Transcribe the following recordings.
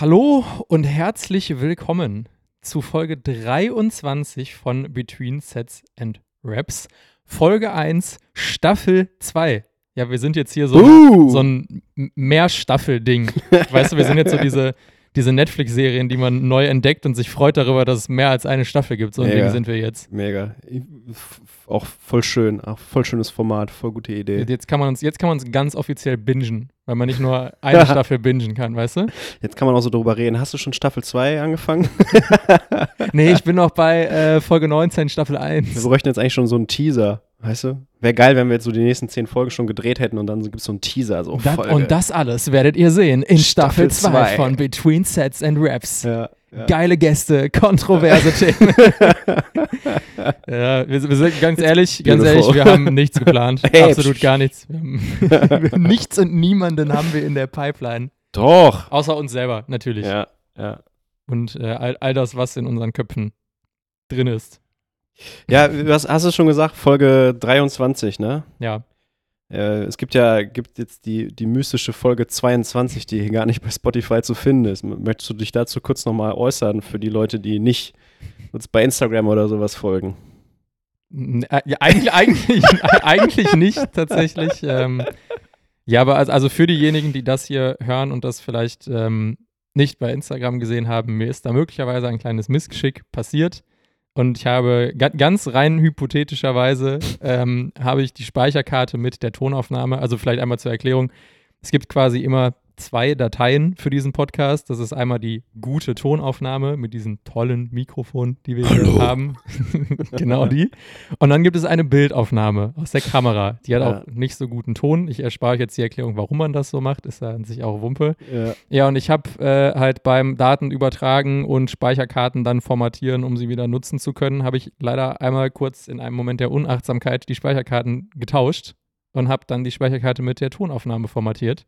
Hallo und herzlich willkommen zu Folge 23 von Between Sets and Raps. Folge 1, Staffel 2. Ja, wir sind jetzt hier so, Uh. so ein Mehrstaffel-Ding. weißt du, wir sind jetzt so diese, diese Netflix-Serien, die man neu entdeckt und sich freut darüber, dass es mehr als eine Staffel gibt. So ein Mega. Ding sind wir jetzt. Mega. Auch voll schön, auch voll schönes Format, voll gute Idee. Jetzt kann man uns, jetzt kann man uns ganz offiziell bingen, weil man nicht nur eine Staffel bingen kann, weißt du? Jetzt kann man auch so drüber reden. Hast du schon Staffel 2 angefangen? Nee, ich bin noch bei äh, Folge 19, Staffel Wir 1. bräuchten jetzt eigentlich schon so einen Teaser, weißt du? Wäre geil, wenn wir jetzt so die nächsten zehn Folgen schon gedreht hätten und dann gibt es so einen Teaser. So Das, und das alles werdet ihr sehen in Staffel Staffel 2 zwei. von Between Sets and Raps. Ja, ja. Geile Gäste, kontroverse Themen. ja, wir, wir sind ganz ehrlich, ganz ehrlich, wir haben nichts geplant. Hey, Absolut gar nichts. Nichts und niemanden haben wir in der Pipeline. Doch. Außer uns selber, natürlich. Ja, ja. Und äh, all, all das, was in unseren Köpfen drin ist. Ja, was hast du schon gesagt? Folge 23, ne? Ja. Äh, es gibt ja gibt jetzt die, die mystische Folge 22, die hier gar nicht bei Spotify zu finden ist. Möchtest du dich dazu kurz nochmal äußern für die Leute, die nicht uns bei Instagram oder sowas folgen? Äh, Ja, eigentlich, eigentlich, eigentlich nicht tatsächlich. Ähm, ja, aber also, also für diejenigen, die das hier hören und das vielleicht ähm, nicht bei Instagram gesehen haben, mir ist da möglicherweise ein kleines Missgeschick passiert. Und ich habe ga ganz rein hypothetischerweise ähm, habe ich die Speicherkarte mit der Tonaufnahme. Also vielleicht einmal zur Erklärung. Es gibt quasi immer zwei Dateien für diesen Podcast. Das ist einmal die gute Tonaufnahme mit diesem tollen Mikrofon, die wir hier haben. genau die. Und dann gibt es eine Bildaufnahme aus der Kamera. Die hat Ja. auch nicht so guten Ton. Ich erspare euch jetzt die Erklärung, warum man das so macht. Ist ja an sich auch Wumpe. Ja. Ja, und ich habe äh, halt beim Daten übertragen und Speicherkarten dann formatieren, um sie wieder nutzen zu können, habe ich leider einmal kurz in einem Moment der Unachtsamkeit die Speicherkarten getauscht und habe dann die Speicherkarte mit der Tonaufnahme formatiert.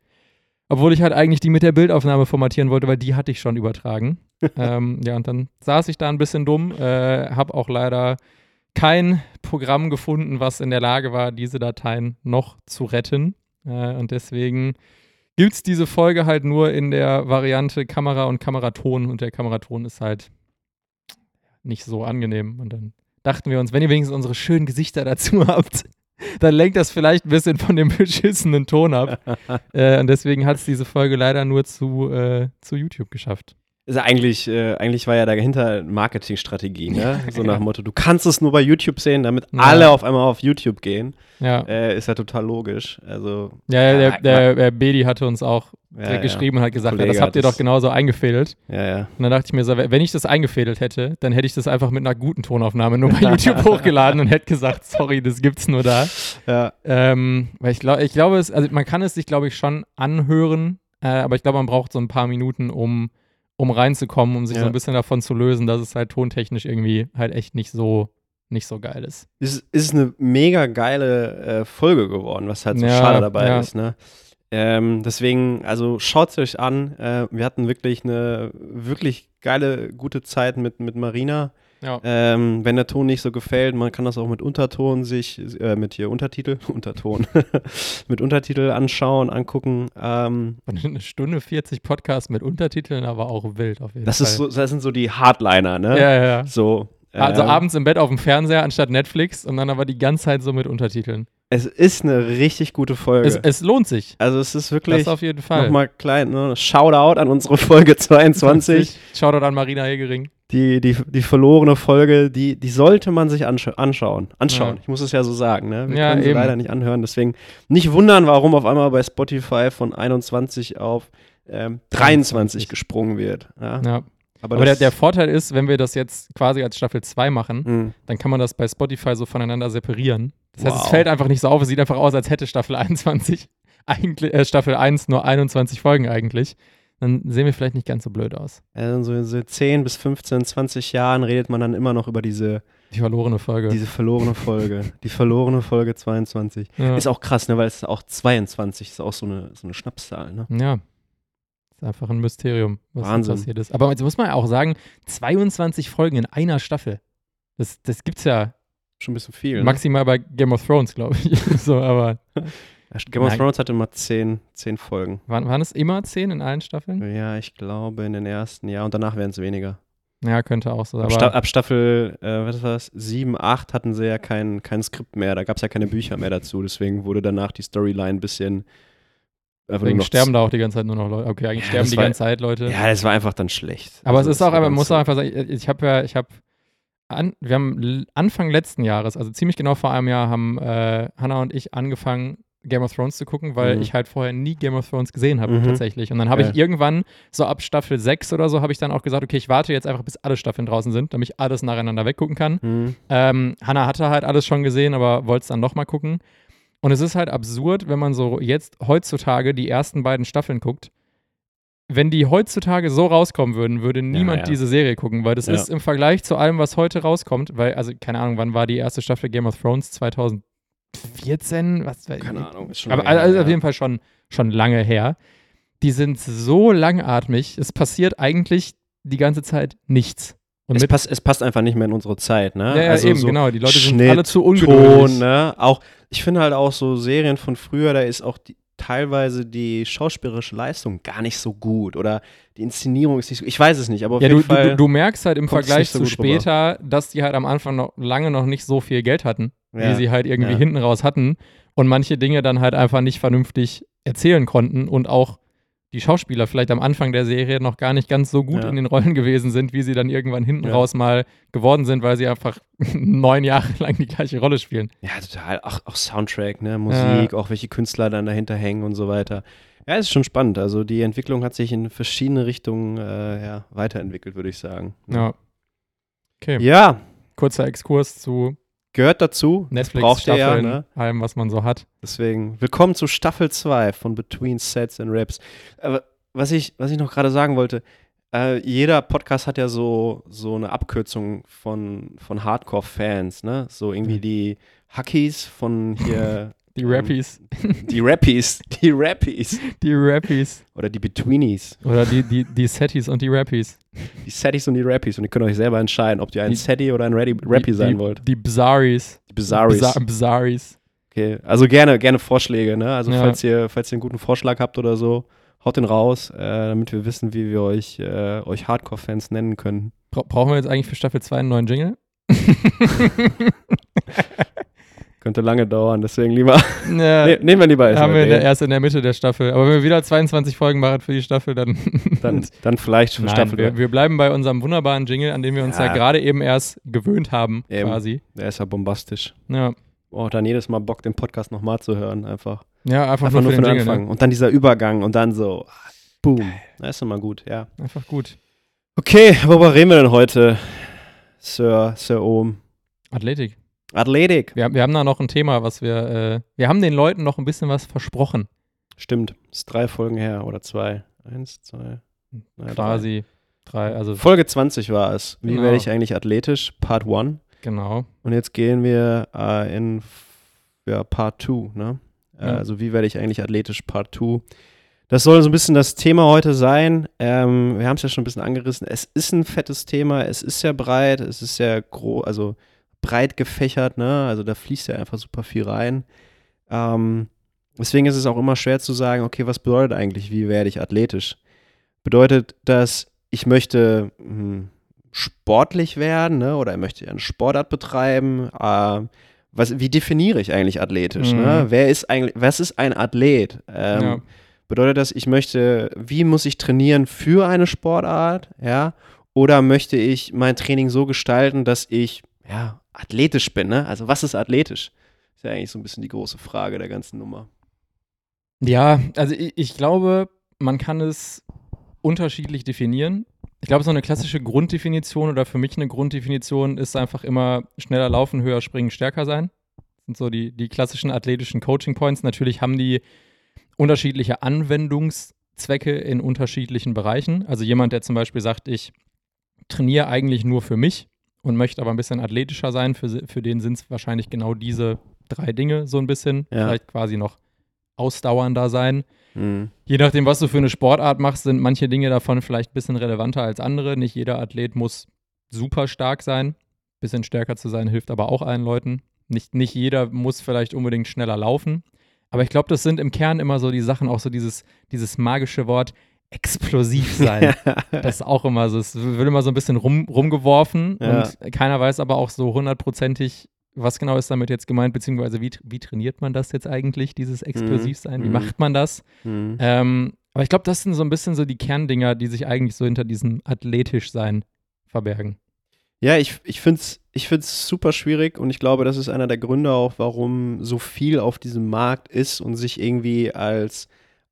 Obwohl ich halt eigentlich die mit der Bildaufnahme formatieren wollte, weil die hatte ich schon übertragen. ähm, ja, und dann saß ich da ein bisschen dumm, äh, habe auch leider kein Programm gefunden, was in der Lage war, diese Dateien noch zu retten. Äh, und deswegen gibt es diese Folge halt nur in der Variante Kamera und Kameraton und der Kameraton ist halt nicht so angenehm. Und dann dachten wir uns, wenn ihr wenigstens unsere schönen Gesichter dazu habt, dann lenkt das vielleicht ein bisschen von dem beschissenen Ton ab. äh, und deswegen hat es diese Folge leider nur zu, äh, zu YouTube geschafft. Ist ja eigentlich, äh, eigentlich war ja dahinter Marketingstrategie, ne? So nach dem Motto, du kannst es nur bei YouTube sehen, damit Ja. alle auf einmal auf YouTube gehen. Ja, Äh, ist ja total logisch. Also, ja der, ja, der, der Bedi hatte uns auch ja, geschrieben und hat gesagt, Kollege das habt ihr hat doch genauso eingefädelt. Ja, ja. Und dann dachte ich mir so, wenn ich das eingefädelt hätte, dann hätte ich das einfach mit einer guten Tonaufnahme nur bei YouTube hochgeladen und hätte gesagt, sorry, das gibt's nur da. Ja, Ähm, weil ich, glaub, ich glaube, es, also man kann es sich, glaube ich, schon anhören, äh, aber ich glaube, man braucht so ein paar Minuten, um, um reinzukommen, um sich so Ja. ein bisschen davon zu lösen, dass es halt tontechnisch irgendwie halt echt nicht so, nicht so geil ist. ist, ist eine mega geile äh, Folge geworden, was halt so Ja, schade dabei ja. ist, ne? Ähm, deswegen, also schaut es euch an. Äh, wir hatten wirklich eine wirklich geile, gute Zeit mit, mit Marina. Ja. Ähm, wenn der Ton nicht so gefällt, man kann das auch mit Unterton sich, äh, mit hier Untertitel, Unterton, mit Untertitel anschauen, angucken. Ähm, eine Stunde 40 Podcast mit Untertiteln, aber auch wild auf jeden das, Fall. ist so, das sind so die Hardliner, ne? ja, ja, ja. So. Also ähm, abends im Bett auf dem Fernseher anstatt Netflix und dann aber die ganze Zeit so mit Untertiteln. Es ist eine richtig gute Folge. Es, es lohnt sich. also es ist Das wirklich auf jeden Fall. nochmal klein, ne? Shoutout an unsere Folge 22. Shoutout an Marina Hegering. Die, die, die verlorene Folge, die, die sollte man sich anscha anschauen. Anschauen. Ja. Ich muss es ja so sagen, ne? Wir Ja, können sie eben. leider nicht anhören. Deswegen nicht wundern, warum auf einmal bei Spotify von 21 auf ähm, 23 gesprungen wird. Ja? Ja. Aber, Aber der, der Vorteil ist, wenn wir das jetzt quasi als Staffel 2 machen, Mh, dann kann man das bei Spotify so voneinander separieren. Das heißt, es Wow. fällt einfach nicht so auf. Es sieht einfach aus, als hätte Staffel 21 eigentlich, äh, Staffel 1 nur 21 Folgen eigentlich. Dann sehen wir vielleicht nicht ganz so blöd aus. Also so in so 10 bis 15, 20 Jahren redet man dann immer noch über diese, Die verlorene Folge. diese verlorene Folge. die verlorene Folge 22. ja. Ist auch krass, ne? Weil es ist auch 22 ist auch so eine, so eine Schnapszahl, ne? ja. Ist einfach ein Mysterium, was Wahnsinn. passiert ist. Aber jetzt muss man ja auch sagen, 22 Folgen in einer Staffel. Das, das gibt's ja Schon ein bisschen viel. Ne? maximal bei Game of Thrones, glaube ich. so, aber Game of. Thrones hatte immer 10, 10 Folgen. waren, waren es immer 10 in allen Staffeln? Ja, ich glaube in den ersten, ja, und danach werden es weniger. Ja, könnte auch so. Ab, Sta ab Staffel, äh, was war das, 7, 8 hatten sie ja kein, kein Skript mehr, da gab es ja keine Bücher mehr dazu, deswegen wurde danach die Storyline ein bisschen deswegen sterben da auch die ganze Zeit nur noch Leute. Okay, eigentlich Ja, sterben die war- ganze Zeit Leute. Ja, das war einfach dann schlecht. Aber Also es ist auch, aber man muss auch einfach sagen, ich habe ja, ich habe, an, wir haben Anfang letzten Jahres, also ziemlich genau vor einem Jahr, haben äh, Hannah und ich angefangen, Game of Thrones zu gucken, weil Mhm. ich halt vorher nie Game of Thrones gesehen habe, Mhm. tatsächlich. Und dann habe Ja. ich irgendwann, so ab Staffel 6 oder so, habe ich dann auch gesagt, okay, ich warte jetzt einfach, bis alle Staffeln draußen sind, damit ich alles nacheinander weggucken kann. Mhm. Ähm, Hannah hatte halt alles schon gesehen, aber wollte es dann nochmal gucken. Und es ist halt absurd, wenn man so jetzt heutzutage die ersten beiden Staffeln guckt. Wenn die heutzutage so rauskommen würden, würde niemand ja. diese Serie gucken, weil das Ja. ist im Vergleich zu allem, was heute rauskommt, weil, also keine Ahnung, wann war die erste Staffel Game of Thrones? 2014? Was, Keine Ahnung, ist schon aber lange also her, auf jeden Fall schon, schon lange her. Die sind so langatmig, es passiert eigentlich die ganze Zeit nichts. Und Es, mit, passt, es passt einfach nicht mehr in unsere Zeit, ne? ja, ja, also eben, so genau. Die Leute sind Schnitt, alle zu Ton, ungeduldig. ne? Auch, ich finde halt auch so Serien von früher, da ist auch die, teilweise die schauspielerische Leistung gar nicht so gut oder die Inszenierung ist nicht so Ich weiß es nicht, aber auf Ja, jeden du, Fall. du, du merkst halt im Vergleich so zu gut rüber. später, dass die halt am Anfang noch lange noch nicht so viel Geld hatten, wie Ja, sie halt irgendwie ja. hinten raus hatten und manche Dinge dann halt einfach nicht vernünftig erzählen konnten und auch die Schauspieler vielleicht am Anfang der Serie noch gar nicht ganz so gut Ja. in den Rollen gewesen sind, wie sie dann irgendwann hinten Ja. raus mal geworden sind, weil sie einfach neun Jahre lang die gleiche Rolle spielen. Ja, total. Auch, auch Soundtrack, ne? Musik, auch welche Künstler dann dahinter hängen und so weiter. Ja, ist schon spannend. Also die Entwicklung hat sich in verschiedene Richtungen äh, ja, weiterentwickelt, würde ich sagen. Ja. Okay, Ja, kurzer Exkurs zu gehört dazu. Das braucht ja, Netflix-Staffeln, ne? allem, was man so hat. Deswegen, willkommen zu Staffel 2 von Between Sets and Raps. Aber was ich, was ich noch gerade sagen wollte, äh, jeder Podcast hat ja so, so eine Abkürzung von, von Hardcore-Fans, ne? So irgendwie die Hackies von hier, Die Ähm, Rappies, die Rappies, die Rappies. die Rappies Oder die Betweenies. oder die, die, die Setties und die Rappies. Die Setties und die Rappies. Und ihr könnt euch selber entscheiden, ob ihr ein Die- Setty oder ein Ready, Rappy die, sein wollt. Die Bizarries. Die Bizarries. Bizar Bizarries. Okay. Also gerne, gerne Vorschläge, ne? Also Ja. falls ihr, falls ihr einen guten Vorschlag habt oder so, haut den raus, äh, damit wir wissen, wie wir euch, äh, euch Hardcore-Fans nennen können. Bra brauchen wir jetzt eigentlich für Staffel 2 einen neuen Jingle? Könnte lange dauern, deswegen lieber. ja, ne, nehmen wir lieber erst haben wir in der, erst in der Mitte der Staffel. Aber wenn wir wieder 22 Folgen machen für die Staffel, dann. dann, dann vielleicht für Nein, Staffel. wir, wir bleiben bei unserem wunderbaren Jingle, an den wir uns ja, Ja. gerade eben erst gewöhnt haben, Eben. quasi. Der ist ja bombastisch. Ja, Oh, dann jedes Mal Bock, den Podcast nochmal zu hören, einfach. ja einfach, Einfach nur für den, Jingle. Anfang. Ne? Und dann dieser Übergang und dann so, boom. Das ist immer gut, ja. Einfach gut. Okay, worüber reden wir denn heute, Sir, Sir Ohm? Athletik. Athletik. Wir, wir haben da noch ein Thema, was wir. Äh, wir haben den Leuten noch ein bisschen was versprochen. Stimmt, ist drei Folgen her oder zwei. Eins, zwei. na, quasi. Drei, also Drei. Folge 20 war es. Wie Genau. werde ich eigentlich athletisch? Part 1. genau. Und jetzt gehen wir äh, in ja, Part 2, ne? Äh, Ja. Also wie werde ich eigentlich athletisch? Part 2. Das soll so ein bisschen das Thema heute sein. Ähm, wir haben es ja schon ein bisschen angerissen. Es ist ein fettes Thema, es ist sehr breit, es ist sehr groß, also breit gefächert, ne? Also da fließt ja einfach super viel rein. Ähm, deswegen ist es auch immer schwer zu sagen, okay, was bedeutet eigentlich, wie werde ich athletisch? Bedeutet das, ich möchte hm, sportlich werden, ne? Oder ich möchte eine Sportart betreiben? Äh, was, wie definiere ich eigentlich athletisch? Ne? Mhm. Wer ist eigentlich, was ist ein Athlet? Ähm, Ja. Bedeutet das, ich möchte, wie muss ich trainieren für eine Sportart, ja? Oder möchte ich mein Training so gestalten, dass ich, ja, athletisch bin, ne? Also was ist athletisch? Ist ja eigentlich so ein bisschen die große Frage der ganzen Nummer. Ja, also ich, ich glaube, man kann es unterschiedlich definieren. Ich glaube, so eine klassische Grunddefinition oder für mich eine Grunddefinition ist einfach immer schneller laufen, höher springen, stärker sein. Das sind so die, die klassischen athletischen Coaching Points. Natürlich haben die unterschiedliche Zwecke in unterschiedlichen Bereichen. Also jemand, der zum Beispiel sagt, ich trainiere eigentlich nur für mich und möchte aber ein bisschen athletischer sein, für, für den sind es wahrscheinlich genau diese drei Dinge so ein bisschen. Ja. Vielleicht quasi noch ausdauernder sein. Mhm. Je nachdem, was du für eine Sportart machst, sind manche Dinge davon vielleicht ein bisschen relevanter als andere. Nicht jeder Athlet muss super stark sein. Bisschen stärker zu sein hilft aber auch allen Leuten. Nicht, nicht jeder muss vielleicht unbedingt schneller laufen. Aber ich glaube, das sind im Kern immer so die Sachen, auch so dieses, dieses magische Wort explosiv sein. das ist auch immer so, es wird immer so ein bisschen rum, rumgeworfen Ja. und keiner weiß aber auch so hundertprozentig, was genau ist damit jetzt gemeint, beziehungsweise wie, wie trainiert man das jetzt eigentlich, dieses Explosivsein? Wie Mhm. macht man das? Mhm. Ähm, aber ich glaube, das sind so ein bisschen so die Kerndinger, die sich eigentlich so hinter diesem athletisch sein verbergen. Ja, ich, ich finde es ich find's super schwierig und ich glaube, das ist einer der Gründe auch, warum so viel auf diesem Markt ist und sich irgendwie als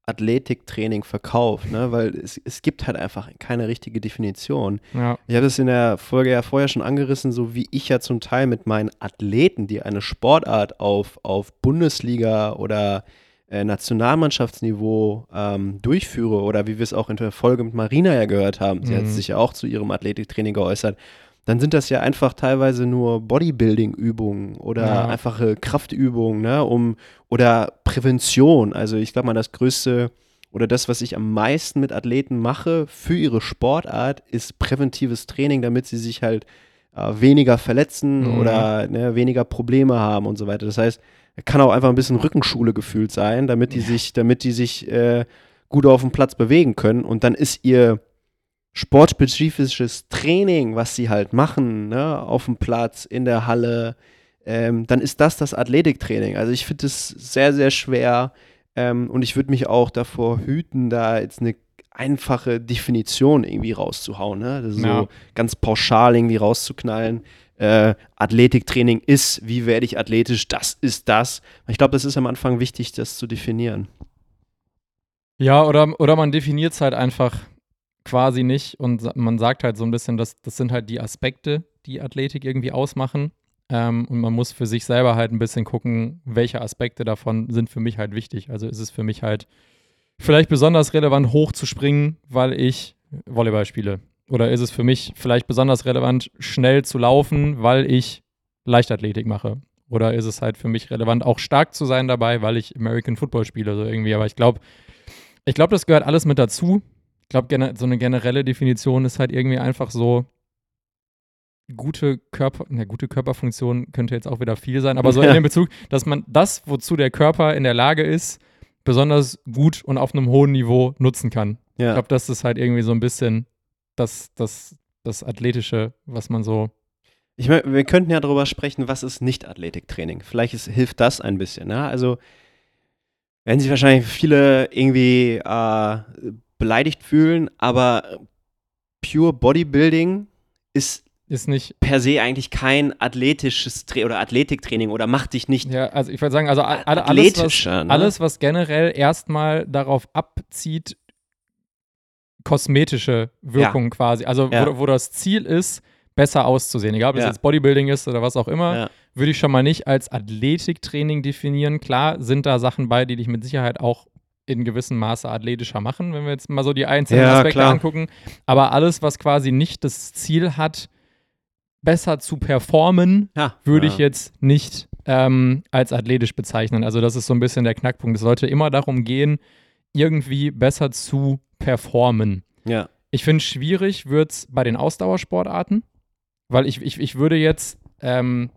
Athletiktraining verkauft, ne? weil es, es gibt halt einfach keine richtige Definition. Ja. Ich habe das in der Folge ja vorher schon angerissen, so wie ich ja zum Teil mit meinen Athleten, die eine Sportart auf, auf Bundesliga oder äh, Nationalmannschaftsniveau ähm, durchführe oder wie wir es auch in der Folge mit Marina ja gehört haben, sie hat Mhm. sich ja auch zu ihrem Athletiktraining geäußert, dann sind das ja einfach teilweise nur Bodybuilding-Übungen oder Ja. einfache Kraftübungen, ne, um oder Prävention. Also ich glaube mal, das größte oder das, was ich am meisten mit Athleten mache für ihre Sportart, ist präventives Training, damit sie sich halt äh, weniger verletzen Mhm. oder ne, weniger Probleme haben und so weiter. Das heißt, kann auch einfach ein bisschen Rückenschule gefühlt sein, damit die sich, damit die sich äh, gut auf dem Platz bewegen können. Und dann ist ihr sportspezifisches Training, was sie halt machen, ne, auf dem Platz, in der Halle, ähm, dann ist das das Athletiktraining. Also ich finde es sehr, sehr schwer ähm, und ich würde mich auch davor hüten, da jetzt eine einfache Definition irgendwie rauszuhauen, ne? Das ist Ja. so ganz pauschal irgendwie rauszuknallen. Äh, Athletiktraining ist, wie werde ich athletisch, das ist das. Ich glaube, das ist am Anfang wichtig, das zu definieren. Ja, oder, oder man definiert es halt einfach quasi nicht und man sagt halt so ein bisschen, dass das sind halt die Aspekte, die Athletik irgendwie ausmachen. Ähm, und man muss für sich selber halt ein bisschen gucken, welche Aspekte davon sind für mich halt wichtig. Also ist es für mich halt vielleicht besonders relevant, hoch zu springen, weil ich Volleyball spiele. Oder ist es für mich vielleicht besonders relevant, schnell zu laufen, weil ich Leichtathletik mache? Oder ist es halt für mich relevant, auch stark zu sein dabei, weil ich American Football spiele, so irgendwie. Aber ich glaube, ich glaube, das gehört alles mit dazu. Ich glaube, so eine generelle Definition ist halt irgendwie einfach so gute Körper, na, gute Körperfunktion könnte jetzt auch wieder viel sein, aber so in Ja. dem Bezug, dass man das, wozu der Körper in der Lage ist, besonders gut und auf einem hohen Niveau nutzen kann. Ich Ja. glaube, das ist halt irgendwie so ein bisschen das, das, das Athletische, was man so. Ich mein, wir könnten ja darüber sprechen, was ist Nicht-Athletiktraining. Vielleicht ist, hilft das ein bisschen. Ne? Also werden sich wahrscheinlich viele irgendwie äh, beleidigt fühlen, aber Pure Bodybuilding ist Ist nicht, per se eigentlich kein athletisches Tra oder Athletiktraining oder macht dich nicht ja, also ich würde sagen, also a- alle, alles, was, ne? alles, was generell erstmal darauf abzieht, kosmetische Wirkung quasi. Also Ja. wo, wo das Ziel ist, besser auszusehen. Egal, ob es Ja. jetzt Bodybuilding ist oder was auch immer, Ja. würde ich schon mal nicht als Athletiktraining definieren. Klar sind da Sachen bei, die dich mit Sicherheit auch in gewissem Maße athletischer machen, wenn wir jetzt mal so die einzelnen Ja, Aspekte klar. angucken. Aber alles, was quasi nicht das Ziel hat, besser zu performen, Ja. würde ja. ich jetzt nicht ähm, als athletisch bezeichnen. Also das ist so ein bisschen der Knackpunkt. Es sollte immer darum gehen, irgendwie besser zu performen. Ja. Ich finde, schwierig wird es bei den Ausdauersportarten, weil ich, ich, ich würde jetzt, ähm,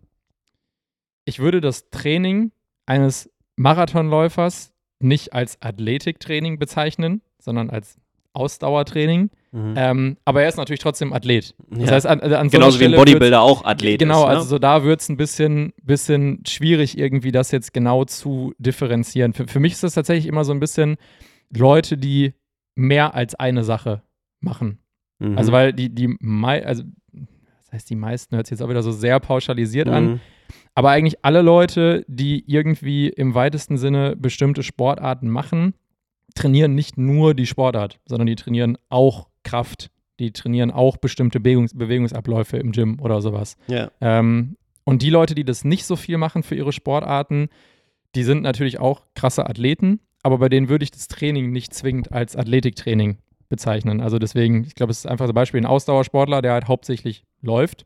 ich würde das Training eines Marathonläufers nicht als Athletiktraining bezeichnen, sondern als Ausdauertraining. Mhm. Ähm, aber er ist natürlich trotzdem Athlet. Das Ja. heißt, an, an so Genauso wie ein Bodybuilder auch Athlet Genau, ist. Ne? also so da wird es ein bisschen, bisschen schwierig, irgendwie das jetzt genau zu differenzieren. Für, für mich ist das tatsächlich immer so ein bisschen Leute, die mehr als eine Sache machen. Mhm. Also, weil die, die also das heißt, die meisten hört sich jetzt auch wieder so sehr pauschalisiert an, Mhm. Aber eigentlich alle Leute, die irgendwie im weitesten Sinne bestimmte Sportarten machen, trainieren nicht nur die Sportart, sondern die trainieren auch Kraft. Die trainieren auch bestimmte Bewegungs Bewegungsabläufe im Gym oder sowas. Ja. Ähm, und die Leute, die das nicht so viel machen für ihre Sportarten, die sind natürlich auch krasse Athleten, aber bei denen würde ich das Training nicht zwingend als Athletiktraining bezeichnen. Also deswegen, ich glaube, es ist einfach zum Beispiel ein Ausdauersportler, der halt hauptsächlich läuft.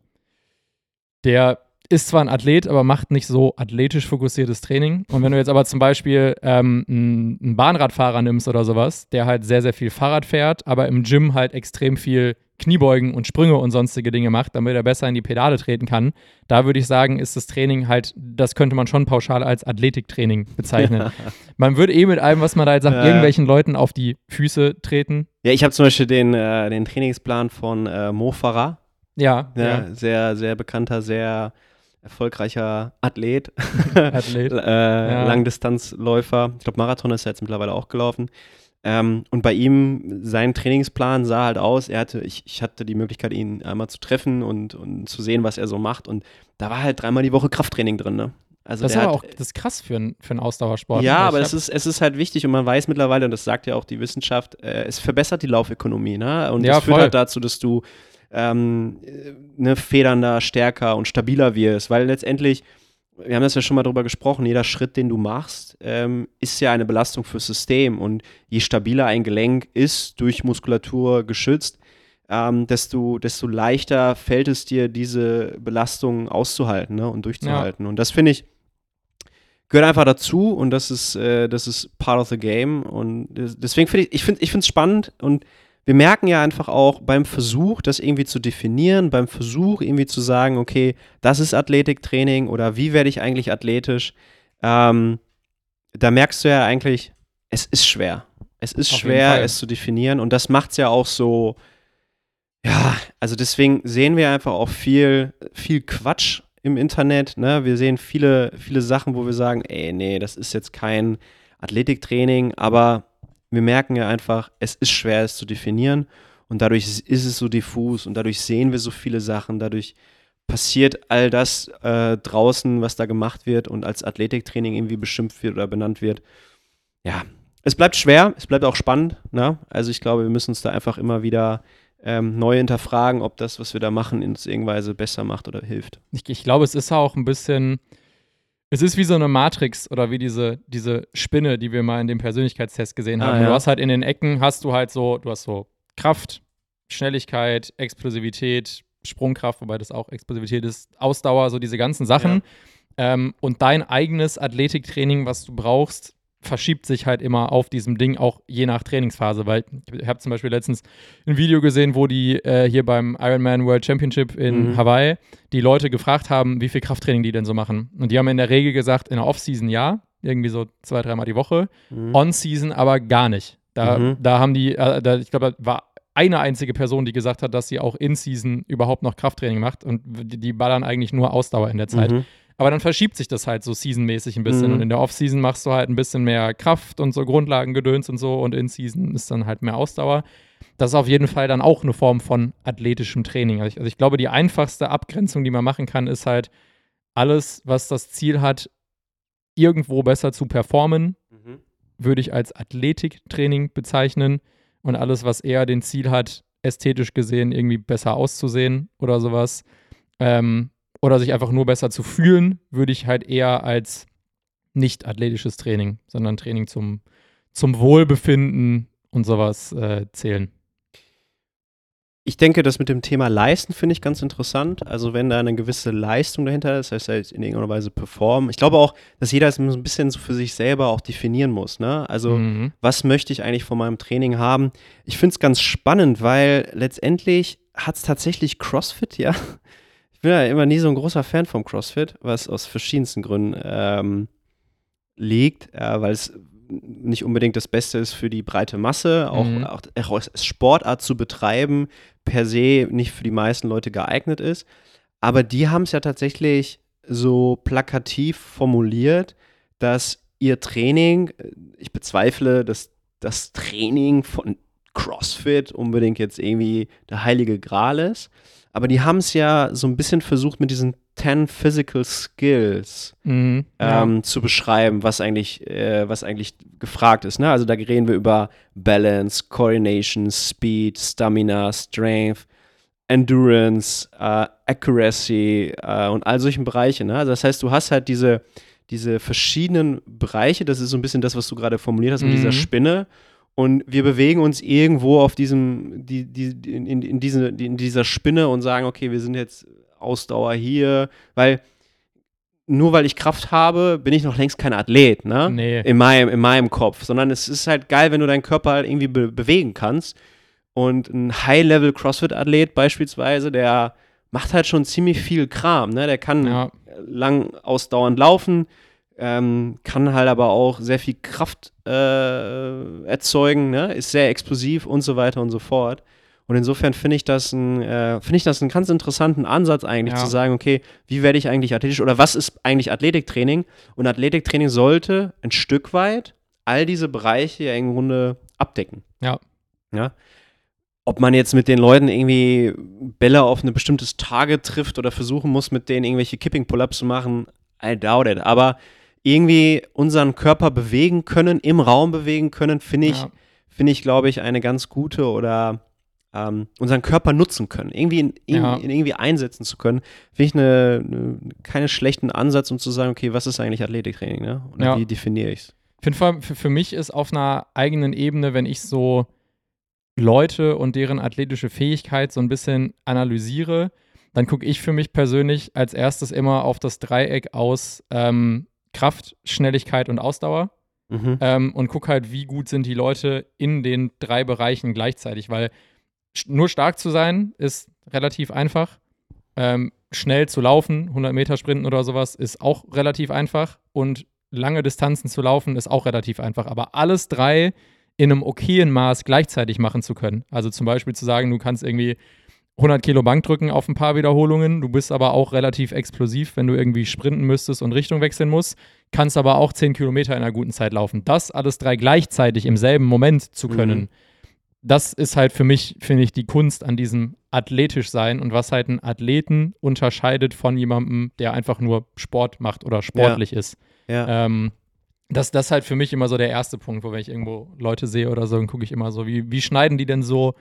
Der ist zwar ein Athlet, aber macht nicht so athletisch fokussiertes Training. Und wenn du jetzt aber zum Beispiel ähm, einen Bahnradfahrer nimmst oder sowas, der halt sehr, sehr viel Fahrrad fährt, aber im Gym halt extrem viel Kniebeugen und Sprünge und sonstige Dinge macht, damit er besser in die Pedale treten kann, da würde ich sagen, ist das Training halt, das könnte man schon pauschal als Athletiktraining bezeichnen. man würde eh mit allem, was man da jetzt sagt, ja. irgendwelchen Leuten auf die Füße treten. Ja, ich habe zum Beispiel den, äh, den Trainingsplan von äh, Mo Farah. Ja, ja, ja. Sehr, sehr bekannter, sehr erfolgreicher Athlet, Athlet. äh, ja. Langdistanzläufer. Ich glaube, Marathon ist er jetzt mittlerweile auch gelaufen. Ähm, und bei ihm, sein Trainingsplan sah halt aus, er hatte, ich, ich hatte die Möglichkeit, ihn einmal zu treffen und, und zu sehen, was er so macht. Und da war halt dreimal die Woche Krafttraining drin, ne? Also das ist aber hat, auch das ist krass für, ein, für einen Ausdauersport. Ja, aber es ist, es ist halt wichtig und man weiß mittlerweile, und das sagt ja auch die Wissenschaft, äh, es verbessert die Laufökonomie. Ne? Und ja, das führt halt dazu, dass du ähm, ne, federnder, stärker und stabiler wirst, weil letztendlich, wir haben das ja schon mal drüber gesprochen, jeder Schritt, den du machst, ähm, ist ja eine Belastung fürs System und je stabiler ein Gelenk ist, durch Muskulatur geschützt, ähm, desto, desto leichter fällt es dir, diese Belastung auszuhalten ne, und durchzuhalten. Ja. Und das finde ich, gehört einfach dazu und das ist, äh, das ist part of the game. Und deswegen finde ich, ich finde es spannend und wir merken ja einfach auch beim Versuch, das irgendwie zu definieren, beim Versuch irgendwie zu sagen, okay, das ist Athletiktraining oder wie werde ich eigentlich athletisch, ähm, da merkst du ja eigentlich, es ist schwer. Es ist Auf schwer, es zu definieren und das macht es ja auch so, ja, also deswegen sehen wir einfach auch viel, viel Quatsch im Internet. Ne? Wir sehen viele, viele Sachen, wo wir sagen, ey, nee, das ist jetzt kein Athletiktraining, aber wir merken ja einfach, es ist schwer, es zu definieren und dadurch ist es so diffus und dadurch sehen wir so viele Sachen, dadurch passiert all das äh, draußen, was da gemacht wird und als Athletiktraining irgendwie beschimpft wird oder benannt wird. Ja, es bleibt schwer, es bleibt auch spannend. Ne? Also ich glaube, wir müssen uns da einfach immer wieder ähm, neu hinterfragen, ob das, was wir da machen, uns irgendweise besser macht oder hilft. Ich, ich glaube, es ist auch ein bisschen es ist wie so eine Matrix oder wie diese, diese Spinne, die wir mal in dem Persönlichkeitstest gesehen haben. Ah, ja. Du hast halt in den Ecken, hast du halt so, du hast so Kraft, Schnelligkeit, Explosivität, Sprungkraft, wobei das auch Explosivität ist, Ausdauer, so diese ganzen Sachen. Ja. Ähm, und dein eigenes Athletiktraining, was du brauchst, verschiebt sich halt immer auf diesem Ding, auch je nach Trainingsphase, weil ich habe zum Beispiel letztens ein Video gesehen, wo die äh, hier beim Ironman World Championship in mhm. Hawaii die Leute gefragt haben, wie viel Krafttraining die denn so machen. Und die haben in der Regel gesagt, in der Off-Season ja, irgendwie so zwei, dreimal die Woche, mhm. On-Season aber gar nicht. Da, mhm. da haben die, äh, da, ich glaube, da war eine einzige Person, die gesagt hat, dass sie auch in Season überhaupt noch Krafttraining macht und die, die ballern eigentlich nur Ausdauer in der Zeit. Aber dann verschiebt sich das halt so seasonmäßig ein bisschen. Mhm. Und in der Off-Season machst du halt ein bisschen mehr Kraft und so Grundlagengedöns und so. Und in Season ist dann halt mehr Ausdauer. Das ist auf jeden Fall dann auch eine Form von athletischem Training. Also ich, also ich glaube, die einfachste Abgrenzung, die man machen kann, ist halt alles, was das Ziel hat, irgendwo besser zu performen, mhm. würde ich als Athletiktraining bezeichnen. Und alles, was eher den Ziel hat, ästhetisch gesehen irgendwie besser auszusehen oder sowas, ähm, oder sich einfach nur besser zu fühlen, würde ich halt eher als nicht athletisches Training, sondern Training zum, zum Wohlbefinden und sowas äh, zählen. Ich denke, das mit dem Thema Leisten finde ich ganz interessant. Also wenn da eine gewisse Leistung dahinter ist, das heißt halt in irgendeiner Weise performen. Ich glaube auch, dass jeder es ein bisschen so für sich selber auch definieren muss. Ne? Also mhm. was möchte ich eigentlich von meinem Training haben? Ich finde es ganz spannend, weil letztendlich hat es tatsächlich CrossFit ja bin ja immer nie so ein großer Fan vom CrossFit, was aus verschiedensten Gründen ähm, liegt, äh, weil es nicht unbedingt das Beste ist für die breite Masse, auch, mhm. auch, Sportart zu betreiben, per se nicht für die meisten Leute geeignet ist. Aber die haben es ja tatsächlich so plakativ formuliert, dass ihr Training, ich bezweifle, dass das Training von CrossFit unbedingt jetzt irgendwie der heilige Gral ist, aber die haben es ja so ein bisschen versucht mit diesen 10 Physical Skills mhm, ähm, ja. zu beschreiben, was eigentlich, äh, was eigentlich gefragt ist. Ne? Also da reden wir über Balance, Coordination, Speed, Stamina, Strength, Endurance, äh, Accuracy äh, und all solchen Bereichen. Ne? Also das heißt, du hast halt diese, diese verschiedenen Bereiche, das ist so ein bisschen das, was du gerade formuliert hast mit Mhm. dieser Spinne. Und wir bewegen uns irgendwo auf diesem, die, die, in, in, diese, in dieser Spinne und sagen, okay, wir sind jetzt Ausdauer hier, weil nur weil ich Kraft habe, bin ich noch längst kein Athlet, ne? Nee. In meinem, in meinem Kopf, sondern es ist halt geil, wenn du deinen Körper halt irgendwie be bewegen kannst. Und ein High-Level-CrossFit-Athlet beispielsweise, der macht halt schon ziemlich viel Kram, ne? Der kann Ja, lang ausdauernd laufen, ähm, kann halt aber auch sehr viel Kraft äh, erzeugen, ne? ist sehr explosiv und so weiter und so fort. Und insofern finde ich das ein, äh, finde ich das einen ganz interessanten Ansatz eigentlich Ja. zu sagen, okay, wie werde ich eigentlich athletisch oder was ist eigentlich Athletiktraining? Und Athletiktraining sollte ein Stück weit all diese Bereiche ja im Grunde abdecken. Ja. Ja. Ob man jetzt mit den Leuten irgendwie Bälle auf ein bestimmtes Target trifft oder versuchen muss, mit denen irgendwelche Kipping-Pull-Ups zu machen, I doubt it. Aber irgendwie unseren Körper bewegen können, im Raum bewegen können, finde ich, ja. finde ich, glaube ich, eine ganz gute oder ähm, unseren Körper nutzen können, irgendwie, in, in, Ja. in irgendwie einsetzen zu können, finde ich eine, eine, keinen schlechten Ansatz, um zu sagen, okay, was ist eigentlich Athletiktraining, ne? Und Ja. wie definiere ich es? Für, für mich ist auf einer eigenen Ebene, wenn ich so Leute und deren athletische Fähigkeit so ein bisschen analysiere, dann gucke ich für mich persönlich als erstes immer auf das Dreieck aus ähm, Kraft, Schnelligkeit und Ausdauer Mhm. ähm, und gucke halt, wie gut sind die Leute in den drei Bereichen gleichzeitig, weil nur stark zu sein ist relativ einfach. Ähm, schnell zu laufen, 100 Meter sprinten oder sowas, ist auch relativ einfach. Und lange Distanzen zu laufen ist auch relativ einfach. Aber alles drei in einem okayen Maß gleichzeitig machen zu können. Also zum Beispiel zu sagen, du kannst irgendwie 100 Kilo Bank drücken auf ein paar Wiederholungen, du bist aber auch relativ explosiv, wenn du irgendwie sprinten müsstest und Richtung wechseln musst, kannst aber auch 10 Kilometer in einer guten Zeit laufen. Das alles drei gleichzeitig im selben Moment zu können, Mhm. das ist halt für mich, finde ich, die Kunst an diesem athletisch sein und was halt einen Athleten unterscheidet von jemandem, der einfach nur Sport macht oder sportlich ist. Ja. Ähm, das, das ist halt für mich immer so der erste Punkt, wo wenn ich irgendwo Leute sehe oder so, dann gucke ich immer so, wie, wie schneiden die denn so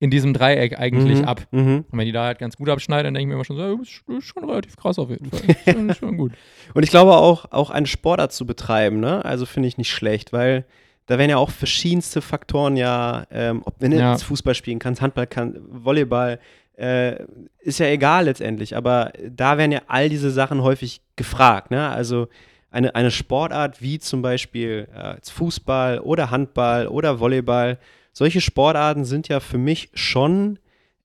in diesem Dreieck eigentlich Mhm. ab? Mhm. Und wenn die da halt ganz gut abschneiden, dann denke ich mir immer schon so, ja, das ist, schon relativ krass auf jeden Fall. Ist schon, ist schon gut. Und ich glaube auch, auch einen Sportart zu betreiben, ne? Also finde ich nicht schlecht, weil da werden ja auch verschiedenste Faktoren ja, ähm, ob wenn du Ja. jetzt Fußball spielen kannst, Handball kannst, Volleyball, äh, ist ja egal letztendlich, aber da werden ja all diese Sachen häufig gefragt, ne? Also eine, eine Sportart wie zum Beispiel äh, Fußball oder Handball oder Volleyball, solche Sportarten sind ja für mich schon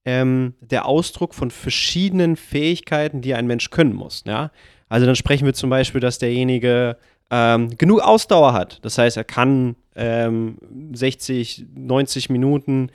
ähm, der Ausdruck von verschiedenen Fähigkeiten, die ein Mensch können muss. Ja? Also dann sprechen wir zum Beispiel, dass derjenige ähm, genug Ausdauer hat. Das heißt, er kann ähm, 60, 90 Minuten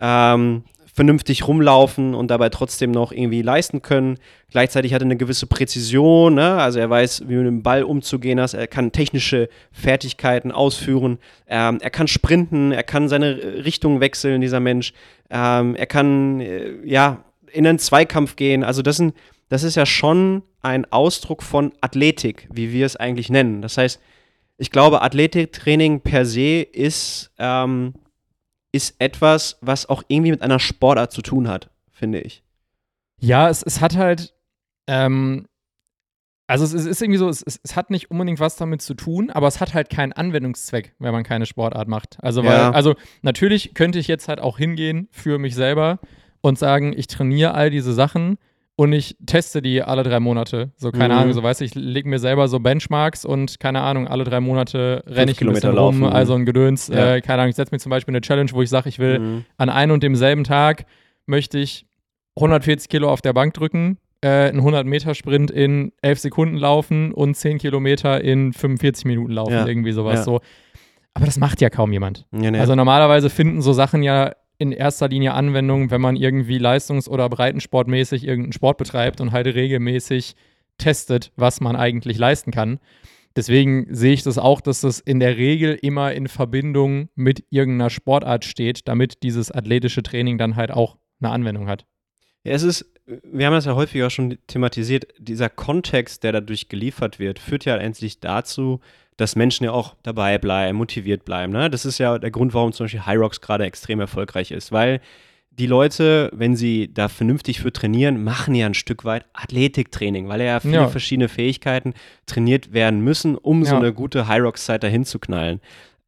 ähm, vernünftig rumlaufen und dabei trotzdem noch irgendwie leisten können. Gleichzeitig hat er eine gewisse Präzision, ne? also er weiß, wie mit dem Ball umzugehen ist, er kann technische Fertigkeiten ausführen, ähm, er kann sprinten, er kann seine Richtung wechseln, dieser Mensch, ähm, er kann äh, ja in einen Zweikampf gehen. Also das, sind, das ist ja schon ein Ausdruck von Athletik, wie wir es eigentlich nennen. Das heißt, ich glaube, Athletiktraining per se ist, ähm, ist etwas, was auch irgendwie mit einer Sportart zu tun hat, finde ich. Ja, es, es hat halt, ähm, also es, es ist irgendwie so, es, es, hat nicht unbedingt was damit zu tun, aber es hat halt keinen Anwendungszweck, wenn man keine Sportart macht. Also, weil, Ja. also natürlich könnte ich jetzt halt auch hingehen für mich selber und sagen, ich trainiere all diese Sachen und ich teste die alle drei Monate. So, keine Mhm. Ahnung, so weißt du, ich lege mir selber so Benchmarks und keine Ahnung, alle drei Monate renne ich ein Kilometer bisschen rum, laufen. also ein Gedöns. Ja. Äh, keine Ahnung, ich setze mir zum Beispiel eine Challenge, wo ich sage, ich will Mhm. an einem und demselben Tag möchte ich 140 Kilo auf der Bank drücken, äh, einen 100-Meter-Sprint in 11 Sekunden laufen und 10 Kilometer in 45 Minuten laufen, Ja. irgendwie sowas Ja. so. Aber das macht ja kaum jemand. Ja, ne. Also normalerweise finden so Sachen ja in erster Linie Anwendung, wenn man irgendwie leistungs- oder breitensportmäßig irgendeinen Sport betreibt und halt regelmäßig testet, was man eigentlich leisten kann. Deswegen sehe ich das auch, dass das in der Regel immer in Verbindung mit irgendeiner Sportart steht, damit dieses athletische Training dann halt auch eine Anwendung hat. Ja, es ist, wir haben das ja häufig auch schon thematisiert, dieser Kontext, der dadurch geliefert wird, führt ja endlich dazu, dass Menschen ja auch dabei bleiben, motiviert bleiben. Ne? Das ist ja der Grund, warum zum Beispiel High Rocks gerade extrem erfolgreich ist, weil die Leute, wenn sie da vernünftig für trainieren, machen ja ein Stück weit Athletiktraining, weil ja viele Ja. verschiedene Fähigkeiten trainiert werden müssen, um so Ja. eine gute High Rocks Zeit dahin zu knallen.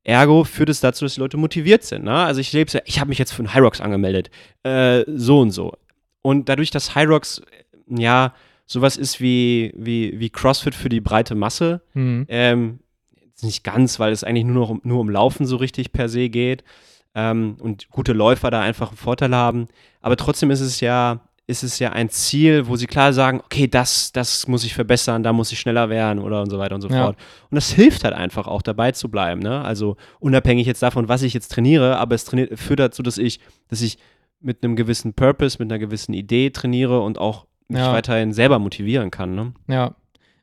Ergo führt es dazu, dass die Leute motiviert sind. Ne? Also ich lebe ja, ich habe mich jetzt für einen High Rocks angemeldet, äh, so und so. Und dadurch, dass High Rocks ja sowas ist wie, wie, wie CrossFit für die breite Masse, Mhm. ähm, nicht ganz, weil es eigentlich nur noch um, nur um Laufen so richtig per se geht ähm, und gute Läufer da einfach einen Vorteil haben. Aber trotzdem ist es ja, ist es ja ein Ziel, wo sie klar sagen, okay, das, das muss ich verbessern, da muss ich schneller werden oder und so weiter und so Ja. fort. Und das hilft halt einfach auch dabei zu bleiben. Ne? Also unabhängig jetzt davon, was ich jetzt trainiere, aber es trainiert, führt dazu, dass ich, dass ich mit einem gewissen Purpose, mit einer gewissen Idee trainiere und auch mich Ja. weiterhin selber motivieren kann. Ne? Ja.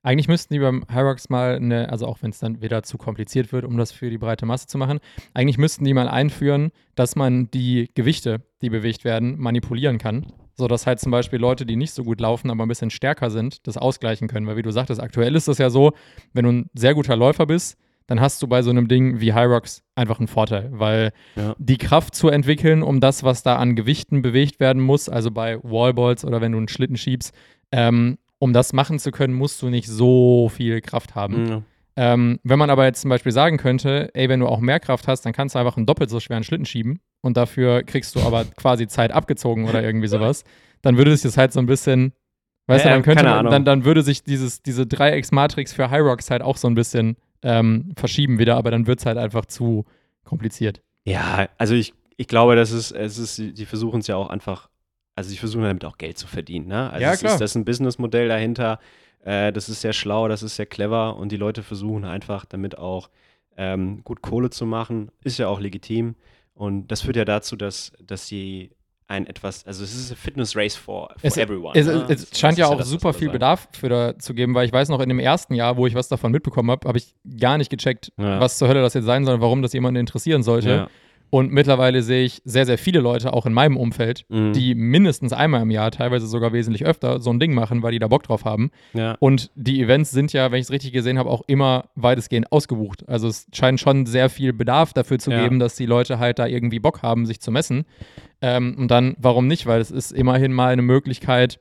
Eigentlich müssten die beim Hyrox mal eine, also auch wenn es dann wieder zu kompliziert wird, um das für die breite Masse zu machen, eigentlich müssten die mal einführen, dass man die Gewichte, die bewegt werden, manipulieren kann. So dass halt zum Beispiel Leute, die nicht so gut laufen, aber ein bisschen stärker sind, das ausgleichen können. Weil wie du sagtest, aktuell ist das ja so, wenn du ein sehr guter Läufer bist, dann hast du bei so einem Ding wie Hyrox einfach einen Vorteil, weil Ja. die Kraft zu entwickeln, um das, was da an Gewichten bewegt werden muss, also bei Wallballs oder wenn du einen Schlitten schiebst, ähm, um das machen zu können, musst du nicht so viel Kraft haben. Ja. Ähm, wenn man aber jetzt zum Beispiel sagen könnte, ey, wenn du auch mehr Kraft hast, dann kannst du einfach einen doppelt so schweren Schlitten schieben und dafür kriegst du aber quasi Zeit abgezogen oder irgendwie sowas, dann würde es jetzt halt so ein bisschen, weißt Ja, du, dann könnte man, dann, dann würde sich dieses, diese Dreiecksmatrix für High Rocks halt auch so ein bisschen ähm, verschieben wieder, aber dann wird es halt einfach zu kompliziert. Ja, also ich, ich glaube, das ist, es ist, die versuchen es ja auch einfach, also sie versuchen damit auch Geld zu verdienen, ne? Also Ja, es klar. ist das ist ein Businessmodell dahinter, äh, das ist sehr schlau, das ist sehr clever und die Leute versuchen einfach damit auch ähm, gut Kohle zu machen, ist ja auch legitim und das führt ja dazu, dass, dass sie ein etwas, also es ist ein Fitness Race for, for Es- everyone. Es, ne? es Das- scheint das ja auch das, was super viel. Bedarf für da zu geben, weil ich weiß noch, in dem ersten Jahr, wo ich was davon mitbekommen habe, habe ich gar nicht gecheckt, Ja. was zur Hölle das jetzt sein soll, warum das jemanden interessieren sollte. Ja. Und mittlerweile sehe ich sehr, sehr viele Leute, auch in meinem Umfeld, Mhm. die mindestens einmal im Jahr, teilweise sogar wesentlich öfter, so ein Ding machen, weil die da Bock drauf haben. ja. Und die Events sind ja, wenn ich es richtig gesehen habe, auch immer weitestgehend ausgebucht. Also es scheint schon sehr viel Bedarf dafür zu Ja. geben, dass die Leute halt da irgendwie Bock haben, sich zu messen. Ähm, und dann, warum nicht? Weil es ist immerhin mal eine Möglichkeit,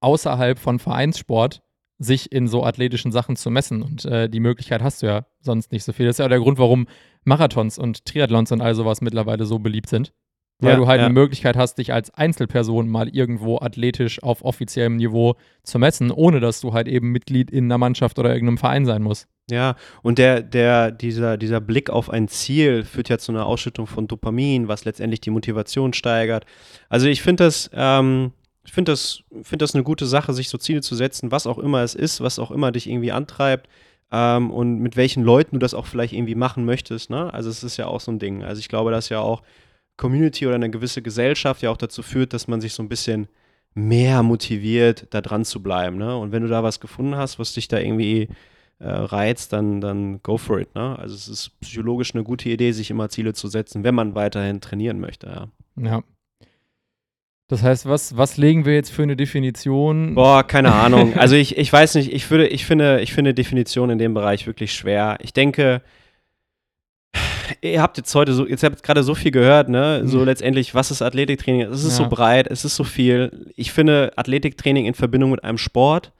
außerhalb von Vereinssport sich in so athletischen Sachen zu messen. Und äh, die Möglichkeit hast du ja sonst nicht so viel. Das ist ja auch der Grund, warum Marathons und Triathlons und all sowas mittlerweile so beliebt sind. Weil Ja, du halt ja. eine Möglichkeit hast, dich als Einzelperson mal irgendwo athletisch auf offiziellem Niveau zu messen, ohne dass du halt eben Mitglied in einer Mannschaft oder irgendeinem Verein sein musst. Ja, und der, der, dieser, dieser Blick auf ein Ziel führt ja zu einer Ausschüttung von Dopamin, was letztendlich die Motivation steigert. Also ich finde das, ähm, ich finde das, finde das eine gute Sache, sich so Ziele zu setzen, was auch immer es ist, was auch immer dich irgendwie antreibt ähm, und mit welchen Leuten du das auch vielleicht irgendwie machen möchtest. Ne? Also es ist ja auch so ein Ding. Also ich glaube, dass ja auch Community oder eine gewisse Gesellschaft ja auch dazu führt, dass man sich so ein bisschen mehr motiviert, da dran zu bleiben. Ne? Und wenn du da was gefunden hast, was dich da irgendwie äh, reizt, dann, dann go for it. Ne? Also es ist psychologisch eine gute Idee, sich immer Ziele zu setzen, wenn man weiterhin trainieren möchte. Ja. Ja. Das heißt, was, was legen wir jetzt für eine Definition? Boah, keine Ahnung. Also ich, ich weiß nicht, ich würde, ich finde, ich finde Definition in dem Bereich wirklich schwer. Ich denke, ihr habt jetzt heute so, jetzt habt gerade so viel gehört, ne? So Mhm. letztendlich, was ist Athletiktraining? Es ist so Ja. breit, es ist so viel. Ich finde Athletiktraining in Verbindung mit einem Sport,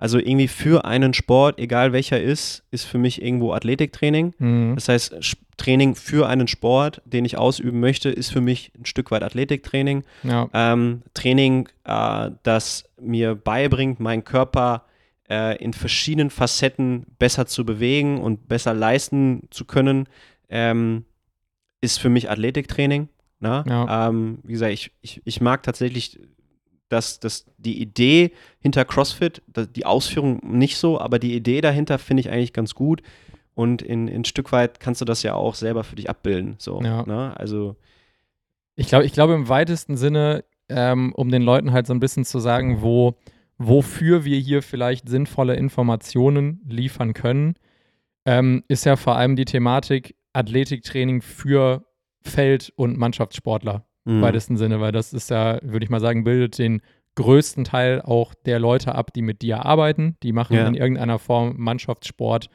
also irgendwie für einen Sport, egal welcher ist, ist für mich irgendwo Athletiktraining. Mhm. Das heißt, Training für einen Sport, den ich ausüben möchte, ist für mich ein Stück weit Athletiktraining. Ja. Ähm, Training, äh, das mir beibringt, meinen Körper äh, in verschiedenen Facetten besser zu bewegen und besser leisten zu können, ähm, ist für mich Athletiktraining. Ne? Ja. Ähm, wie gesagt, ich, ich, ich mag tatsächlich dass, dass die Idee hinter CrossFit, die Ausführung nicht so, aber die Idee dahinter finde ich eigentlich ganz gut. Und in, in ein Stück weit kannst du das ja auch selber für dich abbilden. So, Ja. ne? Also, Ich glaube, ich glaube im weitesten Sinne, ähm, um den Leuten halt so ein bisschen zu sagen, wo, wofür wir hier vielleicht sinnvolle Informationen liefern können, ähm, ist ja vor allem die Thematik Athletiktraining für Feld- und Mannschaftssportler im mh. weitesten Sinne, weil das ist ja, würde ich mal sagen, bildet den größten Teil auch der Leute ab, die mit dir arbeiten. Die machen Ja. in irgendeiner Form Mannschaftssport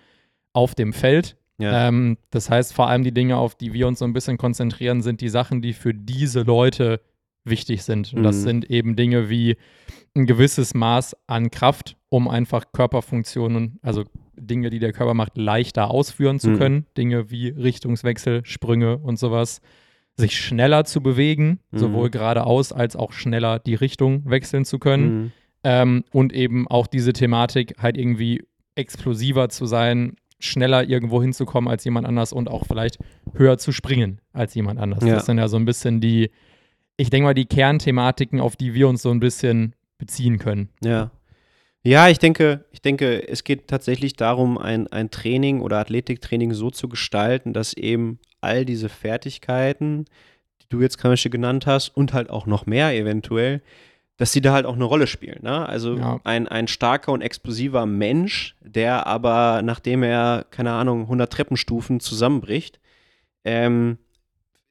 auf dem Feld. ja. Ähm, das heißt, vor allem die Dinge, auf die wir uns so ein bisschen konzentrieren, sind die Sachen, die für diese Leute wichtig sind. Und das Mhm. sind eben Dinge wie ein gewisses Maß an Kraft, um einfach Körperfunktionen, also Dinge, die der Körper macht, leichter ausführen zu Mhm. können. Dinge wie Richtungswechsel, Sprünge und sowas. Sich schneller zu bewegen, Mhm. sowohl geradeaus als auch schneller die Richtung wechseln zu können. Mhm. Ähm, und eben auch diese Thematik, halt irgendwie explosiver zu sein, schneller irgendwo hinzukommen als jemand anders und auch vielleicht höher zu springen als jemand anders. Ja. Das sind ja so ein bisschen die, ich denke mal, die Kernthematiken, auf die wir uns so ein bisschen beziehen können. Ja. Ja, ich denke, ich denke, es geht tatsächlich darum, ein, ein Training oder Athletiktraining so zu gestalten, dass eben all diese Fertigkeiten, die du jetzt zum genannt hast, und halt auch noch mehr eventuell, dass sie da halt auch eine Rolle spielen. Ne? Also Ja. ein, ein starker und explosiver Mensch, der aber, nachdem er, keine Ahnung, 100 Treppenstufen zusammenbricht, ähm,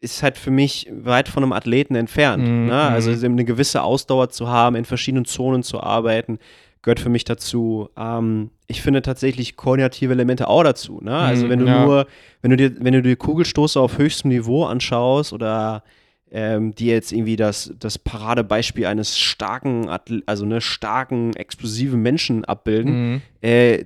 ist halt für mich weit von einem Athleten entfernt. Mhm, Ne? Also mhm. eine gewisse Ausdauer zu haben, in verschiedenen Zonen zu arbeiten, gehört für mich dazu. Ähm, ich finde tatsächlich koordinative Elemente auch dazu. Ne? Also Mhm, wenn du ja. nur, wenn du dir, wenn du dir Kugelstoße auf höchstem Niveau anschaust oder ähm, die jetzt irgendwie das, das Paradebeispiel eines starken, also ne, starken, explosiven Menschen abbilden, Mhm. äh,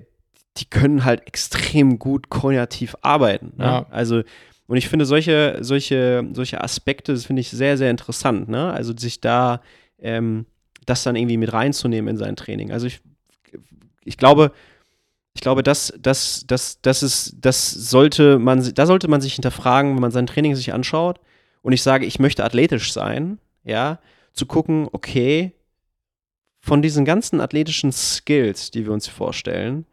die können halt extrem gut koordinativ arbeiten. Ne? Ja. Also, und ich finde solche, solche, solche Aspekte, das finde ich sehr, sehr interessant, ne? Also sich da ähm, das dann irgendwie mit reinzunehmen in sein Training. Also ich, ich glaube, ich glaube, das, das, das, das ist, das sollte man, da sollte man sich hinterfragen, wenn man sein Training sich anschaut und ich sage, ich möchte athletisch sein, ja, zu gucken, okay, von diesen ganzen athletischen Skills, die wir uns vorstellen,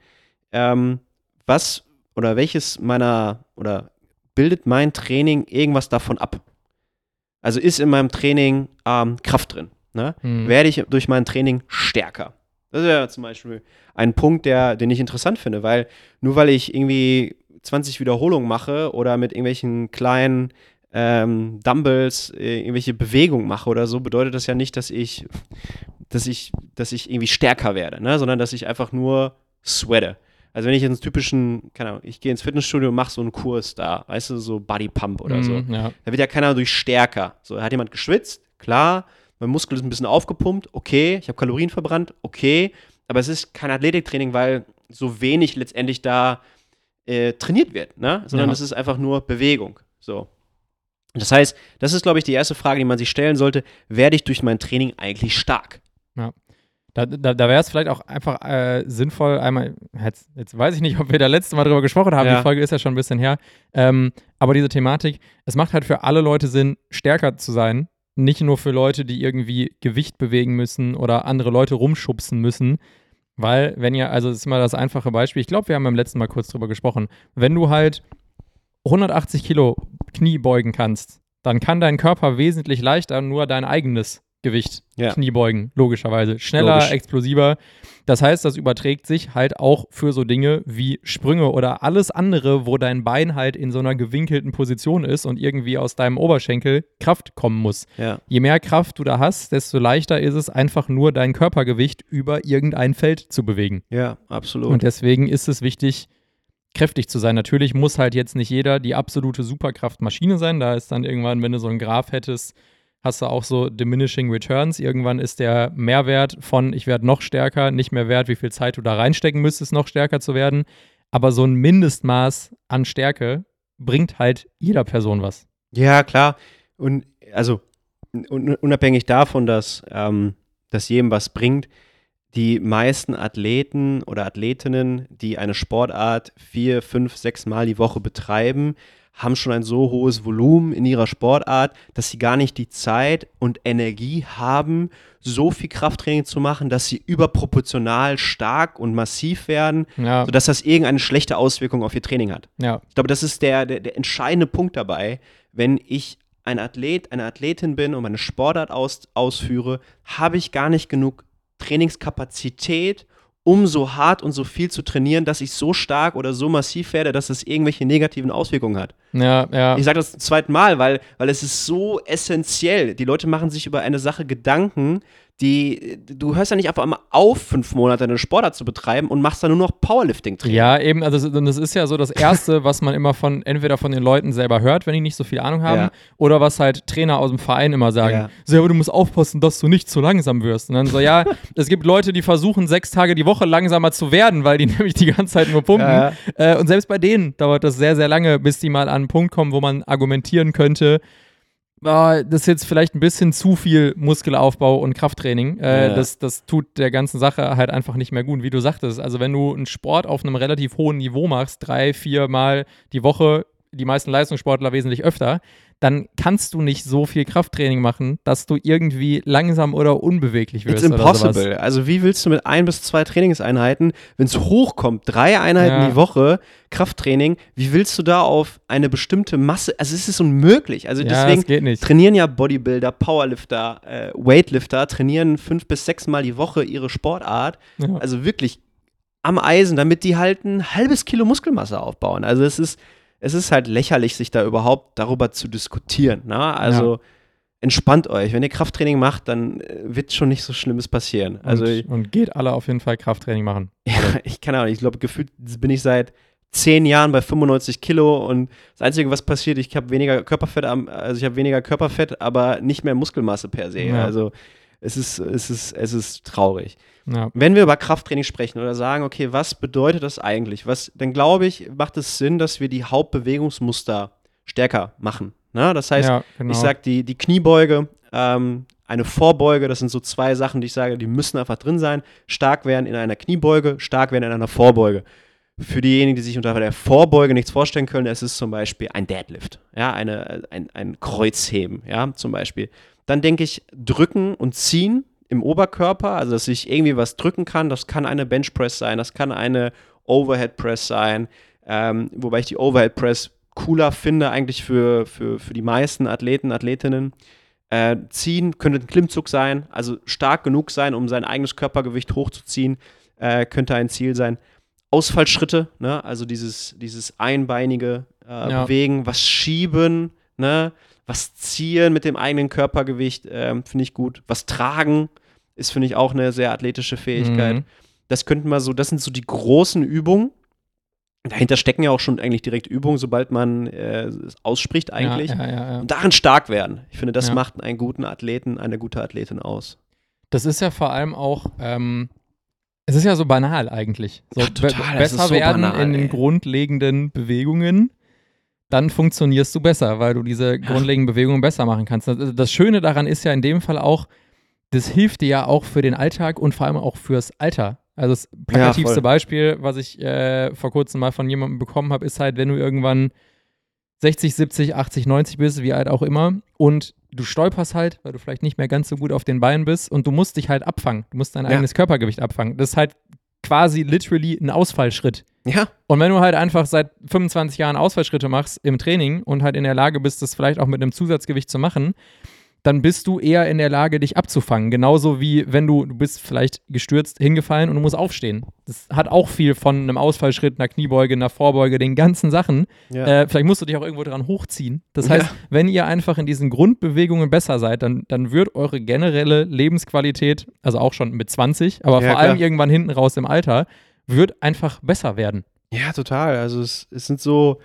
ähm, was oder welches meiner oder bildet mein Training irgendwas davon ab? Also ist in meinem Training ähm, Kraft drin? Ne? Mhm. Werde ich durch mein Training stärker? Das ist ja zum Beispiel ein Punkt, der, den ich interessant finde, weil nur weil ich irgendwie 20 Wiederholungen mache oder mit irgendwelchen kleinen ähm, Dumbbells äh, irgendwelche Bewegungen mache oder so, bedeutet das ja nicht, dass ich, dass ich, dass ich irgendwie stärker werde, ne? sondern dass ich einfach nur sweate. Also wenn ich jetzt einen typischen, keine Ahnung, ich gehe ins Fitnessstudio und mache so einen Kurs da, weißt du, so Body Pump oder so, Mhm, ja. da wird ja keiner durch stärker. So, hat jemand geschwitzt, klar, mein Muskel ist ein bisschen aufgepumpt, okay, ich habe Kalorien verbrannt, okay, aber es ist kein Athletiktraining, weil so wenig letztendlich da äh, trainiert wird, ne? sondern Ja. es ist einfach nur Bewegung. So. Das heißt, das ist, glaube ich, die erste Frage, die man sich stellen sollte: Werde ich durch mein Training eigentlich stark? Da, da, da wäre es vielleicht auch einfach äh, sinnvoll, einmal, jetzt, jetzt weiß ich nicht, ob wir da letzte Mal drüber gesprochen haben, Ja. die Folge ist ja schon ein bisschen her, ähm, aber diese Thematik, es macht halt für alle Leute Sinn, stärker zu sein, nicht nur für Leute, die irgendwie Gewicht bewegen müssen oder andere Leute rumschubsen müssen, weil wenn ja, also das ist mal das einfache Beispiel, ich glaube, wir haben beim letzten Mal kurz drüber gesprochen, wenn du halt 180 Kilo Knie beugen kannst, dann kann dein Körper wesentlich leichter nur dein eigenes Gewicht Ja. Knie beugen, logischerweise. Schneller, Logisch. explosiver. Das heißt, das überträgt sich halt auch für so Dinge wie Sprünge oder alles andere, wo dein Bein halt in so einer gewinkelten Position ist und irgendwie aus deinem Oberschenkel Kraft kommen muss. Ja. Je mehr Kraft du da hast, desto leichter ist es einfach nur dein Körpergewicht über irgendein Feld zu bewegen. Ja, absolut. Und deswegen ist es wichtig, kräftig zu sein. Natürlich muss halt jetzt nicht jeder die absolute Superkraftmaschine sein. Da ist dann irgendwann, wenn du so einen Graph hättest, hast du auch so diminishing returns. Irgendwann ist der Mehrwert von ich werde noch stärker nicht mehr wert, wie viel Zeit du da reinstecken müsstest, noch stärker zu werden. Aber so ein Mindestmaß an Stärke bringt halt jeder Person was. Ja, klar. Und also un unabhängig davon, dass ähm, das jedem was bringt, die meisten Athleten oder Athletinnen, die eine Sportart vier, fünf, sechs Mal die Woche betreiben, haben schon ein so hohes Volumen in ihrer Sportart, dass sie gar nicht die Zeit und Energie haben, so viel Krafttraining zu machen, dass sie überproportional stark und massiv werden, Ja, sodass das irgendeine schlechte Auswirkung auf ihr Training hat. ja, Ich glaube, das ist der, der, der entscheidende Punkt dabei. Wenn ich ein Athlet, eine Athletin bin und meine Sportart aus, ausführe, habe ich gar nicht genug Trainingskapazität, um so hart und so viel zu trainieren, dass ich so stark oder so massiv werde, dass es irgendwelche negativen Auswirkungen hat. ja, ja. Ich sage das zum zweiten Mal, weil, weil es ist so essentiell. Die Leute machen sich über eine Sache Gedanken, die, du hörst ja nicht einfach einmal auf, fünf Monate eine Sportart zu betreiben und machst dann nur noch Powerlifting-Training. Ja, eben, also das ist ja so das Erste, was man immer von, entweder von den Leuten selber hört, wenn die nicht so viel Ahnung haben, Ja. oder was halt Trainer aus dem Verein immer sagen. Ja. So, aber du musst aufpassen, dass du nicht zu langsam wirst. Und dann so, ja, es gibt Leute, die versuchen, sechs Tage die Woche langsamer zu werden, weil die nämlich die ganze Zeit nur pumpen. Ja, Äh, und selbst bei denen dauert das sehr, sehr lange, bis die mal an einen Punkt kommen, wo man argumentieren könnte, ah, das ist jetzt vielleicht ein bisschen zu viel Muskelaufbau und Krafttraining. Äh, Ja. das, das tut der ganzen Sache halt einfach nicht mehr gut, wie du sagtest. Also wenn du einen Sport auf einem relativ hohen Niveau machst, drei, vier Mal die Woche, die meisten Leistungssportler wesentlich öfter, dann kannst du nicht so viel Krafttraining machen, dass du irgendwie langsam oder unbeweglich wirst. It's Oder impossible. Also wie willst du mit ein bis zwei Trainingseinheiten, wenn es hochkommt, drei Einheiten Ja. die Woche Krafttraining, wie willst du da auf eine bestimmte Masse, also es ist unmöglich. Also Ja, deswegen das geht nicht. trainieren ja Bodybuilder, Powerlifter, äh, Weightlifter, trainieren fünf bis sechs Mal die Woche ihre Sportart, Ja. also wirklich am Eisen, damit die halt ein halbes Kilo Muskelmasse aufbauen. Also es ist, es ist halt lächerlich, sich da überhaupt darüber zu diskutieren. Ne? Also entspannt euch. Wenn ihr Krafttraining macht, dann äh, wird schon nicht so Schlimmes passieren. Also und, ich, und geht alle auf jeden Fall Krafttraining machen. ja, ich kann auch nicht, ich glaube, gefühlt bin ich seit zehn Jahren bei 95 Kilo und das Einzige, was passiert, ich habe weniger Körperfett, also ich habe weniger Körperfett, aber nicht mehr Muskelmasse per se. Ja. Also es ist, es ist, es ist traurig. Ja. Wenn wir über Krafttraining sprechen oder sagen, okay, was bedeutet das eigentlich? Was, dann glaube ich, macht es Sinn, dass wir die Hauptbewegungsmuster stärker machen. Ne? Das heißt, ja, genau. ich sage, die, die Kniebeuge, ähm, eine Vorbeuge, das sind so zwei Sachen, die ich sage, die müssen einfach drin sein. Stark werden in einer Kniebeuge, stark werden in einer Vorbeuge. Für diejenigen, die sich unter der Vorbeuge nichts vorstellen können, es ist zum Beispiel ein Deadlift, ja, eine, ein, ein Kreuzheben, ja, zum Beispiel. Dann denke ich, drücken und ziehen im Oberkörper, also dass ich irgendwie was drücken kann. Das kann eine Bench Press sein, das kann eine Overhead Press sein, ähm, wobei ich die Overhead Press cooler finde eigentlich für, für, für die meisten Athleten, Athletinnen. Äh, ziehen könnte ein Klimmzug sein, also stark genug sein, um sein eigenes Körpergewicht hochzuziehen, äh, könnte ein Ziel sein. Ausfallschritte, ne? also dieses, dieses einbeinige äh, Ja. Bewegen, was schieben, ne? was ziehen mit dem eigenen Körpergewicht, ähm, finde ich gut. Was tragen ist, finde ich, auch eine sehr athletische Fähigkeit. Mhm. Das könnten wir so, das sind so die großen Übungen. Dahinter stecken ja auch schon eigentlich direkt Übungen, sobald man äh, es ausspricht eigentlich. Ja, ja, ja. Und darin stark werden. Ich finde, das macht einen guten Athleten, eine gute Athletin aus. Das ist ja vor allem auch, ähm, es ist ja so banal eigentlich. So, Ja, total, besser so werden banal, in den grundlegenden Bewegungen, dann funktionierst du besser, weil du diese grundlegenden Bewegungen besser machen kannst. Das Schöne daran ist ja in dem Fall auch, das hilft dir ja auch für den Alltag und vor allem auch fürs Alter. Also das plakativste voll. Beispiel, was ich äh, vor kurzem mal von jemandem bekommen habe, ist halt, wenn du irgendwann 60, 70, 80, 90 bist, wie alt auch immer, und du stolperst halt, weil du vielleicht nicht mehr ganz so gut auf den Beinen bist und du musst dich halt abfangen. Du musst dein Ja. eigenes Körpergewicht abfangen. Das ist halt quasi literally ein Ausfallschritt. Ja, Und wenn du halt einfach seit 25 Jahren Ausfallschritte machst im Training und halt in der Lage bist, das vielleicht auch mit einem Zusatzgewicht zu machen, dann bist du eher in der Lage, dich abzufangen. Genauso wie wenn du, du bist vielleicht gestürzt, hingefallen und du musst aufstehen. Das hat auch viel von einem Ausfallschritt, einer Kniebeuge, einer Vorbeuge, den ganzen Sachen. ja. Äh, vielleicht musst du dich auch irgendwo dran hochziehen. Das heißt, Ja. wenn ihr einfach in diesen Grundbewegungen besser seid, dann, dann wird eure generelle Lebensqualität, also auch schon mit 20, aber Ja, vor allem klar. irgendwann hinten raus im Alter, wird einfach besser werden. ja, total. Also es, es sind so,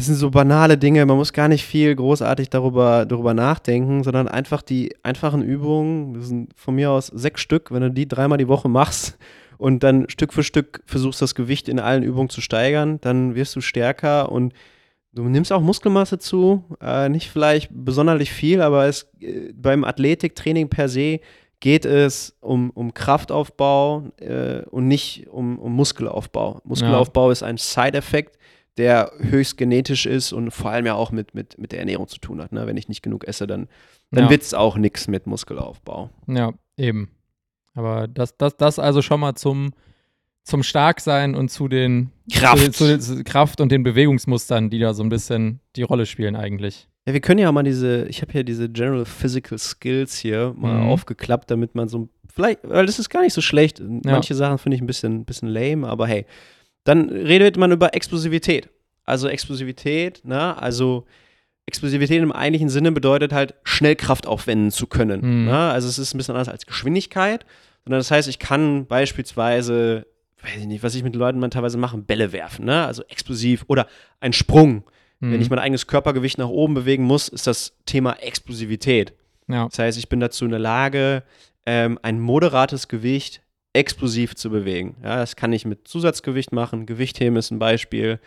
es sind so banale Dinge. Man muss gar nicht viel großartig darüber, darüber nachdenken, sondern einfach die einfachen Übungen, das sind von mir aus sechs Stück, wenn du die dreimal die Woche machst und dann Stück für Stück versuchst, das Gewicht in allen Übungen zu steigern, dann wirst du stärker und Du nimmst auch Muskelmasse zu, äh, nicht vielleicht besonders viel, aber es, äh, beim Athletiktraining per se geht es um, um Kraftaufbau äh, und nicht um, um Muskelaufbau. Muskelaufbau ist ein Side-Effekt, der höchst genetisch ist und vor allem ja auch mit, mit, mit der Ernährung zu tun hat. Ne? Wenn ich nicht genug esse, dann, dann Ja. wird es auch nichts mit Muskelaufbau. Ja, eben. Aber das, das, das also schon mal zum, zum Starksein und zu den Kraft. Zu, zu, Kraft und den Bewegungsmustern, die da so ein bisschen die Rolle spielen eigentlich. Ja, wir können ja mal diese, ich habe hier diese General Physical Skills hier mal Mhm. aufgeklappt, damit man so, vielleicht, weil das ist gar nicht so schlecht. Manche Sachen finde ich ein bisschen, bisschen lame, aber hey. Dann redet man über Explosivität. Also Explosivität, ne? Also Explosivität im eigentlichen Sinne bedeutet halt, schnell Kraft aufwenden zu können. Mhm. Ne? Also es ist ein bisschen anders als Geschwindigkeit, sondern das heißt, ich kann beispielsweise, weiß ich nicht, was ich mit Leuten mal teilweise mache, Bälle werfen, ne? also explosiv oder ein Sprung. Mhm. Wenn ich mein eigenes Körpergewicht nach oben bewegen muss, ist das Thema Explosivität. ja. Das heißt, ich bin dazu in der Lage, ähm, ein moderates Gewicht explosiv zu bewegen. Ja, das kann ich mit Zusatzgewicht machen. Gewichtheben ist ein Beispiel.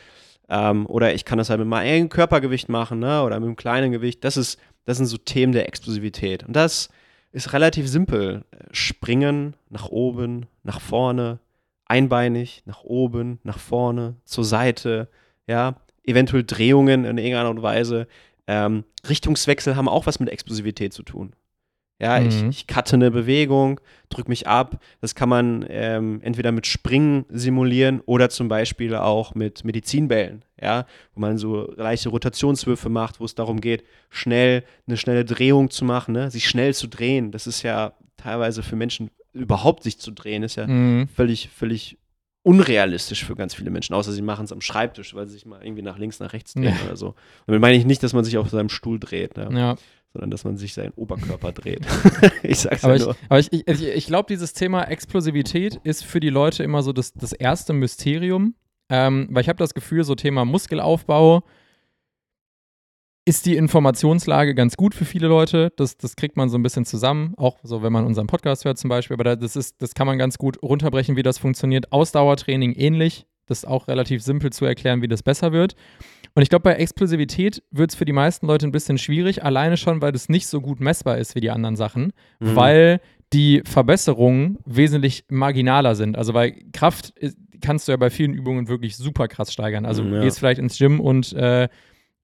Ähm, oder ich kann das halt mit meinem eigenen Körpergewicht machen ne? oder mit einem kleinen Gewicht. Das, ist, das sind so Themen der Explosivität. Und das ist relativ simpel. Springen nach oben, nach vorne, einbeinig, nach oben, nach vorne, zur Seite, ja, eventuell Drehungen in irgendeiner Art und Weise. Ähm, Richtungswechsel haben auch was mit Explosivität zu tun. Ja, Mhm. ich, ich cutte eine Bewegung, drücke mich ab. Das kann man ähm, entweder mit Springen simulieren oder zum Beispiel auch mit Medizinbällen, ja, wo man so leichte Rotationswürfe macht, wo es darum geht, schnell eine schnelle Drehung zu machen, ne? sich schnell zu drehen. Das ist ja teilweise für Menschen überhaupt sich zu drehen, ist ja Mhm. völlig, völlig unrealistisch für ganz viele Menschen, außer sie machen es am Schreibtisch, weil sie sich mal irgendwie nach links, nach rechts drehen Ja. oder so. Damit meine ich nicht, dass man sich auf seinem Stuhl dreht, ne? ja. Sondern dass man sich seinen Oberkörper dreht. ich sag's Aber ja ich, nur. aber ich, ich, ich, ich glaube, dieses Thema Explosivität ist für die Leute immer so das, das erste Mysterium. Ähm, weil ich habe das Gefühl, so Thema Muskelaufbau ist die Informationslage ganz gut für viele Leute. Das, das kriegt man so ein bisschen zusammen, auch so, wenn man unseren Podcast hört zum Beispiel. Aber da, das, ist, das kann man ganz gut runterbrechen, wie das funktioniert. Ausdauertraining ähnlich. Das ist auch relativ simpel zu erklären, wie das besser wird. Und ich glaube, bei Explosivität wird es für die meisten Leute ein bisschen schwierig, alleine schon, weil das nicht so gut messbar ist wie die anderen Sachen, Mhm. weil die Verbesserungen wesentlich marginaler sind. Also weil Kraft ist, kannst du ja bei vielen Übungen wirklich super krass steigern. Also Mhm, du ja. gehst vielleicht ins Gym und äh,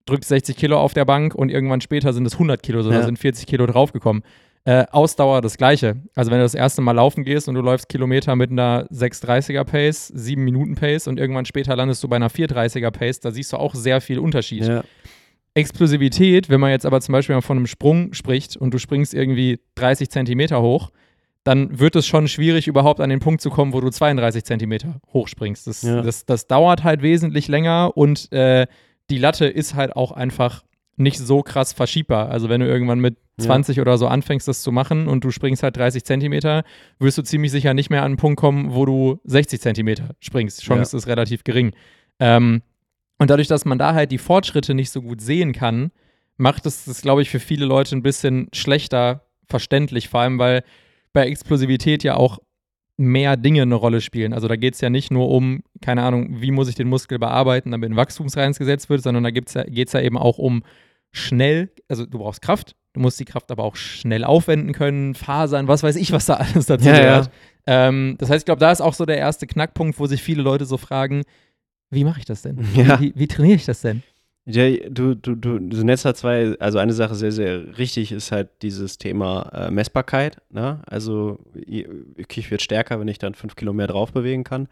drückst 60 Kilo auf der Bank und irgendwann später sind es 100 Kilo, sondern Ja. sind 40 Kilo draufgekommen. Äh, Ausdauer das gleiche. Also wenn du das erste Mal laufen gehst und du läufst Kilometer mit einer 6,30er Pace, 7 Minuten Pace und irgendwann später landest du bei einer 4,30er Pace, da siehst du auch sehr viel Unterschied. Ja. Explosivität, wenn man jetzt aber zum Beispiel mal von einem Sprung spricht und du springst irgendwie 30 Zentimeter hoch, dann wird es schon schwierig, überhaupt an den Punkt zu kommen, wo du 32 Zentimeter hochspringst. Das, Ja. das, das dauert halt wesentlich länger und äh, die Latte ist halt auch einfach nicht so krass verschiebbar. Also wenn du irgendwann mit Ja. 20 oder so anfängst, das zu machen und du springst halt 30 Zentimeter, wirst du ziemlich sicher nicht mehr an einen Punkt kommen, wo du 60 Zentimeter springst. Chance ist relativ gering. Ähm, und dadurch, dass man da halt die Fortschritte nicht so gut sehen kann, macht es das, glaube ich, für viele Leute ein bisschen schlechter verständlich, vor allem weil bei Explosivität ja auch mehr Dinge eine Rolle spielen. Also da geht es ja nicht nur um, keine Ahnung, wie muss ich den Muskel bearbeiten, damit ein Wachstumsreiz gesetzt wird, sondern da ja, geht es ja eben auch um schnell, also du brauchst Kraft, du musst die Kraft aber auch schnell aufwenden können, Fasern, was weiß ich, was da alles dazu Ja, ja. gehört. Ähm, das heißt, ich glaube, da ist auch so der erste Knackpunkt, wo sich viele Leute so fragen, wie mache ich das denn? Ja. Wie, wie trainiere ich das denn? Jay, du, du, du, du nennst da zwei, also eine Sache sehr, sehr richtig ist halt dieses Thema äh, Messbarkeit. Ne? Also i- ich wird stärker, wenn ich dann fünf Kilo mehr drauf bewegen kann.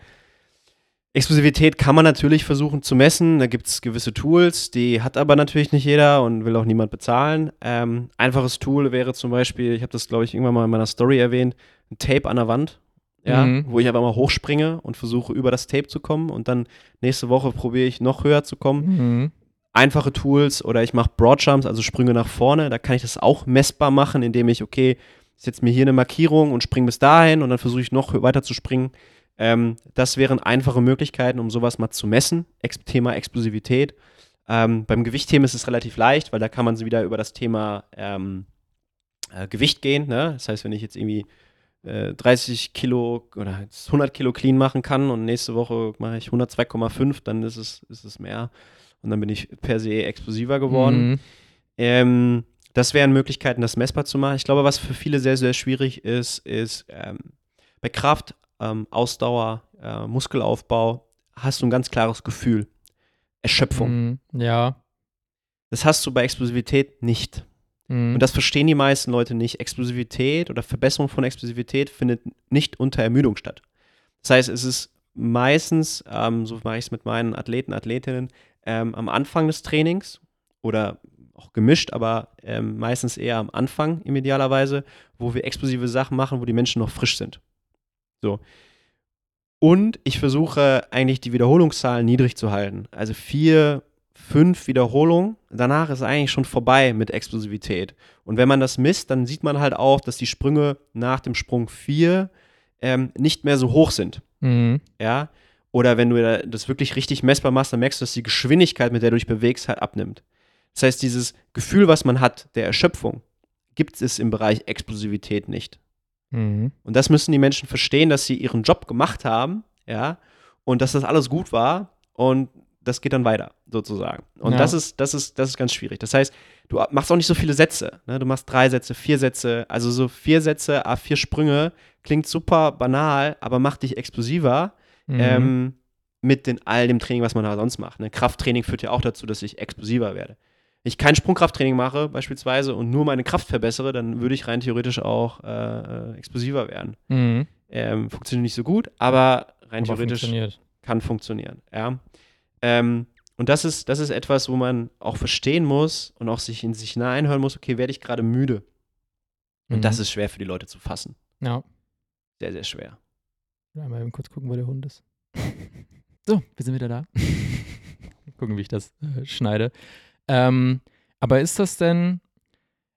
Explosivität kann man natürlich versuchen zu messen. Da gibt es gewisse Tools, die hat aber natürlich nicht jeder und will auch niemand bezahlen. Ähm, einfaches Tool wäre zum Beispiel, ich habe das, glaube ich, irgendwann mal in meiner Story erwähnt, ein Tape an der Wand. Ja, Mhm. wo ich einfach mal hochspringe und versuche, über das Tape zu kommen und dann nächste Woche probiere ich noch höher zu kommen Mhm. einfache Tools oder ich mache Broadjumps, also Sprünge nach vorne. Da kann ich das auch messbar machen, indem ich, okay, setze mir hier eine Markierung und springe bis dahin und dann versuche ich noch weiter zu springen. Ähm, das wären einfache Möglichkeiten, um sowas mal zu messen. Ex Thema Explosivität. Ähm, beim Gewichtheben ist es relativ leicht, weil da kann man wieder über das Thema ähm, äh, Gewicht gehen. Ne? Das heißt, wenn ich jetzt irgendwie äh, 30 Kilo oder jetzt 100 Kilo clean machen kann und nächste Woche mache ich 102,5, dann ist es, ist es mehr. Und dann bin ich per se explosiver geworden. Mhm. Ähm, das wären Möglichkeiten, das messbar zu machen. Ich glaube, was für viele sehr, sehr schwierig ist, ist ähm, bei Kraft, ähm, Ausdauer, äh, Muskelaufbau hast du ein ganz klares Gefühl. Erschöpfung. Mhm. Ja. Das hast du bei Explosivität nicht. Mhm. Und das verstehen die meisten Leute nicht. Explosivität oder Verbesserung von Explosivität findet nicht unter Ermüdung statt. Das heißt, es ist meistens, ähm, so mache ich es mit meinen Athleten, Athletinnen, ähm, am Anfang des Trainings oder auch gemischt, aber ähm, meistens eher am Anfang im idealerweise, wo wir explosive Sachen machen, wo die Menschen noch frisch sind. So. Und ich versuche eigentlich die Wiederholungszahlen niedrig zu halten. Also vier, fünf Wiederholungen. Danach ist eigentlich schon vorbei mit Explosivität. Und wenn man das misst, dann sieht man halt auch, dass die Sprünge nach dem Sprung vier ähm, nicht mehr so hoch sind. Mhm. Ja. Oder wenn du das wirklich richtig messbar machst, dann merkst du, dass die Geschwindigkeit, mit der du dich bewegst, halt abnimmt. Das heißt, dieses Gefühl, was man hat, der Erschöpfung, gibt es im Bereich Explosivität nicht. Mhm. Und das müssen die Menschen verstehen, dass sie ihren Job gemacht haben, ja, und dass das alles gut war und das geht dann weiter, sozusagen. Und Ja. das ist, das ist, das ist ganz schwierig. Das heißt, du machst auch nicht so viele Sätze. Ne? Du machst drei Sätze, vier Sätze, also so vier Sätze, a vier Sprünge, klingt super banal, aber macht dich explosiver Mhm. ähm, mit den, all dem Training, was man da sonst macht. Ne? Krafttraining führt ja auch dazu, dass ich explosiver werde. Wenn ich kein Sprungkrafttraining mache, beispielsweise, und nur meine Kraft verbessere, dann würde ich rein theoretisch auch äh, äh, explosiver werden. Mhm. Ähm, funktioniert nicht so gut, aber rein Aber theoretisch kann funktionieren. Ja. Ähm, und das ist, das ist etwas, wo man auch verstehen muss und auch sich in sich hineinhören muss, okay, werde ich gerade müde? Und Mhm. das ist schwer für die Leute zu fassen. Ja. Sehr, sehr schwer. Einmal eben kurz gucken, wo der Hund ist. So, wir sind wieder da. gucken, wie ich das äh, schneide. Ähm, aber ist das denn,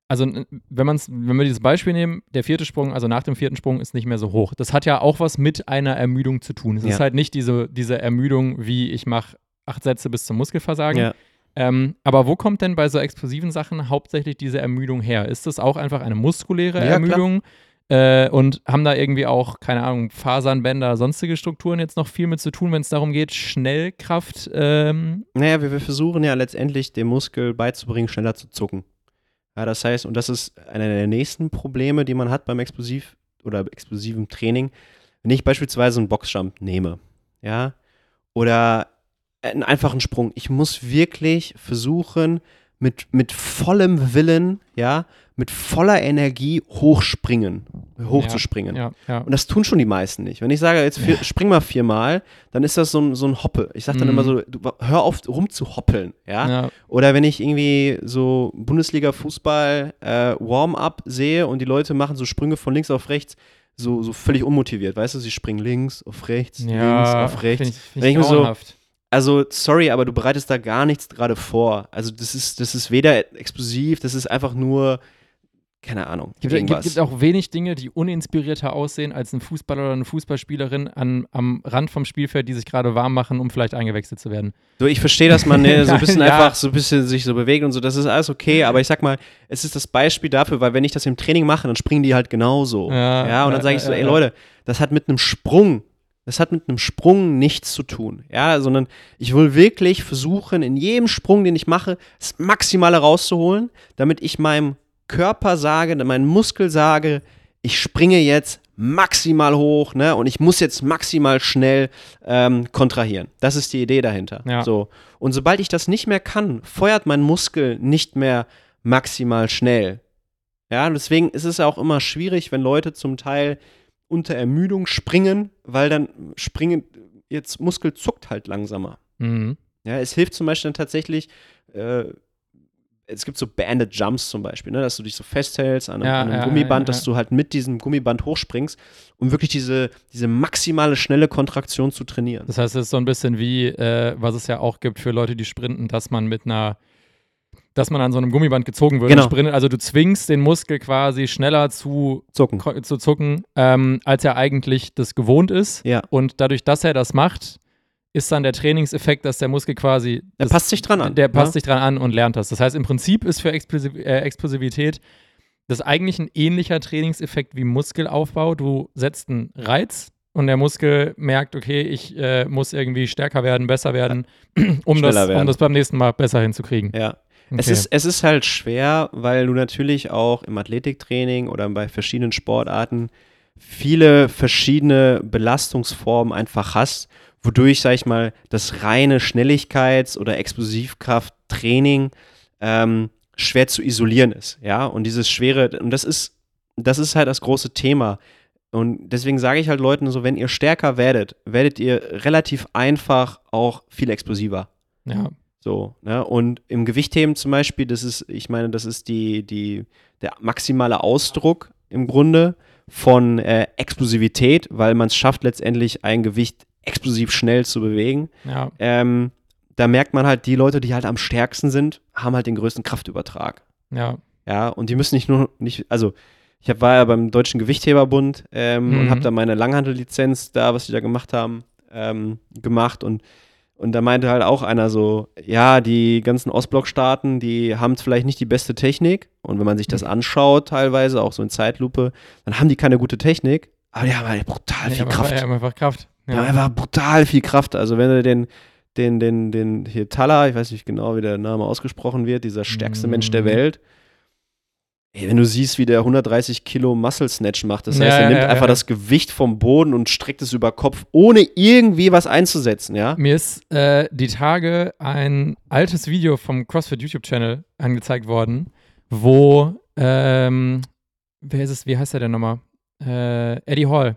also wenn man's, wenn wir dieses Beispiel nehmen, der vierte Sprung, also nach dem vierten Sprung ist nicht mehr so hoch. Das hat ja auch was mit einer Ermüdung zu tun. Es Ja. ist halt nicht diese, diese Ermüdung, wie ich mache acht Sätze bis zum Muskelversagen. Ja. Ähm, aber wo kommt denn bei so explosiven Sachen hauptsächlich diese Ermüdung her? Ist das auch einfach eine muskuläre Ja, klar. Äh, und haben da irgendwie auch, keine Ahnung, Fasern, Bänder, sonstige Strukturen jetzt noch viel mit zu tun, wenn es darum geht, Schnellkraft? Ähm, Naja, wir, wir versuchen ja letztendlich dem Muskel beizubringen, schneller zu zucken. Ja, das heißt, und das ist einer der nächsten Probleme, die man hat beim Explosiv- oder explosiven Training, wenn ich beispielsweise einen Boxjump nehme, ja, oder einen einfachen Sprung. Ich muss wirklich versuchen, mit, mit vollem Willen, ja, mit voller Energie hochspringen, hochzuspringen. ja, ja. Und das tun schon die meisten nicht. Wenn ich sage, jetzt vier, spring mal viermal, dann ist das so ein, so ein Hoppe. Ich sage dann Mhm. immer so, du, hör auf rumzuhoppeln, ja? ja. Oder wenn ich irgendwie so Bundesliga-Fußball äh, Warm-up sehe und die Leute machen so Sprünge von links auf rechts, so, so völlig unmotiviert, weißt du, sie springen links auf rechts, links Ja, auf rechts. Find ich, find ich so-. Also, sorry, aber du bereitest da gar nichts gerade vor. Also, das ist, das ist weder explosiv, das ist einfach nur, keine Ahnung, Es gibt, gibt, auch wenig Dinge, die uninspirierter aussehen als ein Fußballer oder eine Fußballspielerin an, am Rand vom Spielfeld, die sich gerade warm machen, um vielleicht eingewechselt zu werden. Du, ich verstehe, dass man ne, so ein bisschen Ja. einfach so ein bisschen sich so bewegt und so, das ist alles okay, aber ich sag mal, es ist das Beispiel dafür, weil wenn ich das im Training mache, dann springen die halt genauso. Ja, Ja, und dann sage ich so, ey. Leute, das hat mit einem Sprung, das hat mit einem Sprung nichts zu tun. Ja, sondern ich will wirklich versuchen, in jedem Sprung, den ich mache, das Maximale rauszuholen, damit ich meinem Körper sage, meinem Muskel sage, ich springe jetzt maximal hoch, ne? Und ich muss jetzt maximal schnell ähm, kontrahieren. Das ist die Idee dahinter. Ja. So. Und sobald ich das nicht mehr kann, feuert mein Muskel nicht mehr maximal schnell. Ja, deswegen ist es auch immer schwierig, wenn Leute zum Teil unter Ermüdung springen, weil dann springen, jetzt Muskel zuckt halt langsamer. Mhm. Ja, es hilft zum Beispiel dann tatsächlich, äh, es gibt so Banded Jumps zum Beispiel, ne, dass du dich so festhältst an einem, Ja, an einem ja, Gummiband, ja, dass du halt mit diesem Gummiband hochspringst, um wirklich diese, diese maximale schnelle Kontraktion zu trainieren. Das heißt, es ist so ein bisschen wie, äh, was es ja auch gibt für Leute, die sprinten, dass man mit einer, dass man an so einem Gummiband gezogen wird Genau. und sprintet. Also du zwingst den Muskel quasi schneller zu, Zucken. zu zucken, ähm, als er eigentlich das gewohnt ist. Ja. Und dadurch, dass er das macht, ist dann der Trainingseffekt, dass der Muskel quasi. Der das, passt sich dran an. Der passt ja? sich dran an und lernt das. Das heißt, im Prinzip ist für Explosiv äh, Explosivität das eigentlich ein ähnlicher Trainingseffekt wie Muskelaufbau. Du setzt einen Reiz und der Muskel merkt, okay, ich äh, muss irgendwie stärker werden, besser werden, um das, Schneller um werden. das beim nächsten Mal besser hinzukriegen. Ja. Okay. Es, ist, es ist halt schwer, weil du natürlich auch im Athletiktraining oder bei verschiedenen Sportarten viele verschiedene Belastungsformen einfach hast, wodurch, sag ich mal, das reine Schnelligkeits- oder Explosivkrafttraining ähm, schwer zu isolieren ist. Ja, und dieses schwere, und das ist, das ist halt das große Thema. Und deswegen sage ich halt Leuten so, wenn ihr stärker werdet, werdet ihr relativ einfach auch viel explosiver. ja. So, ne? Und im Gewichtheben zum Beispiel, das ist, ich meine, das ist die, die, der maximale Ausdruck im Grunde von äh, Explosivität, weil man es schafft, letztendlich ein Gewicht explosiv schnell zu bewegen. ja. Ähm, da merkt man halt, die Leute, die halt am stärksten sind, haben halt den größten Kraftübertrag. Ja. Ja, und die müssen nicht nur, nicht, also ich hab, war ja beim Deutschen Gewichtheberbund ähm, Mhm. und habe da meine Langhandellizenz da, was die da gemacht haben, ähm, gemacht und und da meinte halt auch einer so, ja, die ganzen Ostblockstaaten, die haben vielleicht nicht die beste Technik. Und wenn man sich das anschaut, teilweise, auch so in Zeitlupe, dann haben die keine gute Technik, aber die haben halt brutal viel ja, Kraft. Ja, einfach Kraft. Die haben Ja. einfach brutal viel Kraft. Also wenn du den, den, den, den hier Tala, ich weiß nicht genau, wie der Name ausgesprochen wird, dieser stärkste Mensch der Mhm. Welt. Ey, wenn du siehst, wie der 130 Kilo Muscle Snatch macht, das heißt, Ja, er nimmt ja, einfach ja. das Gewicht vom Boden und streckt es über Kopf, ohne irgendwie was einzusetzen, ja? Mir ist äh, die Tage ein altes Video vom CrossFit YouTube-Channel angezeigt worden, wo, ähm, wer ist es, wie heißt er denn nochmal? Äh, Eddie Hall,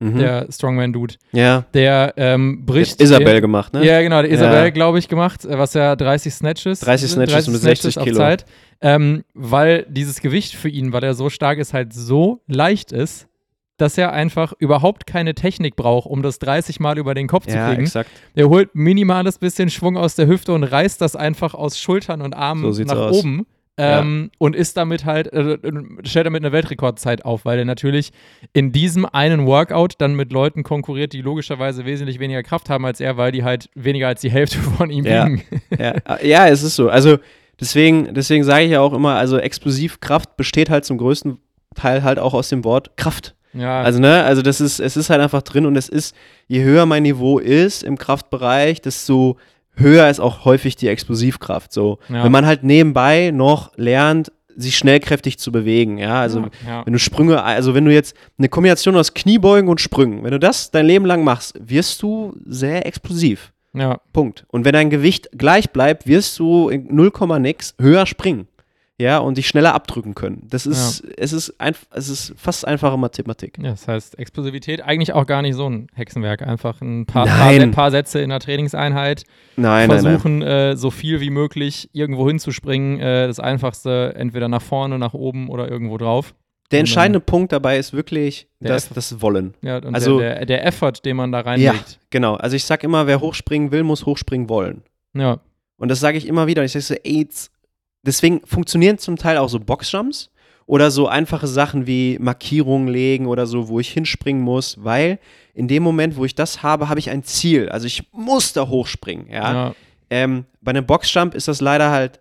Mhm. der Strongman-Dude, ja. der ähm, bricht. Hat Isabel gemacht, ne? Ja, genau, der Isabel, Ja. glaube ich, gemacht, äh, was ja 30 Snatches. 30 Snatches mit 60 auf Kilo. Zeit. Ähm, weil dieses Gewicht für ihn, weil er so stark ist, halt so leicht ist, dass er einfach überhaupt keine Technik braucht, um das 30 Mal über den Kopf zu Ja, kriegen. exakt. Er holt minimales bisschen Schwung aus der Hüfte und reißt das einfach aus Schultern und Armen So nach aus. oben. Ähm, Und ist damit halt, äh, stellt damit eine Weltrekordzeit auf, weil er natürlich in diesem einen Workout dann mit Leuten konkurriert, die logischerweise wesentlich weniger Kraft haben als er, weil die halt weniger als die Hälfte von ihm Ja. wiegen. ja, äh, ja, es ist so. Also deswegen, deswegen sage ich ja auch immer, also Explosivkraft besteht halt zum größten Teil halt auch aus dem Wort Kraft. Ja, Also, ne, also das ist, es ist halt einfach drin und es ist, je höher mein Niveau ist im Kraftbereich, desto höher ist auch häufig die Explosivkraft. So, Ja. wenn man halt nebenbei noch lernt, sich schnellkräftig zu bewegen, ja, also ja, ja. wenn du Sprünge, also wenn du jetzt eine Kombination aus Kniebeugen und Sprüngen, wenn du das dein Leben lang machst, wirst du sehr explosiv. ja. Punkt. Und wenn dein Gewicht gleich bleibt, wirst du in 0, nix höher springen. Ja, und dich schneller abdrücken können. Das ist, es ist einfach, es ist fast einfache Mathematik. Ja, das heißt, Explosivität eigentlich auch gar nicht so ein Hexenwerk. Einfach ein paar, Nein. paar, paar Sätze in der Trainingseinheit. Nein, nein, nein. versuchen, Äh, so viel wie möglich irgendwo hinzuspringen. Äh, das Einfachste entweder nach vorne, nach oben oder irgendwo drauf. Der entscheidende Punkt dabei ist wirklich das, das Wollen. Ja, und Also- der, der, der Effort, den man da Ja, reinlegt. genau. Also ich sag immer, wer hochspringen will, muss hochspringen wollen. Ja. Und das sage ich immer wieder. Und ich sage so, ey, jetzt- deswegen funktionieren zum Teil auch so Boxjumps oder so einfache Sachen wie Markierungen legen oder so, wo ich hinspringen muss, weil in dem Moment, wo ich das habe, habe ich ein Ziel. Also ich muss da hochspringen. Ja. ja. Ähm, bei einem Boxjump ist das leider halt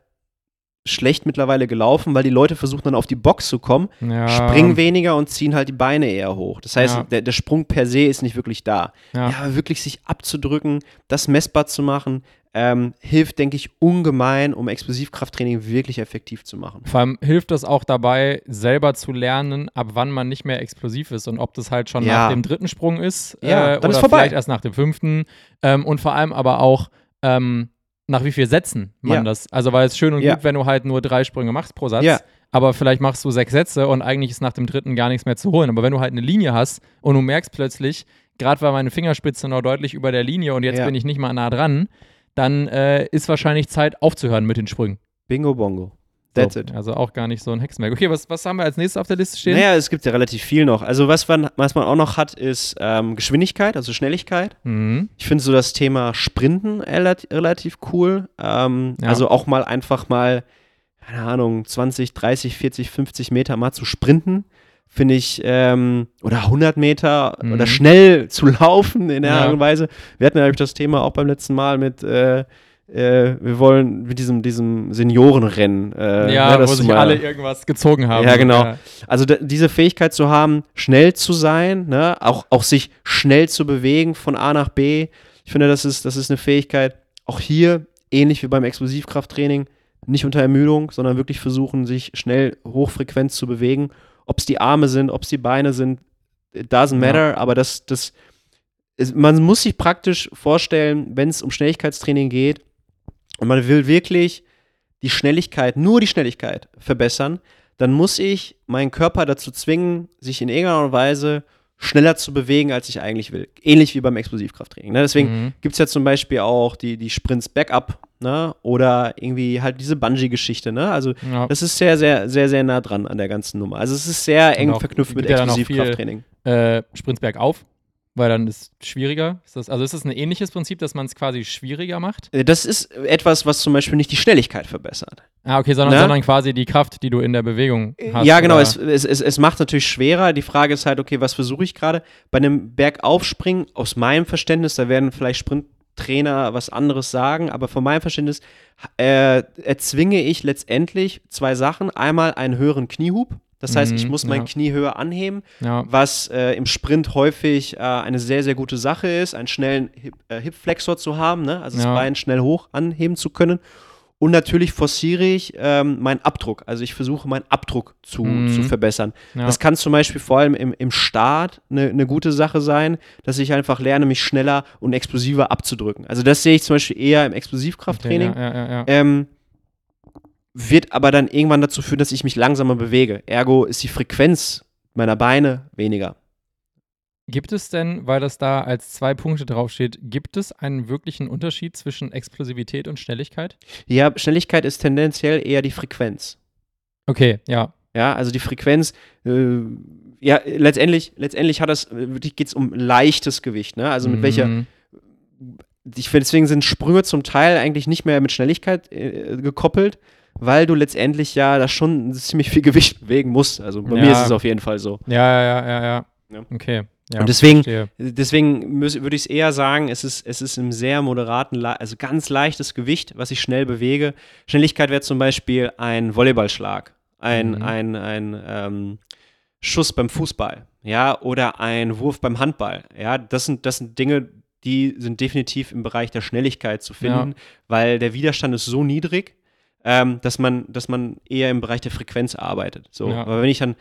schlecht mittlerweile gelaufen, weil die Leute versuchen dann auf die Box zu kommen, ja. springen weniger und ziehen halt die Beine eher hoch. Das heißt, Ja. der, der Sprung per se ist nicht wirklich da. Ja. Ja, aber wirklich sich abzudrücken, das messbar zu machen, ähm, hilft, denke ich, ungemein, um Explosivkrafttraining wirklich effektiv zu machen. Vor allem hilft das auch dabei, selber zu lernen, ab wann man nicht mehr explosiv ist und ob das halt schon nach dem dritten Sprung ist Ja, äh, ist oder vorbei. vielleicht erst nach dem fünften ähm, und vor allem aber auch ähm, nach wie viel Sätzen man Ja. das. Also weil es schön und Ja. gut, wenn du halt nur drei Sprünge machst pro Satz, Ja. aber vielleicht machst du sechs Sätze und eigentlich ist nach dem dritten gar nichts mehr zu holen. Aber wenn du halt eine Linie hast und du merkst plötzlich, gerade war meine Fingerspitze noch deutlich über der Linie und jetzt bin ich nicht mal nah dran, dann äh, ist wahrscheinlich Zeit aufzuhören mit den Sprüngen. Bingo Bongo. That's so, it. Also auch gar nicht so ein Hexenwerk. Okay, was, was haben wir als nächstes auf der Liste stehen? Naja, es gibt ja relativ viel noch. Also was man, was man auch noch hat, ist ähm, Geschwindigkeit, also Schnelligkeit. Mhm. Ich finde so das Thema Sprinten relativ, cool. Ähm, Ja. Also auch mal einfach mal, keine Ahnung, 20, 30, 40, 50 Meter mal zu sprinten. Finde ich, ähm, oder 100 Meter Mhm. oder schnell zu laufen in der Ja. Art und Weise. Wir hatten ja das Thema auch beim letzten Mal mit, äh, äh, wir wollen mit diesem, diesem Seniorenrennen. Äh, ja, ne, wo sich mal- alle irgendwas gezogen haben. Ja, genau. Ja. also diese Fähigkeit zu haben, schnell zu sein, ne? auch, auch sich schnell zu bewegen von A nach B. Ich finde, das ist, das ist eine Fähigkeit, auch hier, ähnlich wie beim Explosivkrafttraining, nicht unter Ermüdung, sondern wirklich versuchen, sich schnell hochfrequent zu bewegen. Ob es die Arme sind, ob es die Beine sind, it doesn't Ja. matter, aber das, das ist, man muss sich praktisch vorstellen, wenn es um Schnelligkeitstraining geht und man will wirklich die Schnelligkeit, nur die Schnelligkeit verbessern, dann muss ich meinen Körper dazu zwingen, sich in irgendeiner Weise schneller zu bewegen, als ich eigentlich will. Ähnlich wie beim Explosivkrafttraining. Ne? Deswegen Mhm. gibt es ja zum Beispiel auch die, die Sprints Backup ne? oder irgendwie halt diese Bungee-Geschichte. Ne? Also Ja. das ist sehr, sehr, sehr, sehr nah dran an der ganzen Nummer. Also es ist sehr eng auch- verknüpft mit Explosivkrafttraining. Äh, Sprints bergauf. Weil dann ist es schwieriger. Ist das, also ist das ein ähnliches Prinzip, dass man es quasi schwieriger macht? Äh, Das ist etwas, was zum Beispiel nicht die Schnelligkeit verbessert. Ah, okay, sondern, Ne? sondern quasi die Kraft, die du in der Bewegung hast. ja, genau. Es, es, es, es macht natürlich schwerer. Die Frage ist halt, okay, was versuche ich gerade? Bei einem Bergaufspringen, aus meinem Verständnis, da werden vielleicht Sprinttrainer was anderes sagen, aber von meinem Verständnis äh, erzwinge ich letztendlich zwei Sachen. Einmal einen höheren Kniehub. Das heißt, ich Mhm, muss mein ja. Knie höher anheben, ja. was äh, im Sprint häufig äh, eine sehr, sehr gute Sache ist, einen schnellen Hip, äh, Hip-Flexor zu haben, ne? also das Ja. Bein schnell hoch anheben zu können. Und natürlich forciere ich ähm, meinen Abdruck. Also ich versuche meinen Abdruck zu, Mhm. zu verbessern. Das kann zum Beispiel vor allem im, im Start eine eine gute Sache sein, dass ich einfach lerne, mich schneller und explosiver abzudrücken. Also das sehe ich zum Beispiel eher im Explosivkrafttraining. Okay, ja, ja, ja, ja. Ähm, wird aber dann irgendwann dazu führen, dass ich mich langsamer bewege. Ergo ist die Frequenz meiner Beine weniger. Gibt es denn, weil das da als zwei Punkte draufsteht, gibt es einen wirklichen Unterschied zwischen Explosivität und Schnelligkeit? Ja, Schnelligkeit ist tendenziell eher die Frequenz. Okay, ja. Ja, also die Frequenz, äh, ja, letztendlich, letztendlich hat das, äh, wirklich geht es um leichtes Gewicht, ne? Also mit welcher, Mhm. ich finde, deswegen sind Sprünge zum Teil eigentlich nicht mehr mit Schnelligkeit äh, gekoppelt, weil du letztendlich ja da schon ziemlich viel Gewicht bewegen musst. Also bei Ja. mir ist es auf jeden Fall so. Ja, ja, ja, ja, ja. Ja. Okay. Ja, Und deswegen- verstehe. Deswegen würde ich es eher sagen, es ist, es ist im sehr moderaten, also ganz leichtes Gewicht, was ich schnell bewege. Schnelligkeit wäre zum Beispiel ein Volleyballschlag, ein, Mhm. ein, ein ähm, Schuss beim Fußball, ja, oder ein Wurf beim Handball. Ja, das sind, das sind Dinge, die sind definitiv im Bereich der Schnelligkeit zu finden, weil der Widerstand ist so niedrig, ähm, dass, man, dass man eher im Bereich der Frequenz arbeitet. So. Ja. Aber wenn ich dann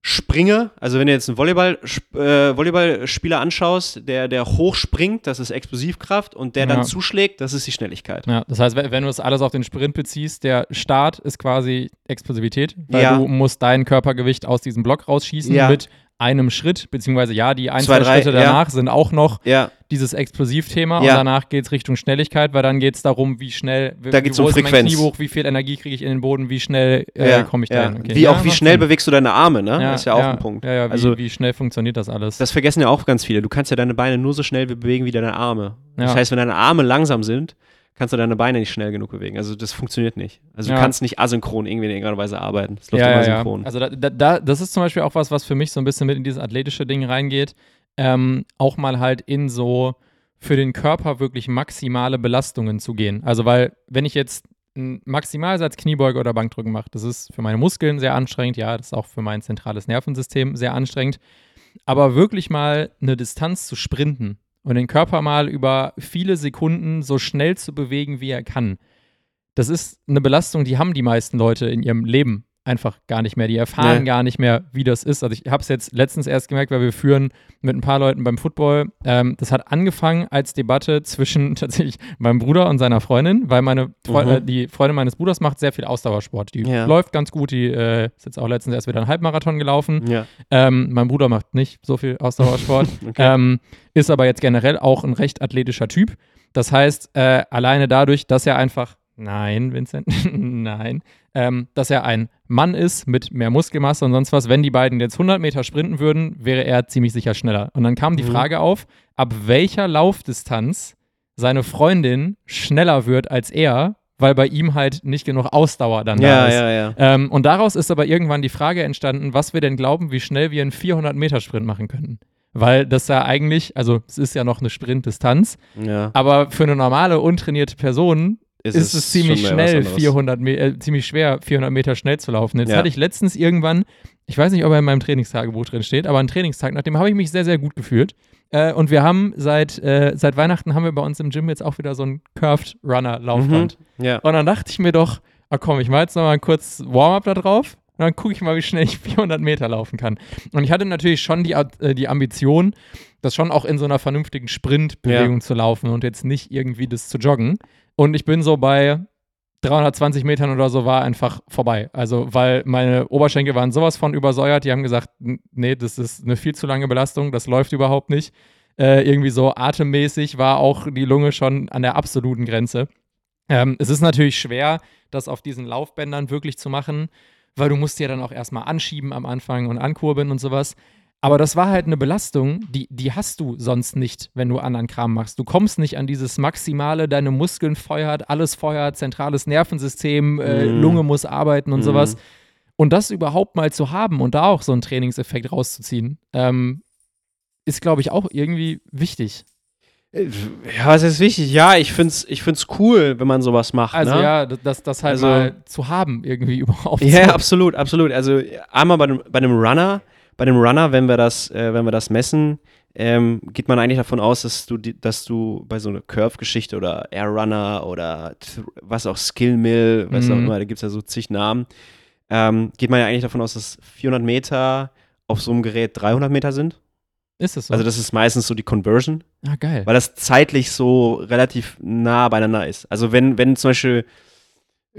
springe, also wenn du jetzt einen Volleyball, äh, Volleyballspieler anschaust, der, der hoch springt, das ist Explosivkraft und der Ja. dann zuschlägt, das ist die Schnelligkeit. Ja, das heißt, wenn du das alles auf den Sprint beziehst, der Start ist quasi Explosivität, weil Ja. du musst dein Körpergewicht aus diesem Block rausschießen mit einem Schritt, beziehungsweise ja, die ein, Zwei, zwei, drei, Schritte ja. danach sind auch noch Ja, dieses Explosivthema Ja. und danach geht es Richtung Schnelligkeit, weil dann geht es darum, wie schnell, wie, Da geht's wo um ist mein. Knie hoch, wie viel Energie kriege ich in den Boden, wie schnell äh, ja, komme ich ja. dahin. Okay. Wie Ja, auch, wie schnell bewegst du deine Arme, ne? das ist ja auch ein Punkt. Ja, ja, wie, also, wie schnell funktioniert das alles? das vergessen ja auch ganz viele. Du kannst ja deine Beine nur so schnell bewegen wie deine Arme. Das Ja. heißt, wenn deine Arme langsam sind, kannst du deine Beine nicht schnell genug bewegen. Also das funktioniert nicht. Also Ja. du kannst nicht asynchron irgendwie in irgendeiner Weise arbeiten. Das läuft ja, immer synchron. Also da, da, da, das ist zum Beispiel auch was, was für mich so ein bisschen mit in dieses athletische Ding reingeht. Ähm, auch mal halt in so für den Körper wirklich maximale Belastungen zu gehen. Also weil, wenn ich jetzt einen Maximalsatz Kniebeuge oder Bankdrücken mache, das ist für meine Muskeln sehr anstrengend, ja, das ist auch für mein zentrales Nervensystem sehr anstrengend. Aber wirklich mal eine Distanz zu sprinten und den Körper mal über viele Sekunden so schnell zu bewegen, wie er kann. Das ist eine Belastung, die haben die meisten Leute in ihrem Leben einfach gar nicht mehr. Die erfahren Nee. gar nicht mehr, wie das ist. Also ich habe es jetzt letztens erst gemerkt, weil wir führen mit ein paar Leuten beim Football. Ähm, das hat angefangen als Debatte zwischen tatsächlich meinem Bruder und seiner Freundin, weil meine Freu Mhm. äh, die Freundin meines Bruders macht sehr viel Ausdauersport. Die Ja. läuft ganz gut, die äh, ist jetzt auch letztens erst wieder einen Halbmarathon gelaufen. ja. Ähm, mein Bruder macht nicht so viel Ausdauersport, Okay. ähm, ist aber jetzt generell auch ein recht athletischer Typ. Das heißt, äh, alleine dadurch, dass er einfach, nein, Vincent, nein, ähm, dass er ein Mann ist mit mehr Muskelmasse und sonst was, wenn die beiden jetzt 100 Meter sprinten würden, wäre er ziemlich sicher schneller. Und dann kam die Mhm. Frage auf, ab welcher Laufdistanz seine Freundin schneller wird als er, weil bei ihm halt nicht genug Ausdauer dann da ja, ist. ja, ja. Ähm, und daraus ist aber irgendwann die Frage entstanden, was wir denn glauben, wie schnell wir einen 400-Meter-Sprint machen können. Weil das ja eigentlich, also es ist ja noch eine Sprintdistanz, ja. aber für eine normale, untrainierte Person ist, es ziemlich schnell, anderes. 400 Me äh, ziemlich schwer, 400 Meter schnell zu laufen. Jetzt Ja. hatte ich letztens irgendwann, ich weiß nicht, ob er in meinem Trainingstagebuch drin steht, aber ein Trainingstag, nach dem habe ich mich sehr, sehr gut gefühlt. Äh, und wir haben seit, äh, seit Weihnachten haben wir bei uns im Gym jetzt auch wieder so ein Curved Runner Laufband. Mhm. Ja. Und dann dachte ich mir doch, ah komm, ich mache jetzt nochmal kurz Warm-up da drauf und dann gucke ich mal, wie schnell ich 400 Meter laufen kann. Und ich hatte natürlich schon die, äh, die Ambition, das schon auch in so einer vernünftigen Sprintbewegung zu laufen und jetzt nicht irgendwie das zu joggen. Und ich bin so bei 320 Metern oder so war einfach vorbei. Also, weil meine Oberschenkel waren sowas von übersäuert. Die haben gesagt, "N- nee, das ist eine viel zu lange Belastung, das läuft überhaupt nicht. Äh, irgendwie so atemmäßig war auch die Lunge schon an der absoluten Grenze. Ähm, es ist natürlich schwer, das auf diesen Laufbändern wirklich zu machen, weil du musst ja dann auch erstmal anschieben am Anfang und ankurbeln und sowas. Aber das war halt eine Belastung, die, die hast du sonst nicht, wenn du anderen Kram machst. Du kommst nicht an dieses Maximale, deine Muskeln feuert, alles feuert, zentrales Nervensystem, äh, Mhm. Lunge muss arbeiten und Mhm. sowas. Und das überhaupt mal zu haben und da auch so einen Trainingseffekt rauszuziehen, ähm, ist, glaube ich, auch irgendwie wichtig. Ja, es ist wichtig. Ja, ich find's, ich find's cool, wenn man sowas macht. Also ne? ja, das- das, halt Also- mal zu haben, irgendwie überhaupt. Ja, so. absolut, absolut. Also einmal bei dem, bei dem Runner, bei dem Runner, wenn wir das, äh, wenn wir das messen, ähm, geht man eigentlich davon aus, dass du, dass du bei so einer Curve-Geschichte oder Air Runner oder was auch Skill Mill, was auch Mhm. immer, da gibt es ja so zig Namen, ähm, geht man ja eigentlich davon aus, dass 400 Meter auf so einem Gerät 300 Meter sind. Ist es so? Also das ist meistens so die Conversion. ah, geil. weil das zeitlich so relativ nah beieinander ist. Also wenn, wenn zum Beispiel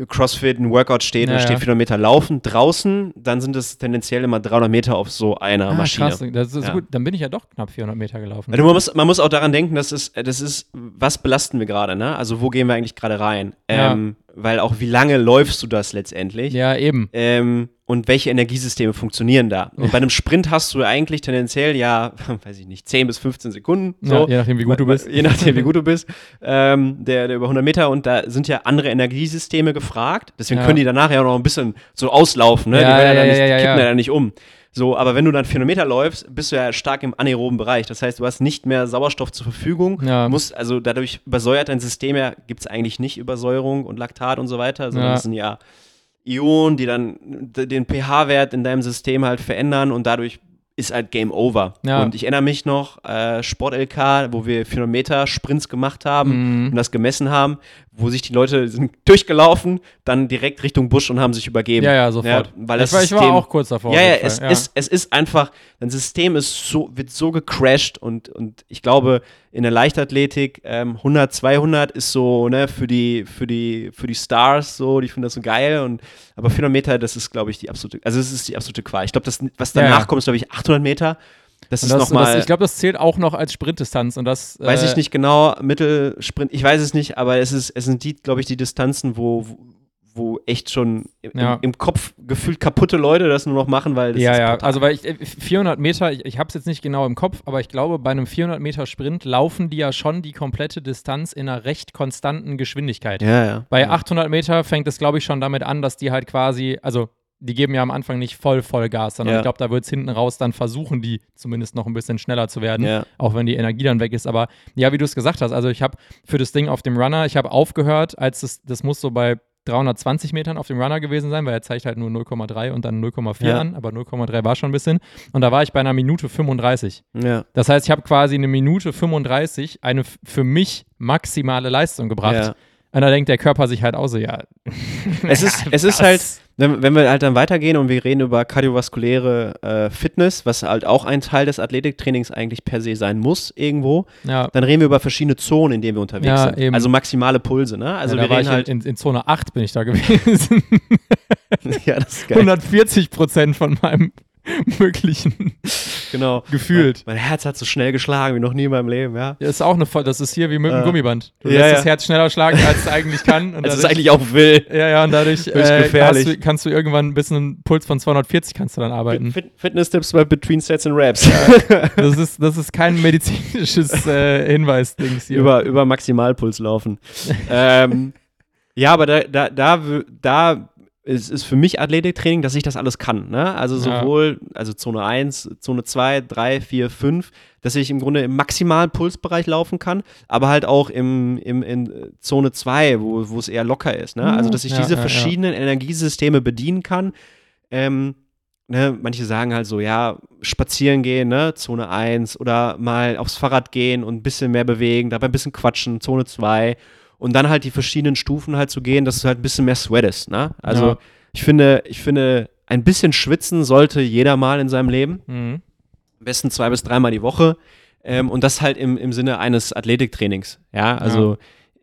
CrossFit ein Workout steht und Ja, es steht ja. 400 Meter laufen draußen, dann sind es tendenziell immer 300 Meter auf so einer ah, Maschine. krass. Das ist Ja. gut. Dann bin ich ja doch knapp 400 Meter gelaufen. Also man, muss, man muss auch daran denken, dass es, das ist, was belasten wir gerade, ne? Also wo gehen wir eigentlich gerade rein? Ja. Ähm, weil auch wie lange läufst du das letztendlich? ja, eben. Ähm, und welche Energiesysteme funktionieren da? Und bei einem Sprint hast du eigentlich tendenziell ja, weiß ich nicht, 10 bis 15 Sekunden. So. Ja, je nachdem, wie gut du bist. Je nachdem, wie gut du bist. Ähm, der, der über 100 Meter und da sind ja andere Energiesysteme gefragt. Deswegen Ja. können die danach ja auch noch ein bisschen so auslaufen. Ne? Ja, die werden ja, ja, nicht, kippen ja. nicht um. So, aber wenn du dann 400 Meter läufst, bist du ja stark im anaeroben Bereich. Das heißt, du hast nicht mehr Sauerstoff zur Verfügung. Ja. Musst, also dadurch übersäuert dein System ja, gibt es eigentlich nicht Übersäuerung und Laktat und so weiter, sondern Ja. es sind ja Ionen, die dann den pH-Wert in deinem System halt verändern und dadurch ist halt Game Over. Ja. Und ich erinnere mich noch, äh, Sport-LK, wo wir 400 Meter Sprints gemacht haben Mhm. und das gemessen haben, wo sich die Leute sind durchgelaufen, dann direkt Richtung Busch und haben sich übergeben. Ja, ja, sofort. weil ich, das war, ich war System- auch kurz davor. ja, ja, es, Fall. Ist, es ist einfach, dein System ist so, wird so gecrashed und, und ich glaube, in der Leichtathletik ähm, 100, 200 ist so, ne, für die, für die, für die Stars so, die finden das so geil und, aber 400 Meter, das ist, glaube ich, die absolute, also es ist die absolute Qual. Ich glaube, das, was Ja, danach ja. kommt, ist, glaube ich, 800 Meter. Das Und ist nochmal, ich glaube, das zählt auch noch als Sprintdistanz und das weiß äh, ich nicht genau, Mittelsprint, ich weiß es nicht, aber es ist, es sind die, glaube ich, die Distanzen, wo, wo, wo echt schon im, Ja. im Kopf gefühlt kaputte Leute das nur noch machen, weil das Ja, ist ja, also weil ich, äh, 400 Meter, ich, ich habe es jetzt nicht genau im Kopf, aber ich glaube, bei einem 400 Meter Sprint laufen die ja schon die komplette Distanz in einer recht konstanten Geschwindigkeit. ja, ja. Bei ja. 800 Meter fängt es, glaube ich, schon damit an, dass die halt quasi, also die geben ja am Anfang nicht voll Vollgas, sondern Ja. ich glaube, da wird es hinten raus dann versuchen, die zumindest noch ein bisschen schneller zu werden, Ja. auch wenn die Energie dann weg ist. Aber ja, wie du es gesagt hast, also ich habe für das Ding auf dem Runner, ich habe aufgehört, als es, das muss so bei 320 Metern auf dem Runner gewesen sein, weil er zeigt halt nur 0,3 und dann 0,4 Ja. an, aber 0,3 war schon ein bisschen. Und da war ich bei einer Minute 35. Ja. Das heißt, ich habe quasi eine Minute 35 eine für mich maximale Leistung gebracht. Ja. Und da denkt der Körper sich halt auch so, ja. Es ist, es ist halt, wenn, wir halt dann weitergehen und wir reden über kardiovaskuläre äh, Fitness, was halt auch ein Teil des Athletiktrainings eigentlich per se sein muss, irgendwo, Ja, dann reden wir über verschiedene Zonen, in denen wir unterwegs Ja, sind. eben. Also maximale Pulse, ne? Also ja, wir reden halt. in, in, in Zone 8 bin ich da gewesen. ja, das ist geil. 140 Prozent von meinem möglichen Genau. gefühlt. Mein, mein Herz hat so schnell geschlagen wie noch nie in meinem Leben, ja. Ja, ist auch eine Voll, das ist hier wie mit einem Äh, Gummiband. Du ja, lässt ja. das Herz schneller schlagen, als es eigentlich kann. Und Es ist dadurch- eigentlich auch will. ja, ja, und dadurch äh, du, kannst du irgendwann bis einen Puls von 240 kannst du dann arbeiten. Fit Fitness-Tipps bei Between Sets and Raps. Das ist, das ist kein medizinisches äh, Hinweis-Dings hier. über, über Maximalpuls laufen. ähm, ja, aber da, da, da, da ist, ist für mich Athletiktraining, dass ich das alles kann. Ne? Also Ja. sowohl, also Zone 1, Zone 2, 3, 4, 5, dass ich im Grunde im maximalen Pulsbereich laufen kann, aber halt auch im, im, in Zone 2, wo, wo es eher locker ist. Ne? Also, dass ich Ja, diese ja, ja. verschiedenen Energiesysteme bedienen kann. Ähm, ne, manche sagen halt so, ja, spazieren gehen, ne, Zone 1 oder mal aufs Fahrrad gehen und ein bisschen mehr bewegen, dabei ein bisschen quatschen, Zone 2 und dann halt die verschiedenen Stufen halt zu gehen, dass du halt ein bisschen mehr sweatest, ne? Also Ja. ich finde, ich finde, ein bisschen schwitzen sollte jeder mal in seinem Leben. Mhm. Am besten zwei bis dreimal die Woche. Ähm, und das halt im, im Sinne eines Athletiktrainings. Ja, also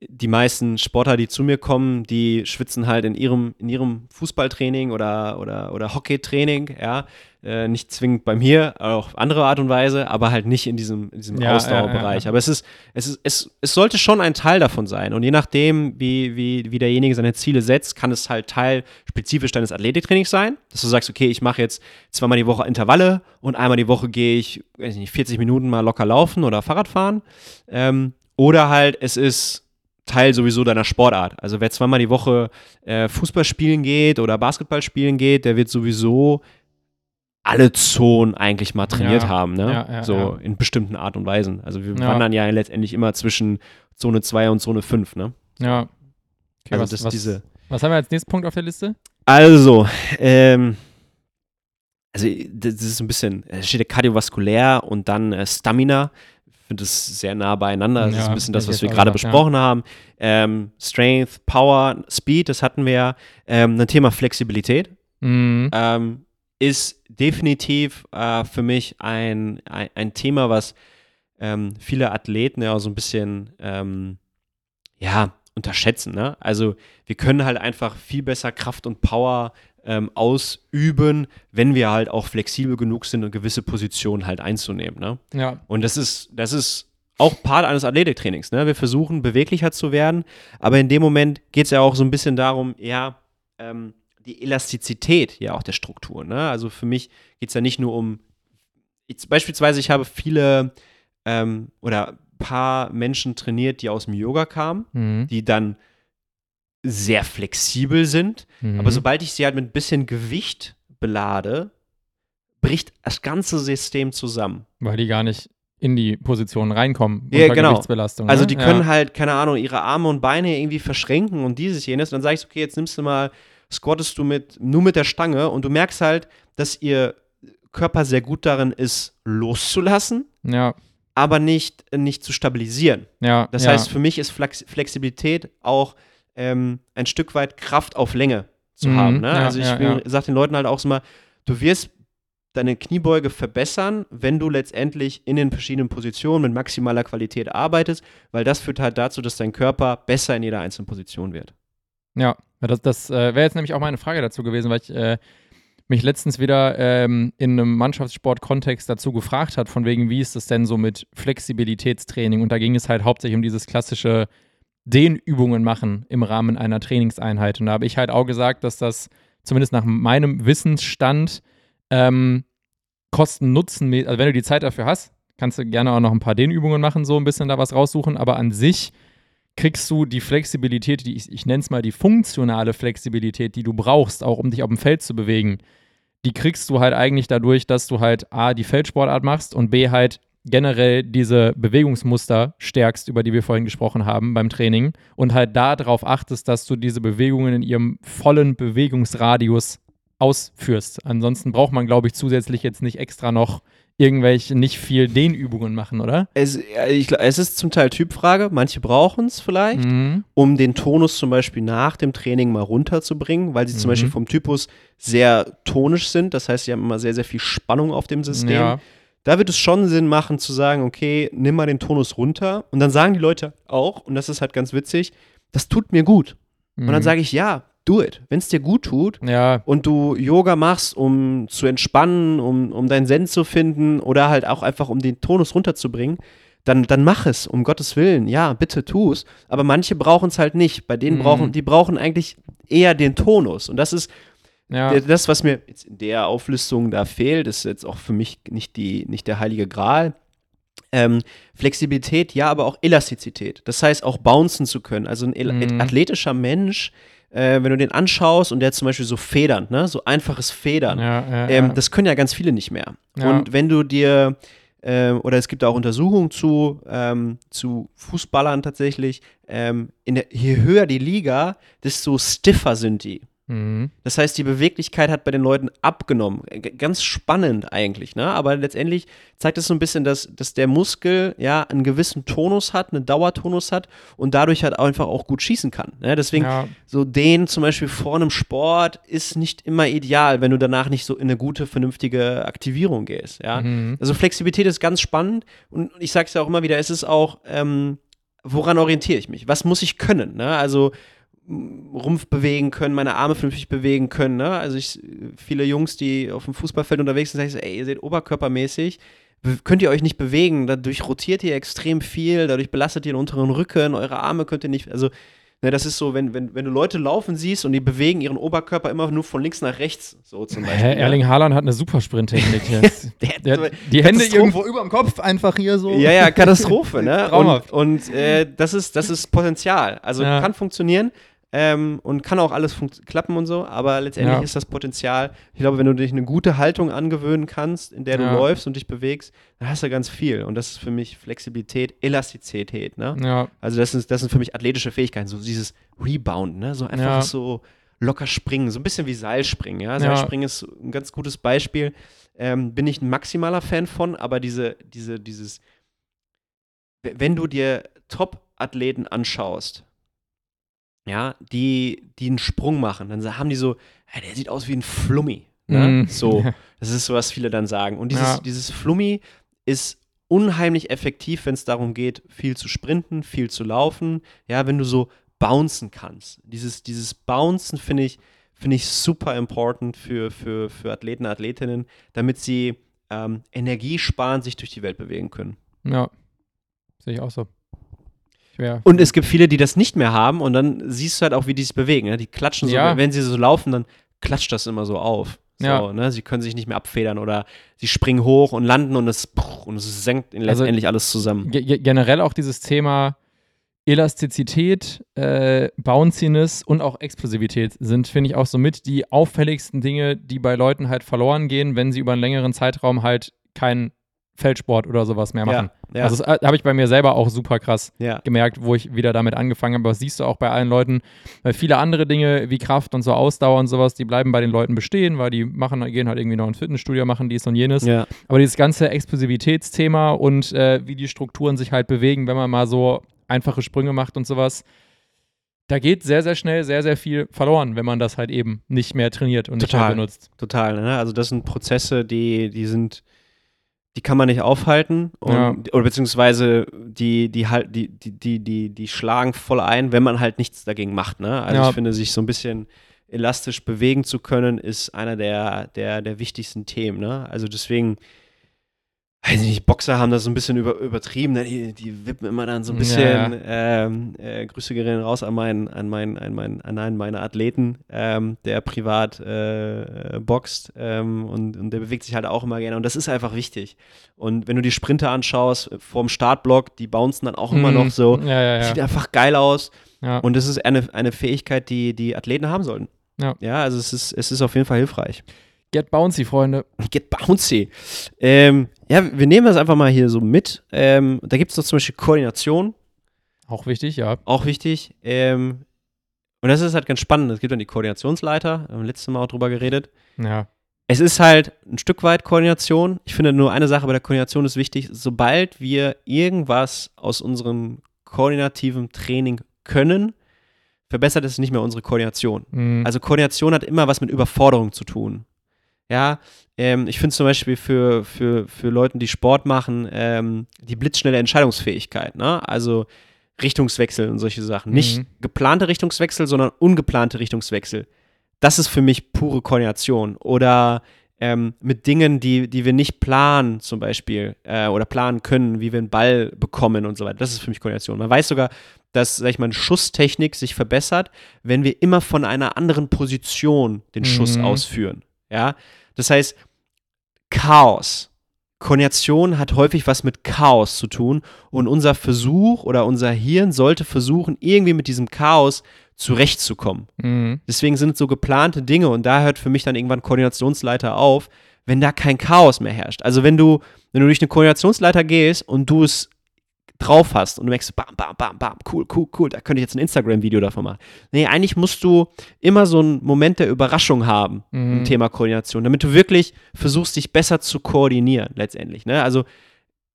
die meisten Sportler, die zu mir kommen, die schwitzen halt in ihrem, in ihrem Fußballtraining oder, oder, oder Hockeytraining, ja. Äh, nicht zwingend bei mir, auch auf andere Art und Weise, aber halt nicht in diesem, in diesem Ja, Ausdauerbereich. ja, ja. Aber es ist, es ist, es, es sollte schon ein Teil davon sein. Und je nachdem, wie, wie, wie derjenige seine Ziele setzt, kann es halt Teil spezifisch deines Athletiktrainings sein. Dass du sagst, okay, ich mache jetzt zweimal die Woche Intervalle und einmal die Woche gehe ich, weiß ich nicht, 40 Minuten mal locker laufen oder Fahrrad fahren. Ähm, oder halt, es ist Teil sowieso deiner Sportart. Also wer zweimal die Woche äh, Fußball spielen geht oder Basketball spielen geht, der wird sowieso alle Zonen eigentlich mal trainiert Ja, haben, ne? ja, ja, so in bestimmten Art und Weisen. Also wir wandern ja letztendlich immer zwischen Zone 2 und Zone 5, ne? Ja. Okay, Also was, das was, diese was haben wir als nächsten Punkt auf der Liste? Also, ähm, also das ist ein bisschen, es steht ja kardiovaskulär und dann äh, Stamina. Ich finde das sehr nah beieinander. Das ist Ja, ein bisschen das, was wir gerade gesagt, ja. besprochen haben. Ähm, Strength, Power, Speed, das hatten wir ja. Ähm, ein Thema Flexibilität Mhm. ähm, ist definitiv äh, für mich ein, ein, ein Thema, was ähm, viele Athleten ja auch so ein bisschen ähm, ja, unterschätzen. Ne? Also wir können halt einfach viel besser Kraft und Power ähm, ausüben, wenn wir halt auch flexibel genug sind, und gewisse Positionen halt einzunehmen. Ne? Ja. Und das ist, das ist auch Part eines Athletiktrainings. Ne? Wir versuchen, beweglicher zu werden, aber in dem Moment geht es ja auch so ein bisschen darum, ja, ähm, die Elastizität ja auch der Struktur. Ne? Also für mich geht es ja nicht nur um, jetzt beispielsweise, ich habe viele ähm, oder ein paar Menschen trainiert, die aus dem Yoga kamen, Mhm. die dann sehr flexibel sind, Mhm. aber sobald ich sie halt mit ein bisschen Gewicht belade, bricht das ganze System zusammen. Weil die gar nicht in die Position reinkommen. Ja, genau. Also ne? die ja. können halt, keine Ahnung, ihre Arme und Beine irgendwie verschränken und dieses, jenes. Und dann sage ich, okay, jetzt nimmst du mal, squattest du mit, nur mit der Stange und du merkst halt, dass ihr Körper sehr gut darin ist, loszulassen, Ja, aber nicht, nicht zu stabilisieren. ja. Das ja. heißt, für mich ist Flex Flexibilität auch ähm, ein Stück weit Kraft auf Länge zu Mhm, haben. Ne? ja, also ich ja, will- ja. sag den Leuten halt auch so mal, du wirst deine Kniebeuge verbessern, wenn du letztendlich in den verschiedenen Positionen mit maximaler Qualität arbeitest, weil das führt halt dazu, dass dein Körper besser in jeder einzelnen Position wird. Ja, das, das äh, wäre jetzt nämlich auch meine Frage dazu gewesen, weil ich äh, mich letztens wieder ähm, in einem Mannschaftssport-Kontext dazu gefragt hat, von wegen, wie ist das denn so mit Flexibilitätstraining? Und da ging es halt hauptsächlich um dieses klassische Dehnübungen machen im Rahmen einer Trainingseinheit. Und da habe ich halt auch gesagt, dass das zumindest nach meinem Wissensstand ähm, Kosten-Nutzen, also wenn du die Zeit dafür hast, kannst du gerne auch noch ein paar Dehnübungen machen, so ein bisschen da was raussuchen, aber an sich kriegst du die Flexibilität, die ich, ich nenne es mal die funktionale Flexibilität, die du brauchst, auch um dich auf dem Feld zu bewegen, die kriegst du halt eigentlich dadurch, dass du halt A, die Feldsportart machst und B, halt generell diese Bewegungsmuster stärkst, über die wir vorhin gesprochen haben beim Training und halt darauf achtest, dass du diese Bewegungen in ihrem vollen Bewegungsradius ausführst. Ansonsten braucht man, glaube ich, zusätzlich jetzt nicht extra noch irgendwelche nicht viel Dehnübungen machen, oder? Es, ja, ich, es ist zum Teil Typfrage, manche brauchen es vielleicht, Mhm. um den Tonus zum Beispiel nach dem Training mal runterzubringen, weil sie zum Mhm. Beispiel vom Typus sehr tonisch sind, das heißt, sie haben immer sehr, sehr viel Spannung auf dem System. Ja. Da wird es schon Sinn machen zu sagen, okay, nimm mal den Tonus runter. Und dann sagen die Leute auch, und das ist halt ganz witzig, das tut mir gut. Und dann Mhm. sage ich, ja, do it. Wenn es dir gut tut Ja, und du Yoga machst, um zu entspannen, um, um deinen Zen zu finden oder halt auch einfach, um den Tonus runterzubringen, dann, dann mach es, um Gottes Willen. Ja, bitte tu es. Aber manche brauchen es halt nicht. Bei denen Mhm. brauchen, die brauchen eigentlich eher den Tonus. Und das ist ja. Das, was mir jetzt in der Auflistung da fehlt, ist jetzt auch für mich nicht, die, nicht der heilige Gral. Ähm, Flexibilität, ja, aber auch Elastizität. Das heißt, auch bouncen zu können. Also ein Mhm. athletischer Mensch, äh, wenn du den anschaust und der hat zum Beispiel so Federn, ne? so einfaches Federn, ja, ja, ähm, ja. das können ja ganz viele nicht mehr. Und wenn du dir, ähm, oder es gibt auch Untersuchungen zu, ähm, zu Fußballern tatsächlich, ähm, der, je höher die Liga, desto stiffer sind die. Mhm. Das heißt, die Beweglichkeit hat bei den Leuten abgenommen. G ganz spannend eigentlich, ne? Aber letztendlich zeigt es so ein bisschen, dass, dass der Muskel ja einen gewissen Tonus hat, einen Dauertonus hat und dadurch halt einfach auch gut schießen kann. Ne? Deswegen, ja. so den zum Beispiel vor einem Sport ist nicht immer ideal, wenn du danach nicht so in eine gute, vernünftige Aktivierung gehst. Ja? Mhm. Also Flexibilität ist ganz spannend und ich sage es ja auch immer wieder, es ist auch ähm, woran orientiere ich mich? Was muss ich können? Ne? Also Rumpf bewegen können, meine Arme vernünftig bewegen können. Ne? Also ich, viele Jungs, die auf dem Fußballfeld unterwegs sind, sagen so, ey, ihr seht oberkörpermäßig, könnt ihr euch nicht bewegen, dadurch rotiert ihr extrem viel, dadurch belastet ihr den unteren Rücken, eure Arme könnt ihr nicht, also Ne, das ist so, wenn, wenn, wenn du Leute laufen siehst und die bewegen ihren Oberkörper immer nur von links nach rechts, so zum Beispiel. Hä, Erling Haaland hat eine super Sprinttechnik jetzt. der, der, die Hände irgendwo über dem Kopf einfach hier so. Ja, ja, Katastrophe, ne? Und, und äh, das, ist, das ist Potenzial. Also ja. kann funktionieren. Ähm, und kann auch alles klappen und so, aber letztendlich ja. ist das Potenzial, ich glaube, wenn du dich eine gute Haltung angewöhnen kannst, in der du ja. läufst und dich bewegst, dann hast du ganz viel. Und das ist für mich Flexibilität, Elastizität. Ne? Ja. Also das, ist, das sind für mich athletische Fähigkeiten, so dieses Rebound, ne? so einfach so locker springen, so ein bisschen wie Seilspringen. Ja? Seilspringen ist ein ganz gutes Beispiel. Ähm, bin ich ein maximaler Fan von, aber diese, diese, dieses, wenn du dir Top-Athleten anschaust, ja, die, die einen Sprung machen, dann haben die so, ja, der sieht aus wie ein Flummi. Ne? Mm. So, das ist so, was viele dann sagen. Und dieses, ja. dieses Flummi ist unheimlich effektiv, wenn es darum geht, viel zu sprinten, viel zu laufen. Ja, wenn du so bouncen kannst. Dieses, dieses Bouncen finde ich, finde ich super important für, für, für Athleten, Athletinnen, damit sie ähm, energiesparend sich durch die Welt bewegen können. Ja, sehe ich auch so. Schwer. Und es gibt viele, die das nicht mehr haben und dann siehst du halt auch, wie die sich bewegen. Ne? Die klatschen so, ja. wenn sie so laufen, dann klatscht das immer so auf. So, ja. ne? Sie können sich nicht mehr abfedern oder sie springen hoch und landen und es, und es senkt also letztendlich alles zusammen. Generell auch dieses Thema Elastizität, äh, Bounciness und auch Explosivität sind, finde ich, auch so mit die auffälligsten Dinge, die bei Leuten halt verloren gehen, wenn sie über einen längeren Zeitraum halt keinen Feldsport oder sowas mehr machen. Ja, ja. Also das äh, habe ich bei mir selber auch super krass ja. gemerkt, wo ich wieder damit angefangen habe. Aber das siehst du auch bei allen Leuten, weil viele andere Dinge wie Kraft und so Ausdauer und sowas, die bleiben bei den Leuten bestehen, weil die machen, gehen halt irgendwie noch ins Fitnessstudio, machen dies und jenes. Aber dieses ganze Explosivitätsthema und äh, wie die Strukturen sich halt bewegen, wenn man mal so einfache Sprünge macht und sowas, da geht sehr, sehr schnell sehr, sehr viel verloren, wenn man das halt eben nicht mehr trainiert und total, nicht mehr benutzt. Total, ne? Also das sind Prozesse, die, die sind die kann man nicht aufhalten und, ja. oder beziehungsweise die, die halt, die, die, die, die, die schlagen voll ein, wenn man halt nichts dagegen macht. Ne? Also ja. ich finde, sich so ein bisschen elastisch bewegen zu können, ist einer der, der, der wichtigsten Themen. Ne? Also deswegen weiß nicht, Boxer haben das so ein bisschen über, übertrieben, ne? die, die wippen immer dann so ein bisschen, ja. ähm, äh, Grüße gehen raus an meinen, an meinen, an meinen, an einen meiner Athleten, ähm, der privat äh, boxt ähm, und, und der bewegt sich halt auch immer gerne und das ist einfach wichtig. Und wenn du die Sprinter anschaust, vorm Startblock, die bouncen dann auch immer mhm. noch so, ja, ja, sieht einfach geil aus und das ist eine, eine Fähigkeit, die die Athleten haben sollten. Ja. ja, also es ist, es ist auf jeden Fall hilfreich. Get bouncy, Freunde. Get bouncy. Ähm, ja, wir nehmen das einfach mal hier so mit. Ähm, da gibt es noch zum Beispiel Koordination. Auch wichtig, ja. Auch wichtig. Ähm, und das ist halt ganz spannend. Es gibt dann die Koordinationsleiter. Wir haben letztes Mal auch drüber geredet. Ja. Es ist halt ein Stück weit Koordination. Ich finde nur eine Sache bei der Koordination ist wichtig. Sobald wir irgendwas aus unserem koordinativen Training können, verbessert es nicht mehr unsere Koordination. Mhm. Also Koordination hat immer was mit Überforderung zu tun. Ja, ähm, ich finde zum Beispiel für, für, für Leute, die Sport machen, ähm, die blitzschnelle Entscheidungsfähigkeit, ne? Also Richtungswechsel und solche Sachen. Mhm. Nicht geplante Richtungswechsel, sondern ungeplante Richtungswechsel. Das ist für mich pure Koordination. Oder ähm, mit Dingen, die, die wir nicht planen, zum Beispiel, äh, oder planen können, wie wir einen Ball bekommen und so weiter. Das ist für mich Koordination. Man weiß sogar, dass, sag ich mal, Schusstechnik sich verbessert, wenn wir immer von einer anderen Position den Schuss mhm. ausführen. Ja, das heißt, Chaos. Koordination hat häufig was mit Chaos zu tun und unser Versuch oder unser Hirn sollte versuchen, irgendwie mit diesem Chaos zurechtzukommen. Mhm. Deswegen sind es so geplante Dinge und da hört für mich dann irgendwann Koordinationsleiter auf, wenn da kein Chaos mehr herrscht. Also wenn du, wenn du durch eine Koordinationsleiter gehst und du es drauf hast und du merkst, bam, bam, bam, bam, cool, cool, cool, da könnte ich jetzt ein Instagram-Video davon machen. Nee, eigentlich musst du immer so einen Moment der Überraschung haben mhm. im Thema Koordination, damit du wirklich versuchst, dich besser zu koordinieren letztendlich. Ne? Also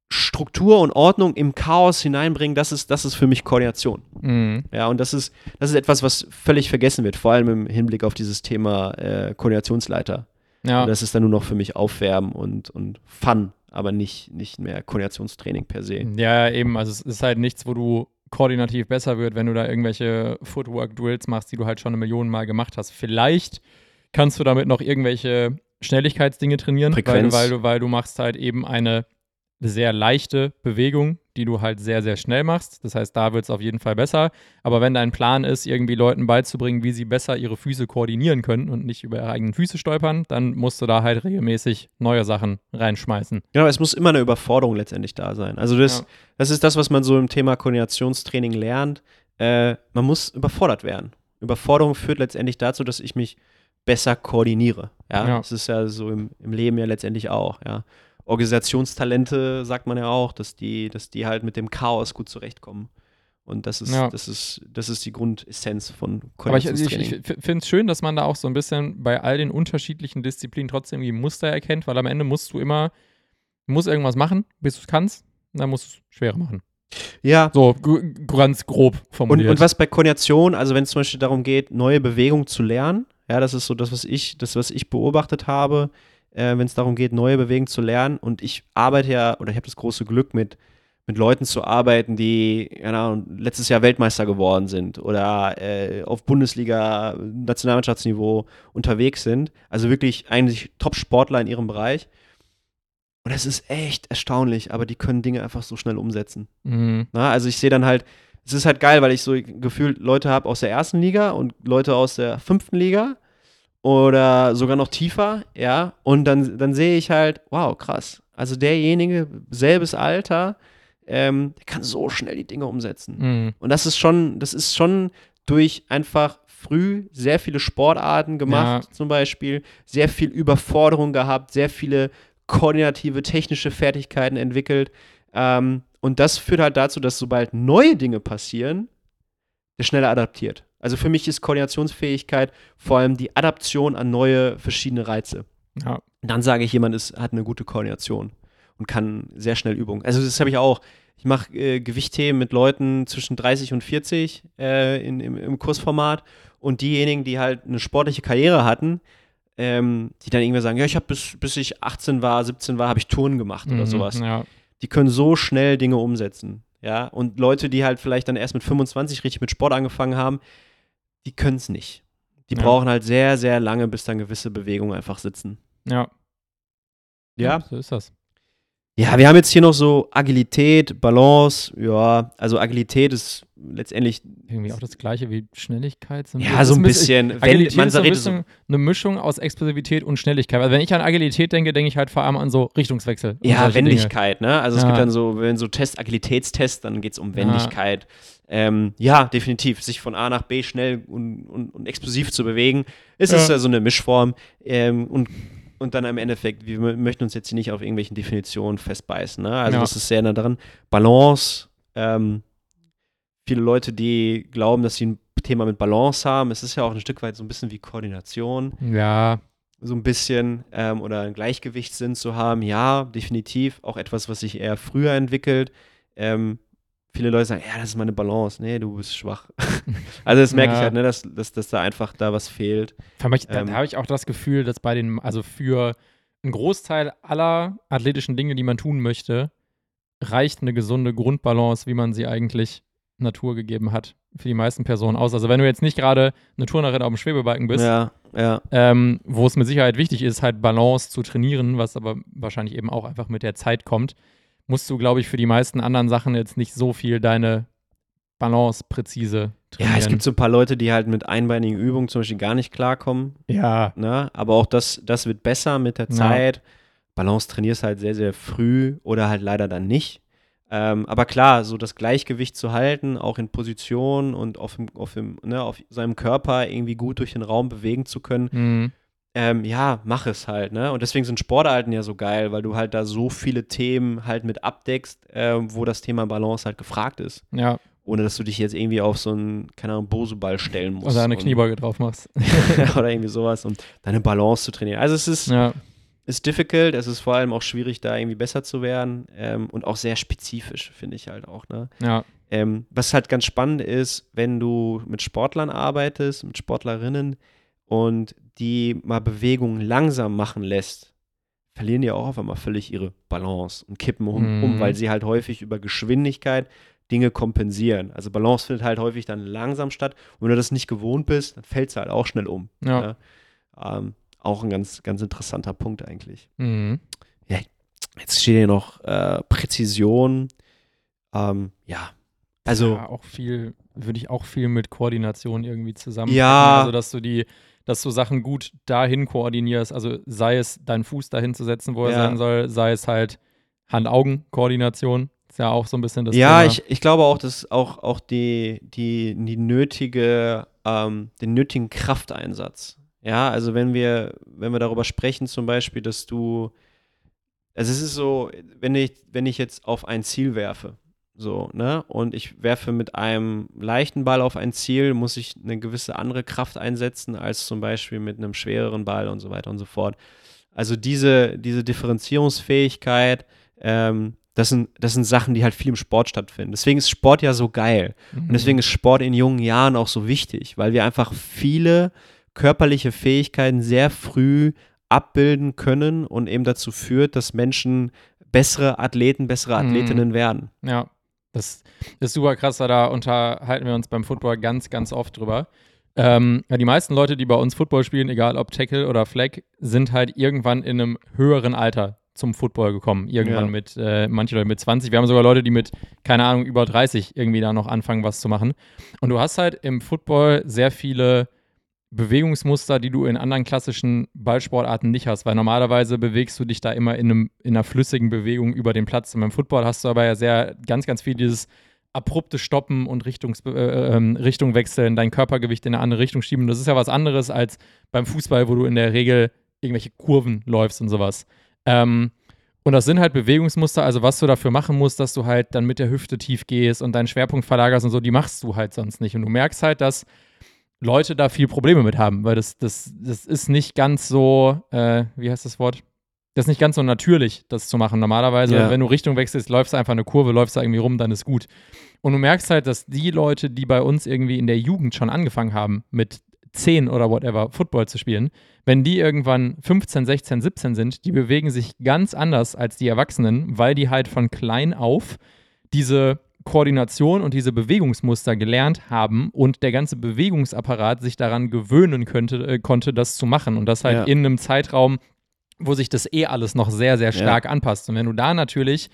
Struktur und Ordnung im Chaos hineinbringen, das ist, das ist für mich Koordination. Mhm. Ja, und das ist, das ist etwas, was völlig vergessen wird, vor allem im Hinblick auf dieses Thema äh, Koordinationsleiter. Ja. Und das ist dann nur noch für mich Aufwärmen und, und Fun aber nicht, nicht mehr Koordinationstraining per se. Ja, eben. Also es ist halt nichts, wo du koordinativ besser wird, wenn du da irgendwelche Footwork-Drills machst, die du halt schon eine Million Mal gemacht hast. Vielleicht kannst du damit noch irgendwelche Schnelligkeitsdinge trainieren, weil weil, du, weil du machst halt eben eine sehr leichte Bewegung, die du halt sehr, sehr schnell machst. Das heißt, da wird es auf jeden Fall besser. Aber wenn dein Plan ist, irgendwie Leuten beizubringen, wie sie besser ihre Füße koordinieren können und nicht über ihre eigenen Füße stolpern, dann musst du da halt regelmäßig neue Sachen reinschmeißen. Genau, es muss immer eine Überforderung letztendlich da sein. Also das, Ja. das ist das, was man so im Thema Koordinationstraining lernt. Äh, man muss überfordert werden. Überforderung führt letztendlich dazu, dass ich mich besser koordiniere. Ja, Ja. das ist ja so im, im Leben ja letztendlich auch. Ja, Organisationstalente sagt man ja auch, dass die, dass die halt mit dem Chaos gut zurechtkommen. Und das ist, Ja. das ist, das ist die Grundessenz von Aber ich, ich, ich finde es schön, dass man da auch so ein bisschen bei all den unterschiedlichen Disziplinen trotzdem irgendwie Muster erkennt, weil am Ende musst du immer, musst irgendwas machen, bis du es kannst, und dann musst du es schwerer machen. ja, So ganz grob Und, formuliert. und was bei Koordination, also wenn es zum Beispiel darum geht, neue Bewegungen zu lernen, ja, das ist so das, was ich, das, was ich beobachtet habe, äh, wenn es darum geht, neue Bewegungen zu lernen. Und ich arbeite ja, oder ich habe das große Glück, mit, mit Leuten zu arbeiten, die Ahnung, letztes Jahr Weltmeister geworden sind oder äh, auf Bundesliga, Nationalmannschaftsniveau unterwegs sind. Also wirklich eigentlich Top-Sportler in ihrem Bereich. Und das ist echt erstaunlich, aber die können Dinge einfach so schnell umsetzen. Mhm. Na, also ich sehe dann halt, es ist halt geil, weil ich so gefühlt Leute habe aus der ersten Liga und Leute aus der fünften Liga oder sogar noch tiefer, ja. Und dann, dann sehe ich halt, wow, krass. Also derjenige, selbes Alter, ähm, der kann so schnell die Dinge umsetzen. Mhm. Und das ist schon, das ist schon durch einfach früh sehr viele Sportarten gemacht, zum Beispiel, sehr viel Überforderung gehabt, sehr viele koordinative, technische Fertigkeiten entwickelt. Ähm, und das führt halt dazu, dass sobald neue Dinge passieren, der schneller adaptiert. Also für mich ist Koordinationsfähigkeit vor allem die Adaption an neue, verschiedene Reize. Ja. Dann sage ich, jemand ist, hat eine gute Koordination und kann sehr schnell Übungen. Also das habe ich auch. Ich mache äh, Gewichtheben mit Leuten zwischen 30 und 40 äh, in, im, im Kursformat und diejenigen, die halt eine sportliche Karriere hatten, ähm, die dann irgendwie sagen, ja, ich habe bis, bis ich 18 war, 17 war, habe ich Touren gemacht oder Mhm. sowas. Ja. Die können so schnell Dinge umsetzen. Ja, und Leute, die halt vielleicht dann erst mit 25 richtig mit Sport angefangen haben, die können es nicht. Die Ja. brauchen halt sehr, sehr lange, bis dann gewisse Bewegungen einfach sitzen. ja. Ja, So ist das. Ja, wir haben jetzt hier noch so Agilität, Balance. Ja, also Agilität ist letztendlich Irgendwie auch das gleiche wie Schnelligkeit. So ja so ein bisschen. Wenn, Agilität man ist so ein bisschen eine Mischung aus Explosivität und Schnelligkeit. Also wenn ich an Agilität denke, denke ich halt vor allem an so Richtungswechsel. ja, solche Dinge. Wendigkeit, ne? Also es Ja. gibt dann so, wenn so Test, Agilitätstest, dann geht es um Wendigkeit. Ähm, ja, definitiv. Sich von A nach B schnell und, und, und explosiv zu bewegen, ist es Ja. ja so eine Mischform. Ähm, und, und dann im Endeffekt, wir mö- möchten uns jetzt hier nicht auf irgendwelchen Definitionen festbeißen. Ne? Also Ja. das ist sehr nah dran. Balance, ähm, viele Leute, die glauben, dass sie ein Thema mit Balance haben. Es ist ja auch ein Stück weit so ein bisschen wie Koordination Ja, so ein bisschen ähm, oder ein Gleichgewichtssinn zu haben, ja, definitiv. Auch etwas, was sich eher früher entwickelt. Ähm, viele Leute sagen, ja, das ist meine Balance. Nee, du bist schwach. also das merke ich Ja. halt, ne, dass, dass, dass da einfach da was fehlt. Ich- da, Ähm. da habe ich auch das Gefühl, dass bei den, also für einen Großteil aller athletischen Dinge, die man tun möchte, reicht eine gesunde Grundbalance, wie man sie eigentlich Natur gegeben hat, für die meisten Personen aus. Also wenn du jetzt nicht gerade eine Turnerin auf dem Schwebebalken bist, Ja, ja. ähm, wo es mit Sicherheit wichtig ist, halt Balance zu trainieren, was aber wahrscheinlich eben auch einfach mit der Zeit kommt, musst du, glaube ich, für die meisten anderen Sachen jetzt nicht so viel deine Balance präzise trainieren. Ja, es gibt so ein paar Leute, die halt mit einbeinigen Übungen zum Beispiel gar nicht klarkommen. ja, Ne? Aber auch das, das wird besser mit der Ja. Zeit. Balance trainierst halt sehr, sehr früh oder halt leider dann nicht. Ähm, aber klar, so das Gleichgewicht zu halten, auch in Position und auf, dem, auf, dem, ne, auf seinem Körper irgendwie gut durch den Raum bewegen zu können, mhm. Ähm, ja, mach es halt, ne? Und deswegen sind Sportarten ja so geil, weil du halt da so viele Themen halt mit abdeckst, ähm, wo das Thema Balance halt gefragt ist. ja, Ohne dass du dich jetzt irgendwie auf so einen, keine Ahnung, Boseball stellen musst. oder eine Kniebeuge drauf machst. oder irgendwie sowas, um deine Balance zu trainieren. Also es ist, ja, ist difficult, es ist vor allem auch schwierig, da irgendwie besser zu werden ähm, und auch sehr spezifisch, finde ich halt auch. Ne? ja, Ähm, was halt ganz spannend ist, wenn du mit Sportlern arbeitest, mit Sportlerinnen und die mal Bewegungen langsam machen lässt, verlieren die auch auf einmal völlig ihre Balance und kippen um, Mhm. um weil sie halt häufig über Geschwindigkeit Dinge kompensieren. Also Balance findet halt häufig dann langsam statt. Und wenn du das nicht gewohnt bist, dann fällt es halt auch schnell um. Ja. Ne? Ähm, auch ein ganz, ganz interessanter Punkt eigentlich. Mhm. Jetzt steht hier noch äh, Präzision. Ähm, ja, also ja, auch viel, würde ich auch viel mit Koordination irgendwie zusammen. Ja. Also, dass du die, dass du Sachen gut dahin koordinierst. Also sei es deinen Fuß dahin zu setzen, wo er Ja. sein soll, sei es halt Hand-Augen-Koordination. Ist ja auch so ein bisschen das ja, Thema. ich, ich glaube auch, dass auch, auch die, die, die nötige, ähm, den nötigen Krafteinsatz. Ja, also wenn wir, wenn wir darüber sprechen, zum Beispiel, dass du, also es ist so, wenn ich, wenn ich jetzt auf ein Ziel werfe, so, ne, und ich werfe mit einem leichten Ball auf ein Ziel, muss ich eine gewisse andere Kraft einsetzen, als zum Beispiel mit einem schwereren Ball und so weiter und so fort. Also diese, diese Differenzierungsfähigkeit, ähm, das sind, das sind Sachen, die halt viel im Sport stattfinden. Deswegen ist Sport ja so geil. Mhm. Und deswegen ist Sport in jungen Jahren auch so wichtig, weil wir einfach viele körperliche Fähigkeiten sehr früh abbilden können und eben dazu führt, dass Menschen bessere Athleten, bessere Mhm. Athletinnen werden. Ja, das ist super krass, da unterhalten wir uns beim Football ganz, ganz oft drüber. Ähm, ja, die meisten Leute, die bei uns Football spielen, egal ob Tackle oder Flag, sind halt irgendwann in einem höheren Alter zum Football gekommen. Irgendwann Ja. mit, äh, manche Leute mit 20. Wir haben sogar Leute, die mit, keine Ahnung, über 30 irgendwie da noch anfangen, was zu machen. Und du hast halt im Football sehr viele Bewegungsmuster, die du in anderen klassischen Ballsportarten nicht hast, weil normalerweise bewegst du dich da immer in, einem, in einer flüssigen Bewegung über den Platz. Und beim Football hast du aber ja sehr, ganz, ganz viel dieses abrupte Stoppen und Richtungs, äh, ähm, Richtung wechseln, dein Körpergewicht in eine andere Richtung schieben. Das ist ja was anderes als beim Fußball, wo du in der Regel irgendwelche Kurven läufst und sowas. Ähm, und das sind halt Bewegungsmuster, also was du dafür machen musst, dass du halt dann mit der Hüfte tief gehst und deinen Schwerpunkt verlagerst und so, die machst du halt sonst nicht. Und du merkst halt, dass Leute da viel Probleme mit haben, weil das, das, das ist nicht ganz so, äh, wie heißt das Wort? Das ist nicht ganz so natürlich, das zu machen. Normalerweise, Ja. wenn du Richtung wechselst, läufst du einfach eine Kurve, läufst da irgendwie rum, dann ist gut. Und du merkst halt, dass die Leute, die bei uns irgendwie in der Jugend schon angefangen haben, mit 10 oder whatever Football zu spielen, wenn die irgendwann 15, 16, 17 sind, die bewegen sich ganz anders als die Erwachsenen, weil die halt von klein auf diese Koordination und diese Bewegungsmuster gelernt haben und der ganze Bewegungsapparat sich daran gewöhnen könnte, äh, konnte, das zu machen. Und das halt Ja. in einem Zeitraum, wo sich das eh alles noch sehr, sehr stark anpasst. Und wenn du da natürlich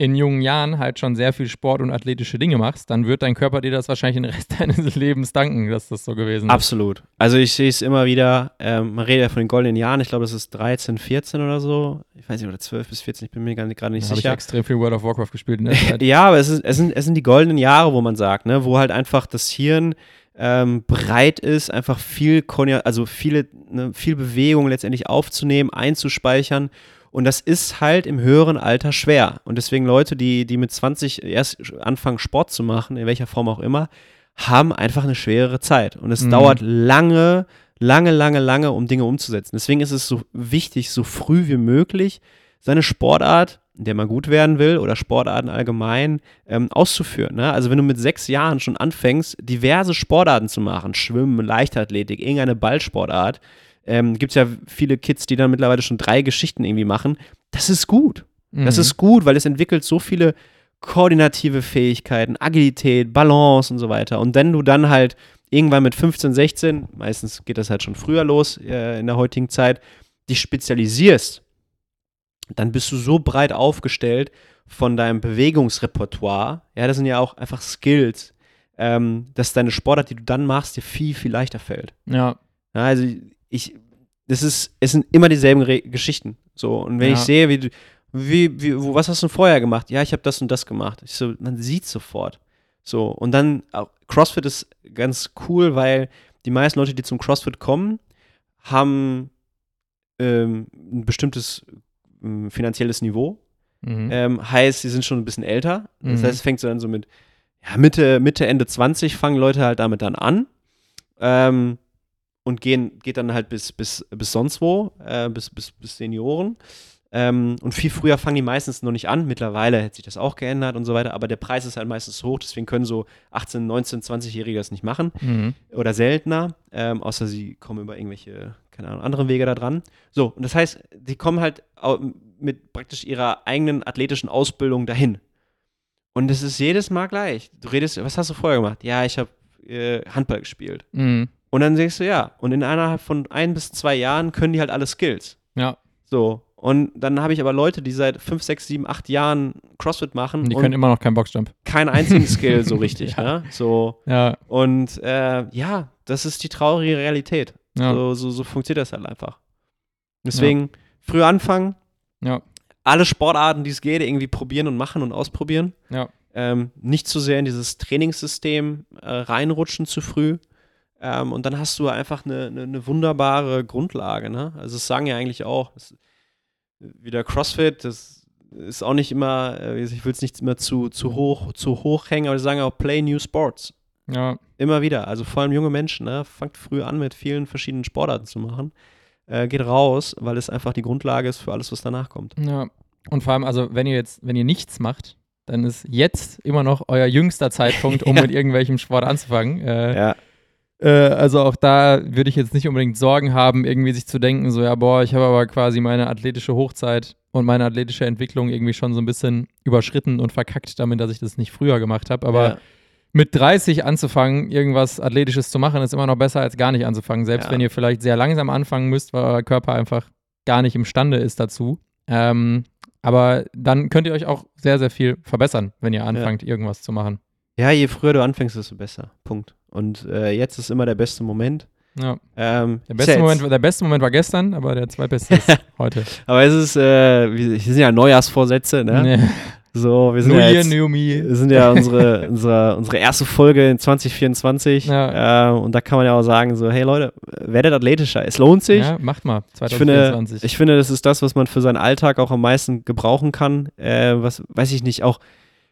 in jungen Jahren halt schon sehr viel Sport und athletische Dinge machst, dann wird dein Körper dir das wahrscheinlich den Rest deines Lebens danken, dass das so gewesen ist. Absolut. Also ich sehe es immer wieder, ähm, man redet ja von den goldenen Jahren, ich glaube, das ist 13, 14 oder so. Ich weiß nicht, oder 12 bis 14, ich bin mir gerade nicht Da habe ich sicher. extrem viel World of Warcraft gespielt in der Zeit. Ja, aber es, ist, es, sind, es sind die goldenen Jahre, wo man sagt, ne, wo halt einfach das Hirn ähm, bereit ist, einfach viel, also viele, ne, viel Bewegung letztendlich aufzunehmen, einzuspeichern. Und das ist halt im höheren Alter schwer. Und deswegen Leute, die, die mit 20 erst anfangen, Sport zu machen, in welcher Form auch immer, haben einfach eine schwerere Zeit. Und es Mhm. dauert lange, lange, lange, lange, um Dinge umzusetzen. Deswegen ist es so wichtig, so früh wie möglich seine Sportart, in der man gut werden will, oder Sportarten allgemein ähm, auszuführen. Ne? Also wenn du mit sechs Jahren schon anfängst, diverse Sportarten zu machen, Schwimmen, Leichtathletik, irgendeine Ballsportart, ähm, gibt es ja viele Kids, die dann mittlerweile schon drei Geschichten irgendwie machen. Das ist gut. Das Mhm. ist gut, weil es entwickelt so viele koordinative Fähigkeiten, Agilität, Balance und so weiter. Und wenn du dann halt irgendwann mit 15, 16, meistens geht das halt schon früher los äh, in der heutigen Zeit, dich spezialisierst, dann bist du so breit aufgestellt von deinem Bewegungsrepertoire, ja, das sind ja auch einfach Skills, ähm, dass deine Sportart, die du dann machst, dir viel, viel leichter fällt. Ja, Ja, also ich, das ist, es sind immer dieselben Re Geschichten. So, und wenn Ja. ich sehe, wie du, wie, wie, wo, was hast du vorher gemacht? Ja, ich habe das und das gemacht. Ich so, man sieht sofort. So, und dann, auch, CrossFit ist ganz cool, weil die meisten Leute, die zum CrossFit kommen, haben ähm, ein bestimmtes ähm, finanzielles Niveau. mhm. Ähm, heißt, sie sind schon ein bisschen älter. Das Mhm. heißt, es fängt so dann so mit ja, Mitte, Mitte, Ende 20 fangen Leute halt damit dann an. Und gehen, geht dann halt bis, bis, bis sonst wo, äh, bis, bis, bis Senioren. Ähm, und viel früher fangen die meistens noch nicht an. Mittlerweile hat sich das auch geändert und so weiter, aber der Preis ist halt meistens hoch, deswegen können so 18, 19, 20-Jährige das nicht machen Mhm. oder seltener, ähm, außer sie kommen über irgendwelche, keine Ahnung, anderen Wege da dran. So, und das heißt, die kommen halt mit praktisch ihrer eigenen athletischen Ausbildung dahin. Und es ist jedes Mal gleich. Du redest, was hast du vorher gemacht? Ja, ich habe äh, Handball gespielt. Mhm. Und dann denkst du, ja, und innerhalb von ein bis zwei Jahren können die halt alle Skills. Ja. So. Und dann habe ich aber Leute, die seit fünf, sechs, sieben, acht Jahren CrossFit machen die können immer noch keinen Boxjump. keinen einzigen Skill so richtig, ne? So. Ja. Und äh, ja, das ist die traurige Realität. Ja. So, so, so funktioniert das halt einfach. Deswegen früh anfangen, Ja. alle Sportarten, die es geht, irgendwie probieren und machen und ausprobieren. Ja. Ähm, nicht zu sehr in dieses Trainingssystem äh, reinrutschen zu früh. Ähm, und dann hast du einfach eine, eine, eine wunderbare Grundlage. Ne? Also, es sagen ja eigentlich auch, das, wieder CrossFit, das ist auch nicht immer, äh, ich will es nicht immer zu, zu, hoch, zu hoch hängen, aber die sagen auch Play New Sports. Ja. Immer wieder. Also vor allem junge Menschen, ne? fangt früh an, mit vielen verschiedenen Sportarten zu machen. Äh, geht raus, weil es einfach die Grundlage ist für alles, was danach kommt. Ja. Und vor allem, also wenn ihr jetzt, wenn ihr nichts macht, dann ist jetzt immer noch euer jüngster Zeitpunkt, um Ja. mit irgendwelchem Sport anzufangen. Äh, Ja. Äh, also auch da würde ich jetzt nicht unbedingt Sorgen haben, irgendwie sich zu denken, so ja, boah, ich habe aber quasi meine athletische Hochzeit und meine athletische Entwicklung irgendwie schon so ein bisschen überschritten und verkackt damit, dass ich das nicht früher gemacht habe. Aber ja. mit 30 anzufangen, irgendwas Athletisches zu machen, ist immer noch besser, als gar nicht anzufangen. Selbst Ja. wenn ihr vielleicht sehr langsam anfangen müsst, weil euer Körper einfach gar nicht imstande ist dazu. Ähm, aber dann könnt ihr euch auch sehr, sehr viel verbessern, wenn ihr anfangt, irgendwas zu machen. ja, je früher du anfängst, desto besser. Punkt. Und äh, jetzt ist immer der beste Moment. Ja. Ähm, Der, beste ja Moment, der beste Moment war gestern, aber der zweitbeste ist heute. Aber es ist, äh, wir, hier sind ja Neujahrsvorsätze, ne? Nee. So, wir sind New ja Year, jetzt, New Me. sind ja unsere, unsere, unsere erste Folge in 2024. Ja. Äh, und da kann man ja auch sagen, so, hey Leute, werdet athletischer. Es lohnt sich. Ja, macht mal. Ich finde, 2024. ich finde, das ist das, was man für seinen Alltag auch am meisten gebrauchen kann. Äh, was, weiß ich nicht, auch,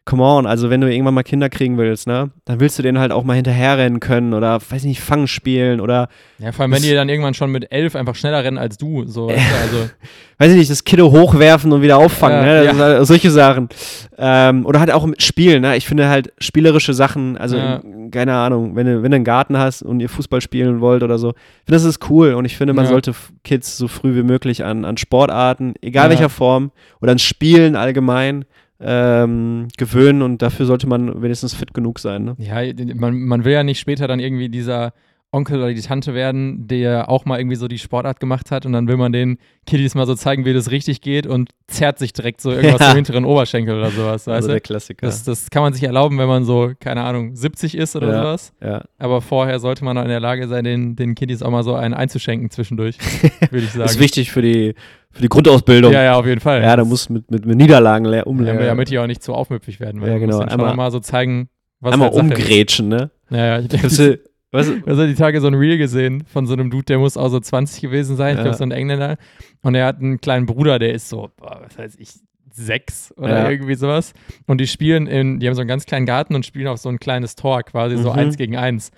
come on, also wenn du irgendwann mal Kinder kriegen willst, ne, dann willst du denen halt auch mal hinterherrennen können oder, weiß ich nicht, Fangen spielen oder, ja, vor allem, wenn die dann irgendwann schon mit elf einfach schneller rennen als du. So, weißt du, also, weiß ich nicht, das Kiddo hochwerfen und wieder auffangen, Ja, ne, ja. halt solche Sachen. Ähm, oder halt auch mit Spielen, ne, ich finde halt spielerische Sachen, also, Ja. keine Ahnung, wenn du, wenn du einen Garten hast und ihr Fußball spielen wollt oder so, ich finde, das ist cool und ich finde, man sollte Kids so früh wie möglich an, an Sportarten, egal welcher Form, oder an Spielen allgemein ähm, gewöhnen und dafür sollte man wenigstens fit genug sein. Ne? Ja, man, man will ja nicht später dann irgendwie dieser Onkel oder die Tante werden, der auch mal irgendwie so die Sportart gemacht hat und dann will man den Kiddies mal so zeigen, wie das richtig geht und zerrt sich direkt so irgendwas Ja. im hinteren Oberschenkel oder sowas, weißt Also der Klassiker. Das, das kann man sich erlauben, wenn man so, keine Ahnung, 70 ist oder Ja. sowas. ja. Aber vorher sollte man auch in der Lage sein, den, den Kiddies auch mal so einen einzuschenken zwischendurch, würde ich sagen. Das ist wichtig für die, für die Grundausbildung. Ja, ja, auf jeden Fall. Ja, da muss mit, mit, mit Niederlagen le- ja, umlernen. damit die auch nicht zu aufmüpfig werden. Weil Ja, genau. Muss Einmal- mal so zeigen, was Einmal halt umgrätschen, ne? Ja, ja. Ich was, Also die Tage so ein Reel gesehen von so einem Dude, der muss auch so 20 gewesen sein, ich Ja. glaube so ein Engländer. Und er hat einen kleinen Bruder, der ist so, was weiß ich, sechs oder Ja. irgendwie sowas. Und die spielen in, die haben so einen ganz kleinen Garten und spielen auf so ein kleines Tor, quasi so Mhm. eins gegen eins.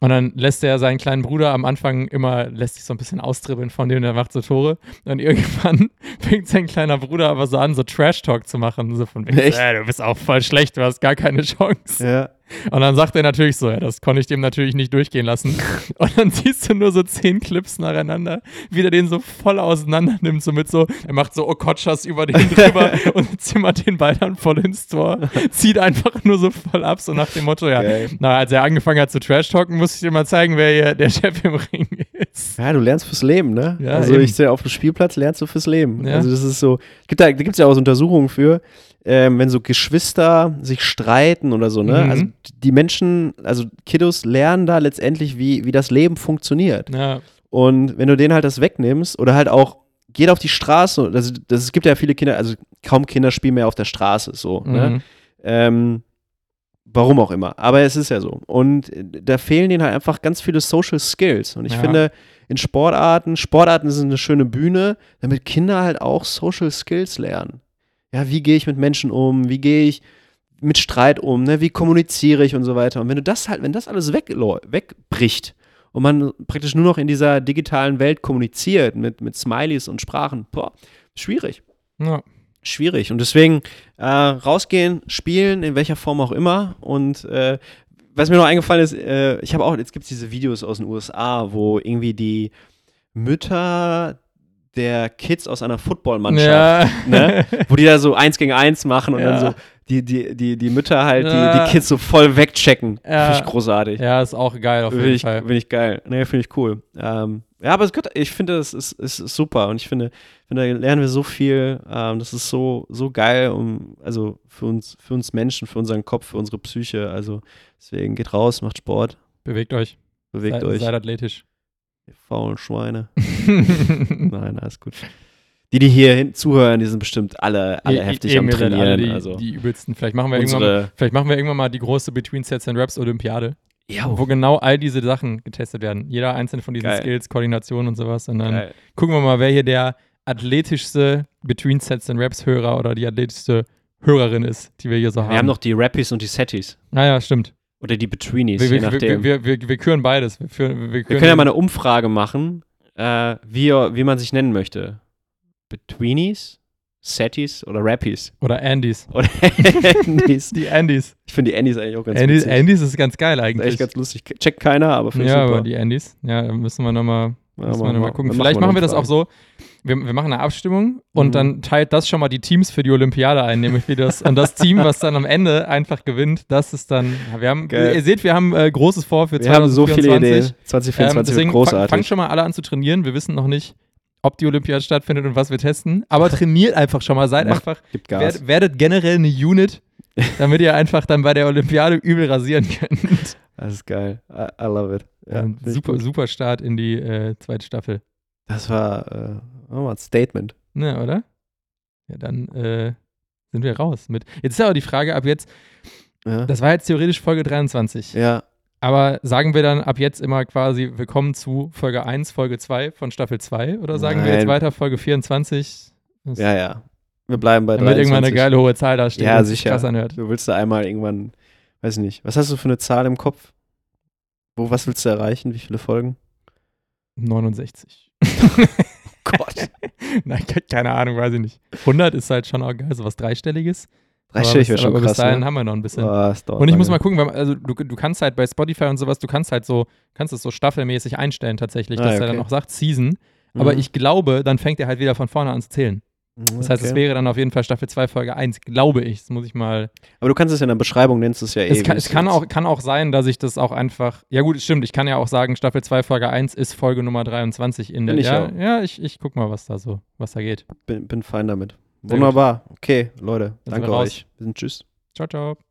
Und dann lässt er seinen kleinen Bruder am Anfang immer, lässt sich so ein bisschen austribbeln von dem, der macht so Tore. Und irgendwann fängt sein kleiner Bruder aber so an, so Trash-Talk zu machen. So von wegen, Echt? äh, du bist auch voll schlecht, du hast gar keine Chance. ja. Und dann sagt er natürlich so, ja, das konnte ich dem natürlich nicht durchgehen lassen. Und dann siehst du nur so zehn Clips nacheinander, wie der den so voll auseinander nimmt, so mit so, er macht so Okotschas über den drüber und zimmert den Ball dann voll ins Tor, zieht einfach nur so voll ab, so nach dem Motto, ja, Geil. na, als er angefangen hat zu Trash-Talken, musste ich dir mal zeigen, wer hier der Chef im Ring ist. Ja, du lernst fürs Leben, ne? Ja, also eben. ich sehe auf dem Spielplatz lernst du fürs Leben. Ja. Also das ist so, gibt da, da gibt es ja auch so Untersuchungen für, ähm, wenn so Geschwister sich streiten oder so, ne? Mhm. Also die Menschen, also Kiddos lernen da letztendlich, wie, wie das Leben funktioniert. Ja, Und wenn du denen halt das wegnimmst oder halt auch geht auf die Straße, das, das, es gibt ja viele Kinder, also kaum Kinder spielen mehr auf der Straße, so, ne? mhm. Ähm, warum auch immer. Aber es ist ja so. Und äh, da fehlen denen halt einfach ganz viele Social Skills. Und ich Ja. finde, in Sportarten, Sportarten sind eine schöne Bühne, damit Kinder halt auch Social Skills lernen. Ja, wie gehe ich mit Menschen um? Wie gehe ich mit Streit um? Ne? Wie kommuniziere ich und so weiter? Und wenn du das halt, wenn das alles wegläu- wegbricht und man praktisch nur noch in dieser digitalen Welt kommuniziert mit, mit Smileys und Sprachen, boah, schwierig ja. Schwierig. Und deswegen äh, rausgehen, spielen, in welcher Form auch immer. Und äh, was mir noch eingefallen ist, äh, ich habe auch, jetzt gibt es diese Videos aus den USA, wo irgendwie die Mütter der Kids aus einer Footballmannschaft, ne? wo die da so eins gegen eins machen und Ja. dann so die, die, die, die Mütter halt die, Ja. die Kids so voll wegchecken. Ja. Finde ich großartig. Ja, ist auch geil auf Finde jeden ich, Fall. find ich geil. Nee, finde ich cool. Ähm, ja, aber es gehört, ich finde, es ist, ist super und ich finde, finde, da lernen wir so viel. Ähm, das ist so, so geil, um, also für uns, für uns Menschen, für unseren Kopf, für unsere Psyche. Also deswegen geht raus, macht Sport, Bewegt euch. bewegt Sei- euch, Seid athletisch. ihr faulen Schweine. Nein, alles gut. Die, die hier hin zuhören, die sind bestimmt alle, alle E- heftig eben, am Trainieren. Alle die, also die übelsten. Vielleicht machen, wir irgendwann, mal- vielleicht machen wir irgendwann mal die große Between Sets and Raps Olympiade, ja, wo genau all diese Sachen getestet werden. Jeder einzelne von diesen Geil. Skills, Koordination und sowas. Und dann geil. gucken wir mal, wer hier der athletischste Between Sets and Raps Hörer oder die athletischste Hörerin ist, die wir hier so haben. wir haben noch die Rappies und die Setties. Naja, stimmt. Oder die Betweenies, Wir, je wir, nachdem. wir, wir, wir, wir küren beides. Wir, führen, wir, Wir können ja mal eine Umfrage machen, äh, wie, wie man sich nennen möchte. Betweenies, Setties oder Rappies? Oder Andys. Oder Andys. Die Andys. Ich finde die Andys eigentlich auch ganz Andys, witzig. Andys ist ganz geil Das ist eigentlich. echt ganz lustig. Checkt keiner, aber finde ich ja, super. aber die Andys. Ja, da müssen wir nochmal Ja, Müssen wir machen noch mal gucken. dann Vielleicht wir machen wir das auch so. Wir, wir machen eine Abstimmung und Mhm. dann teilt das schon mal die Teams für die Olympiade ein, nämlich wie das. Und das Team, was dann am Ende einfach gewinnt, das ist dann. ja, Wir haben, Geil. ihr seht, wir haben äh, großes vor für Wir haben so viele 2024. Ideen. 2024 Ähm, deswegen fang- großartig. fangt schon mal alle an zu trainieren. Wir wissen noch nicht, ob die Olympiade stattfindet und was wir testen. Aber trainiert einfach schon mal. Seid Macht einfach, Gibt Gas. werd, werdet generell eine Unit, damit ihr einfach dann bei der Olympiade übel rasieren könnt. Das ist geil. I, I love it. Ja, super, super Start in die äh, zweite Staffel. Das war äh, oh, ein Statement. Ne, oder? Ja, dann äh, sind wir raus mit. Jetzt ist aber die Frage, ab jetzt, Ja. das war jetzt theoretisch Folge 23, ja. Aber sagen wir dann ab jetzt immer quasi, willkommen zu Folge 1, Folge 2 von Staffel 2 oder sagen wir jetzt Nein. weiter Folge 24? Das- ja, ja. Wir bleiben bei Dann wird 23. irgendwann eine geile hohe Zahl da stehen, Ja, sicher. krass anhört. Du willst da einmal irgendwann, weiß nicht, was hast du für eine Zahl im Kopf? Wo, was willst du erreichen? Wie viele Folgen? 69. Gott. Nein, ke- keine Ahnung, weiß ich nicht. 100 ist halt schon auch geil, so was Dreistelliges. Aber wäre bis, schon aber krass, bis dahin ne? haben wir noch ein bisschen. Oh, Und ich muss mal gucken, weil, also du, du kannst halt bei Spotify und sowas, du kannst halt so, kannst es so staffelmäßig einstellen tatsächlich, Ah, dass er okay. dann auch sagt Season. Aber Mhm. ich glaube, dann fängt er halt wieder von vorne an zu zählen. Das heißt, es wäre dann auf jeden Fall Staffel 2, Folge 1, glaube ich. Das muss ich mal. Aber du kannst es ja in der Beschreibung, nennst du es ja eh. Es kann, es kann, auch, kann auch sein, dass ich das auch einfach. Ja, gut, stimmt. Ich kann ja auch sagen, Staffel 2, Folge 1 ist Folge Nummer 23 in der. Bin ich ja, auch. ja, ich, ich guck mal, was da so, was da geht. Bin, bin fein damit. Wunderbar. Okay, Leute, Dann danke euch. Wir sind tschüss. Ciao, ciao.